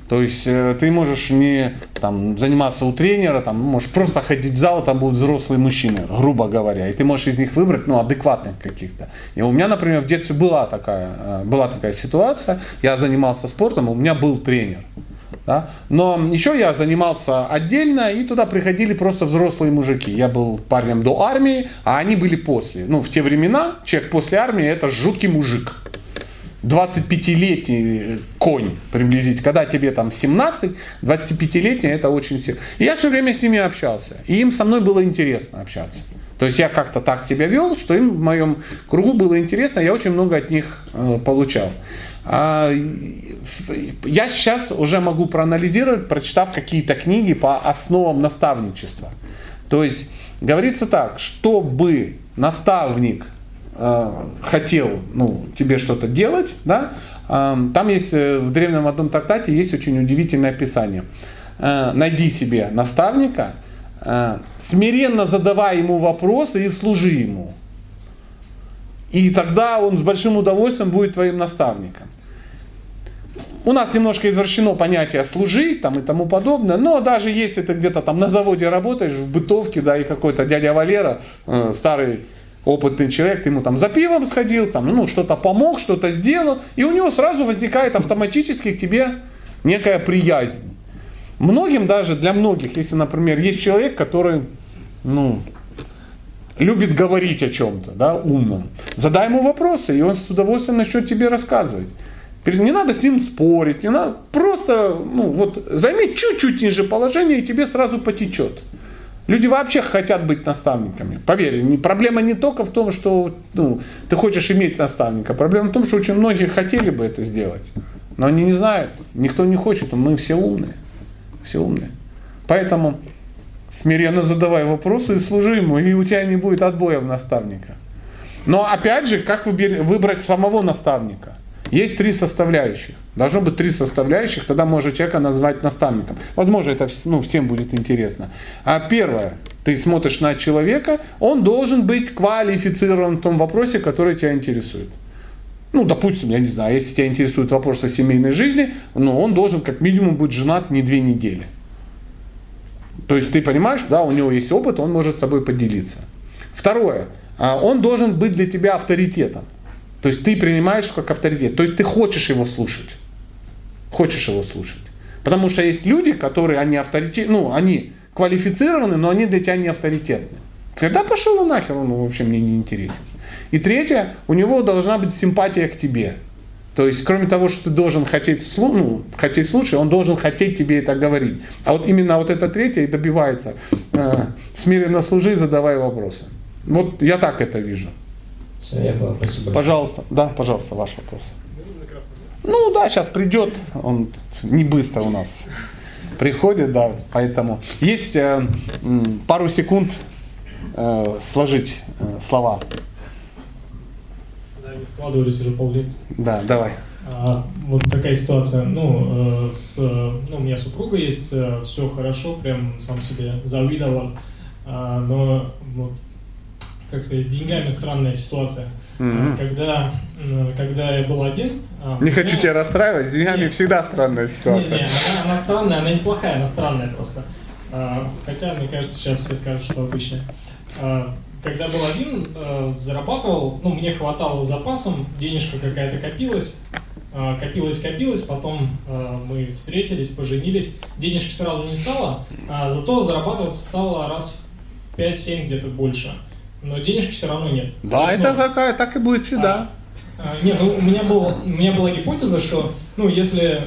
То есть э, ты можешь не там, заниматься у тренера, там, можешь просто ходить в зал, там будут взрослые мужчины, грубо говоря, и ты можешь из них выбрать ну, адекватных каких-то. И у меня, например, в детстве была такая, э, была такая ситуация, я занимался спортом, у меня был тренер. Да? Но еще я занимался отдельно, и туда приходили просто взрослые мужики. Я был парнем до армии, а они были после. Ну, в те времена человек после армии это жуткий мужик. 25-летний конь приблизительно. Когда тебе там 17, 25-летний это очень сильно. И я все время с ними общался. И им со мной было интересно общаться. То есть я как-то так себя вел, что им в моем кругу было интересно, я очень много от них э, получал. А, я сейчас уже могу проанализировать, прочитав какие-то книги по основам наставничества. То есть говорится так, чтобы наставник э, хотел ну, тебе что-то делать, да, э, там есть э, в древнем одном трактате есть очень удивительное описание. Найди себе наставника, смиренно задавай ему вопросы и служи ему. И тогда он с большим удовольствием будет твоим наставником. У нас немножко извращено понятие служить там и тому подобное, но даже если ты где-то там на заводе работаешь, в бытовке, да, и какой-то дядя Валера, э, старый опытный человек, ты ему там за пивом сходил, там, ну, что-то помог, что-то сделал, и у него сразу возникает автоматически к тебе некая приязнь. Многим даже, для многих, если, например, есть человек, который, ну, любит говорить о чем-то, да, умном, задай ему вопросы, и он с удовольствием начнет тебе рассказывать. Не надо с ним спорить, не надо, просто, ну, вот, займи чуть-чуть ниже положения, и тебе сразу потечет. Люди вообще хотят быть наставниками. Поверь, не, проблема не только в том, что ну, ты хочешь иметь наставника. Проблема в том, что очень многие хотели бы это сделать. Но они не знают. Никто не хочет. Мы все умные. Все умные. Поэтому смиренно задавай вопросы и служи ему, и у тебя не будет отбоя в наставника. Но опять же, как выбер- выбрать самого наставника? Есть три составляющих. Должно быть три составляющих, тогда можно человека назвать наставником. Возможно, это ну, всем будет интересно. А первое, ты смотришь на человека, он должен быть квалифицирован в том вопросе, который тебя интересует. Ну, допустим, я не знаю, если тебя интересует вопрос о семейной жизни, ну, он должен как минимум быть женат не две недели. То есть ты понимаешь, да, у него есть опыт, он может с тобой поделиться. Второе, а, он должен быть для тебя авторитетом. То есть ты принимаешь как авторитет. То есть ты хочешь его слушать. Хочешь его слушать. Потому что есть люди, которые, они авторитет, ну, они квалифицированы, но они для тебя не авторитетны. Скажи, да пошел он нахер, он вообще мне не интересен. И третье, у него должна быть симпатия к тебе. То есть, кроме того, что ты должен хотеть, ну, хотеть слушать, он должен хотеть тебе это говорить. А вот именно вот это третье и добивается. Э, смиренно служи, задавай вопросы. Вот я так это вижу. Все, я понял, спасибо. Пожалуйста, да, пожалуйста, ваш вопрос. Ну да, сейчас придет, он не быстро у нас приходит, да, поэтому есть э, пару секунд э, сложить э, слова. Да, не складывались уже поллет. Да, давай. А, вот такая ситуация. Ну, э, с, э, ну, у меня супруга есть, все хорошо, прям сам себе завидовал. А, но, вот, как сказать, с деньгами странная ситуация. А, Когда, когда я был один... а, Не хочу меня- тебя расстраивать, с деньгами всегда странная ситуация. не, она, она странная, она неплохая, она странная просто. А, хотя, мне кажется, сейчас все скажут, что обычная. А, когда был один, зарабатывал, ну, мне хватало с запасом, денежка какая-то копилась, копилась, копилась, потом мы встретились, поженились, денежки сразу не стало, зато зарабатывать стало раз в 5-7 где-то больше. Но денежки все равно нет. Да, это ну, такая, так и будет всегда. а, не, ну у меня, был, у меня была гипотеза, что, ну, если,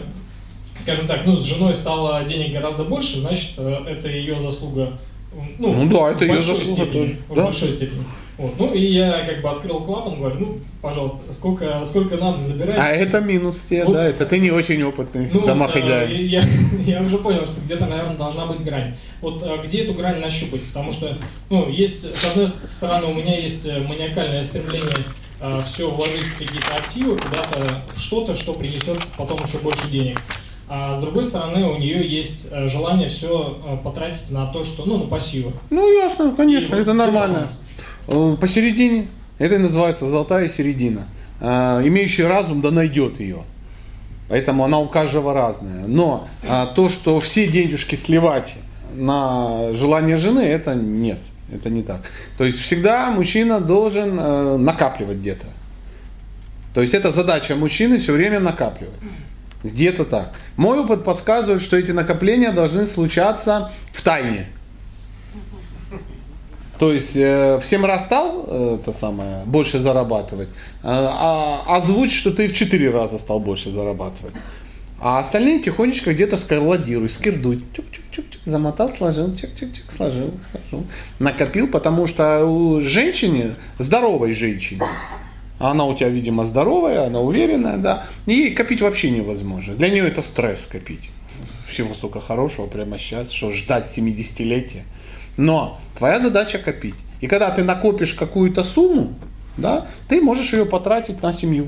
скажем так, ну, с женой стало денег гораздо больше, значит, э, это ее заслуга. Ну, Ну да, это большой заслуга степени, тоже, В да. большой степени. Вот. Ну и я как бы открыл клапан, говорю, ну, пожалуйста, сколько, сколько надо забирать. А это минус тебе, Вот. да, это ты не очень опытный Ну, домохозяин. э, я, я уже понял, что где-то, наверное, должна быть грань. Вот э, где эту грань нащупать? Потому что, ну, есть, с одной стороны, у меня есть э, маниакальное стремление все вложить в какие-то активы, куда-то в что-то, что принесет потом еще больше денег. А с другой стороны, у нее есть э, желание все потратить на то, что, ну, на пассивы. Ну ясно, конечно, И это вот нормально. баланс. Э, Посередине, это и называется золотая середина. Э, Имеющий разум, да найдет ее. Поэтому она у каждого разная. Но а, то, что все денежки сливать на желание жены, это нет. Это не так. То есть всегда мужчина должен э, накапливать где-то. То есть это задача мужчины все время накапливать. Где-то так. Мой опыт подсказывает, что эти накопления должны случаться в тайне. То есть э, всем раз стал э, это самое, больше зарабатывать, э, а озвучь, что ты в 4 раза стал больше зарабатывать. А остальные тихонечко где-то сколладируй, скирдуй. Чук-чук-чук-чук, замотал, сложил, чик-чик-чик, сложил, сложил. Накопил, потому что у женщины, здоровой женщине, а она у тебя, видимо, здоровая, она уверенная, да, ей копить вообще невозможно. Для нее это стресс копить. Всего столько хорошего прямо сейчас, что ждать 70-летия. Но твоя задача копить. И когда ты накопишь какую-то сумму, да, ты можешь ее потратить на семью.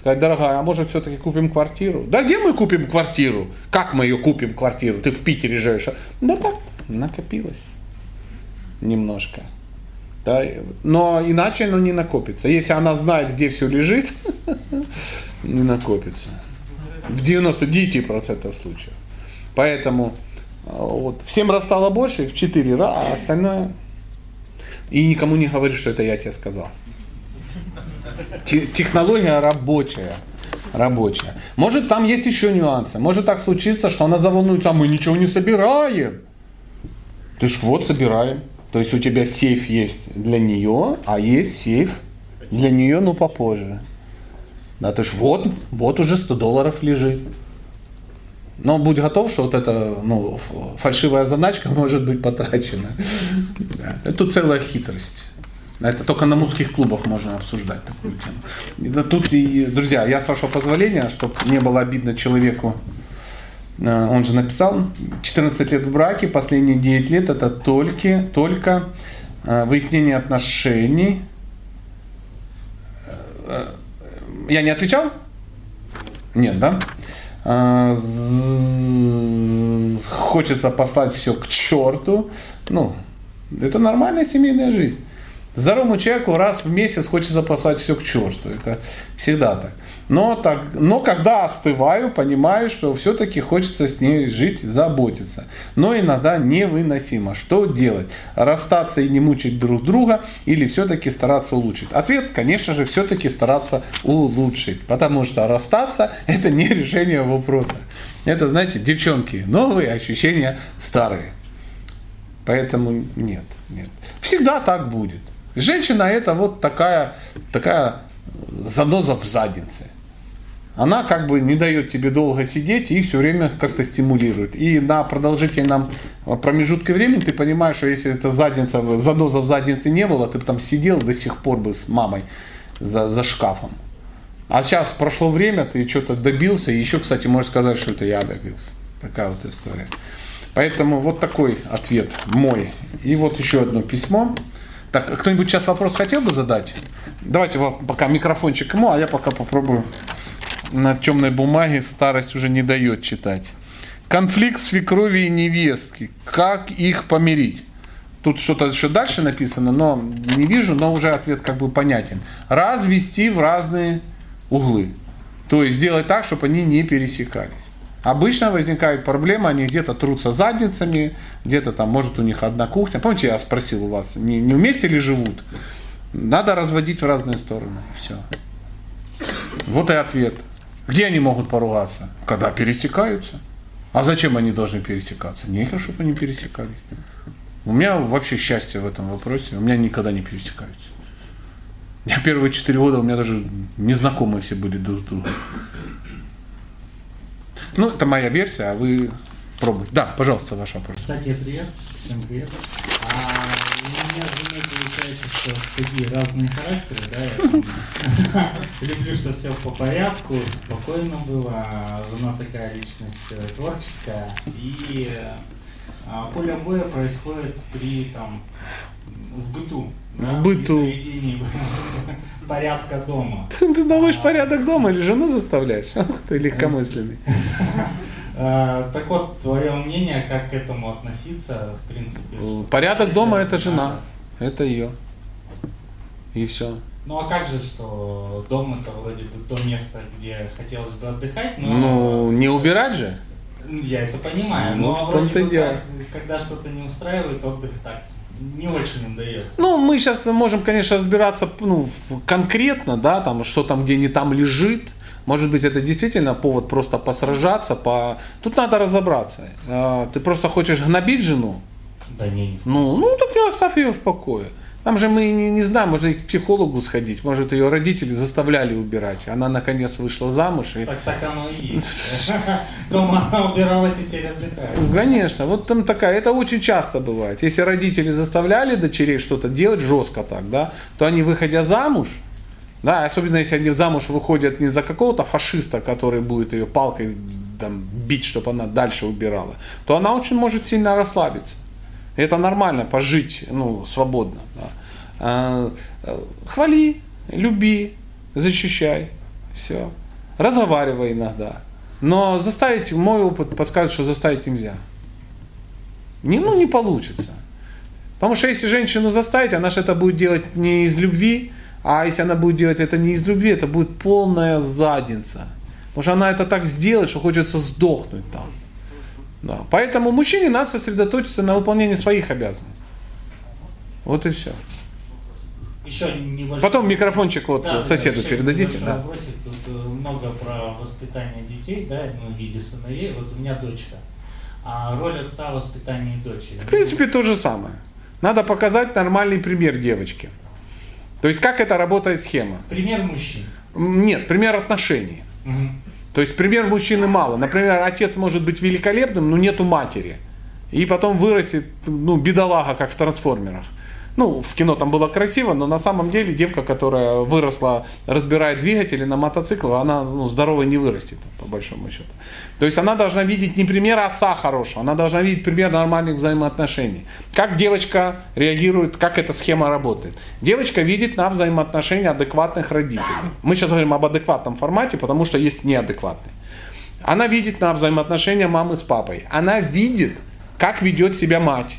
Сказать, дорогая, а может все-таки купим квартиру? Да где мы купим квартиру? Как мы ее купим квартиру? Ты в Питере живешь. Да так, накопилось немножко. Да, но иначе оно не накопится. Если она знает, где все лежит, не накопится. В 99% случаев. Поэтому вот, в 7 раз стало больше, в 4 раза, а остальное... И никому не говори, что это я тебе сказал. Те- Технология рабочая. Рабочая. Может, там есть еще нюансы. Может так случиться, что она заволнуется, а мы ничего не собираем. Ты ж вот собираем. То есть у тебя сейф есть для нее, а есть сейф для нее, ну попозже. Да, то есть вот, вот уже 100 долларов лежит. Но будь готов, что вот эта ну, фальшивая заначка может быть потрачена. Это целая хитрость. Это только на мужских клубах можно обсуждать такую тему. Тут и, друзья, я с вашего позволения, чтобы не было обидно человеку, э, он же написал, 14 лет в браке, последние 9 лет это только, только э, выяснение отношений. Э, Я не отвечал? Нет, да? А, Хочется послать все к черту. Ну, это нормальная семейная жизнь. Здоровому человеку раз в месяц хочется послать все к черту. Это всегда так. Но, так, но когда остываю, понимаю, что все-таки хочется с ней жить, заботиться. Но иногда невыносимо. Что делать? Расстаться и не мучить друг друга или все-таки стараться улучшить? Ответ, конечно же, все-таки стараться улучшить. Потому что расстаться – это не решение вопроса. Это, знаете, девчонки, новые ощущения старые. Поэтому нет, нет. Всегда так будет. Женщина это вот такая, такая заноза в заднице. Она как бы не дает тебе долго сидеть и все время как-то стимулирует. И на продолжительном промежутке времени ты понимаешь, что если эта задница, заноза в заднице не было, ты бы там сидел до сих пор бы с мамой за, за шкафом. А сейчас прошло время, ты что-то добился, и еще, кстати, можешь сказать, что это я добился. Такая вот история. Поэтому вот такой ответ мой. И вот еще одно письмо. Так, кто-нибудь сейчас вопрос хотел бы задать? Давайте вот пока микрофончик ему, а я пока попробую на темной бумаге старость уже не дает читать. Конфликт свекрови и невестки. Как их помирить? Тут что-то еще дальше написано, но не вижу, но уже ответ как бы понятен. Развести в разные углы. То есть сделать так, чтобы они не пересекались. Обычно возникает проблема, они где-то трутся задницами, где-то там, может, у них одна кухня. Помните, я спросил у вас, не, не вместе ли живут? Надо разводить в разные стороны. Все. Вот и ответ. Где они могут поругаться? Когда пересекаются. А зачем они должны пересекаться? Нехер, чтобы они пересекались. У меня вообще счастье в этом вопросе. У меня никогда не пересекаются. Я первые четыре года у меня даже незнакомые все были друг с другом. Ну, это моя версия, а вы пробуйте. Да, пожалуйста, ваш вопрос. Кстати, привет. Всем привет. А у меня женой получается, что такие разные характеры, да, я люблю, что все по порядку, спокойно было, а жена такая личность э, творческая, и а, поле боя происходит при там в быту. В быту. порядка дома. Ты, ты наводишь порядок дома или жену заставляешь? Ах ты легкомысленный. А, Так вот, твое мнение, как к этому относиться, в принципе? что- Порядок дома это жена. Это ее. И все. Ну а как же, что дом это вроде бы то место, где хотелось бы отдыхать, но... Ну, не убирать же. Я это понимаю, Ну, но в том-то и дело. как, когда что-то не устраивает, отдых так не очень им дается. Ну, мы сейчас можем, конечно, разбираться ну, конкретно, да, там, что там, где не там лежит. Может быть, это действительно повод просто посражаться, по... Тут надо разобраться. А, Ты просто хочешь гнобить жену? Да не, не. Ну, ну так и оставь ее в покое. Там же мы не, не знаем, можно и к психологу сходить. Может, ее родители заставляли убирать. Она наконец вышла замуж. И... Так, так оно и есть. Дома она убиралась и теперь отдыхает. Конечно, вот там такая, это очень часто бывает. Если родители заставляли дочерей что-то делать жестко так, да, то они, выходя замуж, да, особенно если они замуж выходят не за какого-то фашиста, который будет ее палкой там, бить, чтобы она дальше убирала, то она очень может сильно расслабиться. Это нормально, пожить ну, свободно. Да. А, э, хвали, люби, защищай, все. Разговаривай иногда. Но заставить, мой опыт подсказывает, что заставить нельзя. Не, ну, не получится. Потому что если женщину заставить, она же это будет делать не из любви, а если она будет делать это не из любви, это будет полная задница. Потому что она это так сделает, что хочется сдохнуть там. Да. Поэтому мужчине надо сосредоточиться на выполнении своих обязанностей. Вот и все. Еще небольшой... Потом микрофончик вот Да, соседу еще передадите. Да. вопросик. Тут э, много про воспитание детей, да, ну, в виде сыновей. Вот у меня дочка. А роль отца в воспитании дочери. В принципе, то же самое. Надо показать нормальный пример девочке. То есть, как это работает схема? Пример мужчин. Нет, пример отношений. Мгм. То есть пример мужчины мало. Например, отец может быть великолепным, но нету матери. И потом вырастет, ну, бедолага, как в трансформерах. Ну, в кино там было красиво, но на самом деле девка, которая выросла, разбирает двигатели на мотоцикл, она ну, здоровой не вырастет, по большому счету. То есть она должна видеть не пример отца хорошего, она должна видеть пример нормальных взаимоотношений. Как девочка реагирует, как эта схема работает. Девочка видит на взаимоотношения адекватных родителей. Мы сейчас говорим об адекватном формате, потому что есть неадекватный. Она видит на взаимоотношения мамы с папой. Она видит, как ведет себя мать.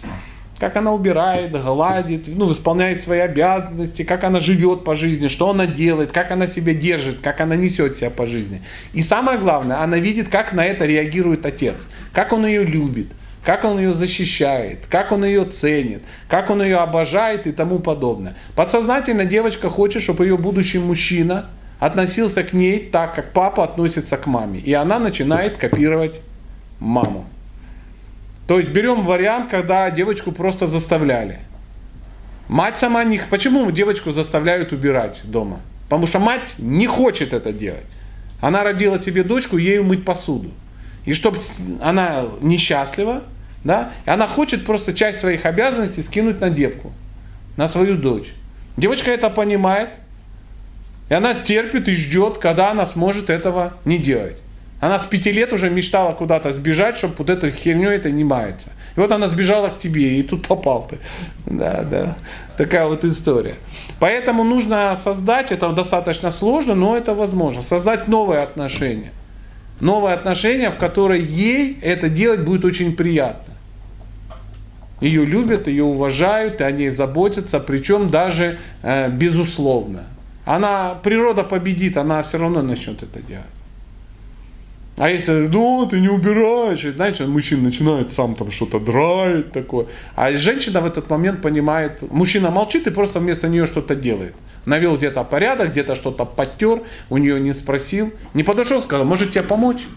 Как она убирает, гладит, ну, исполняет свои обязанности, как она живет по жизни, что она делает, как она себя держит, как она несет себя по жизни. И самое главное, она видит, как на это реагирует отец, как он ее любит, как он ее защищает, как он ее ценит, как он ее обожает и тому подобное. Подсознательно девочка хочет, чтобы ее будущий мужчина относился к ней так, как папа относится к маме. И она начинает копировать маму. То есть берем вариант, когда девочку просто заставляли. Мать сама не... Почему девочку заставляют убирать дома? Потому что мать не хочет это делать. Она родила себе дочку, ею мыть посуду. И чтобы она несчастлива, да, и она хочет просто часть своих обязанностей скинуть на девку, на свою дочь. Девочка это понимает, и она терпит и ждет, когда она сможет этого не делать. Она с пяти лет уже мечтала куда-то сбежать, чтобы вот этой херней это не мается. И вот она сбежала к тебе, и тут попал ты. Да, да. Такая вот история. Поэтому нужно создать, это достаточно сложно, но это возможно, создать новые отношения. Новые отношения, в которые ей это делать будет очень приятно. Ее любят, ее уважают, и о ней заботятся, причем даже э, безусловно. Она, природа победит, она все равно начнет это делать. А если, ну, ты не убираешь, и, знаете, мужчина начинает сам там что-то драить такое. А женщина в этот момент понимает, мужчина молчит и просто вместо нее что-то делает. Навел где-то порядок, где-то что-то подтер, у нее не спросил, не подошел, сказал, может тебе помочь?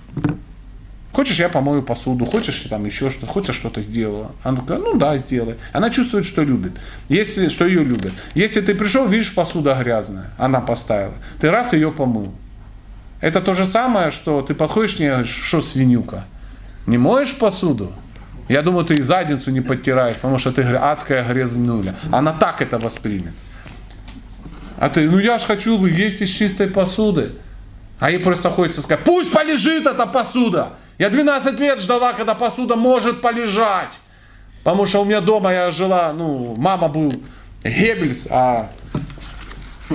Хочешь, я помою посуду, хочешь, там еще что-то, хочешь, что-то сделаю. Она такая, ну да, сделай. Она чувствует, что любит, если, что ее любят. Если ты пришел, видишь, посуда грязная, она поставила, ты раз ее помыл. Это то же самое, что ты подходишь к что свинюка, не моешь посуду? Я думаю, ты и задницу не подтираешь, потому что ты адская грязнуля. Она так это воспримет. А ты, ну я ж хочу есть из чистой посуды. А ей просто хочется сказать, пусть полежит эта посуда. Я 12 лет ждала, когда посуда может полежать. Потому что у меня дома я жила, ну, мама был Геббельс, а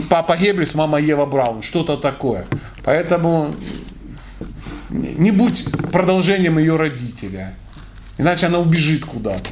папа Геббельс, мама Ева Браун, что-то такое. Поэтому не будь продолжением ее родителя. Иначе она убежит куда-то.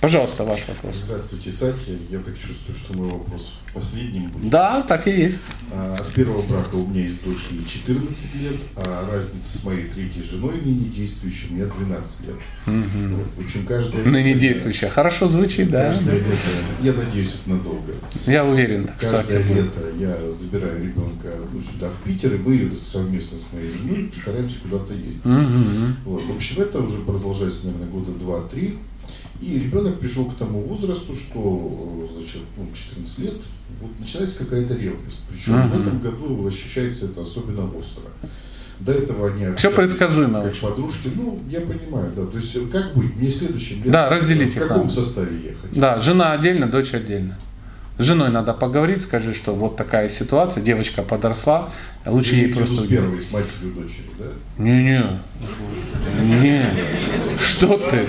Пожалуйста, ваш вопрос. Здравствуйте, Саки. Я так чувствую, что мой вопрос последним будет. Да, так и есть. А, От первого брака у меня есть дочь ей 14 лет, а разница с моей третьей женой, ныне действующей, у меня 12 лет. Вот, В общем, каждое Ныне лето- действующая. Хорошо звучит, да. Каждое лето, я надеюсь, это надолго. Я уверен, что Каждое будет. лето я забираю ребенка ну, сюда, в Питер, и мы совместно с моей женой стараемся куда-то ездить. Мгм. Вот. В общем, это уже продолжается, наверное, года 2-3. И ребенок пришел к тому возрасту, что э, значит, ну, 14 лет, вот начинается какая-то ревность. Причем в Мгм. этом году ощущается это особенно остро. До этого они Все предсказуемо как подружки. Ну, я понимаю, да. То есть э, как быть? Мне следующим летом Да, разделить в их каком надо. составе ехать? Да, жена отдельно, дочь отдельно. С женой надо поговорить, скажи, что вот такая ситуация, девочка подросла, лучше ей просто... с первой, с матерью дочери, да? Не-не, не, что ты,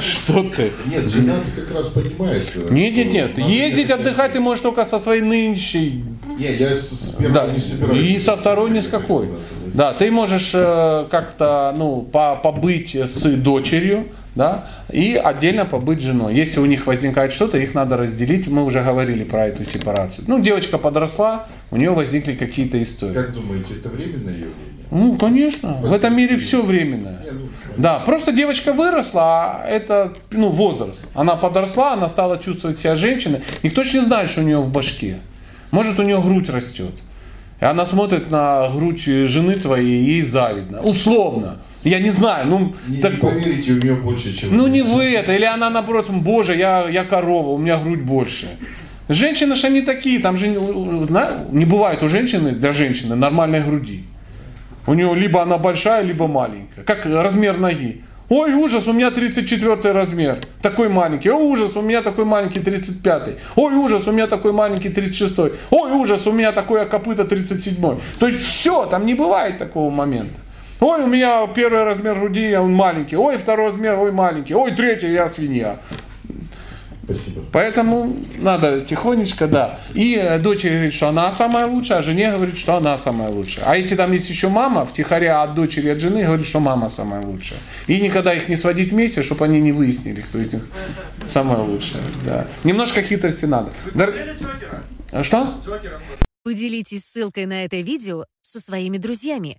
что ты? Нет, жена как раз понимает. Нет, нет, нет. Ездить, отдыхать ты можешь только со своей нынешней. Не, я с, первой Да, не собираюсь. и со второй ни с какой. Да, ты можешь э, как-то, ну, по- побыть с дочерью, да, и отдельно побыть женой. Если у них возникает что-то, их надо разделить. Мы уже говорили про эту сепарацию. Ну, девочка подросла, у нее возникли какие-то истории. Как думаете, это временное явление? Ну, конечно. В этом мире все временно. Да, просто девочка выросла, а это ну, возраст. Она подросла, она стала чувствовать себя женщиной. Никто же не знает, что у нее в башке. Может, у нее грудь растет. И она смотрит на грудь жены твоей, и ей завидно. Условно. Я не знаю, ну, Не, так- не поверите, у меня больше, чем... ну не вы это, или она напротив, боже, я, я корова, у меня грудь больше. Женщины же они такие, там же не бывает у женщины, для женщины, нормальной груди. У нее либо она большая, либо маленькая. Как размер ноги. Ой, ужас, у меня 34 размер, такой маленький. Ой, ужас, у меня такой маленький 35. Ой, ужас, у меня такой маленький 36. Ой, ужас, у меня такое копыто 37. То есть все, там не бывает такого момента. Ой, у меня первый размер груди, а он маленький. Ой, второй размер, ой, маленький. Ой, третий, я свинья. Спасибо. Поэтому надо тихонечко, да. И э, дочери говорит, что она самая лучшая, а жене говорит, что она самая лучшая. А если там есть еще мама, втихаря от дочери, от жены, говорит, что мама самая лучшая. И никогда их не сводить вместе, чтобы они не выяснили, кто из них самая лучшая. Да. Немножко хитрости надо. Дор- А Что? Поделитесь ссылкой на это видео со своими друзьями.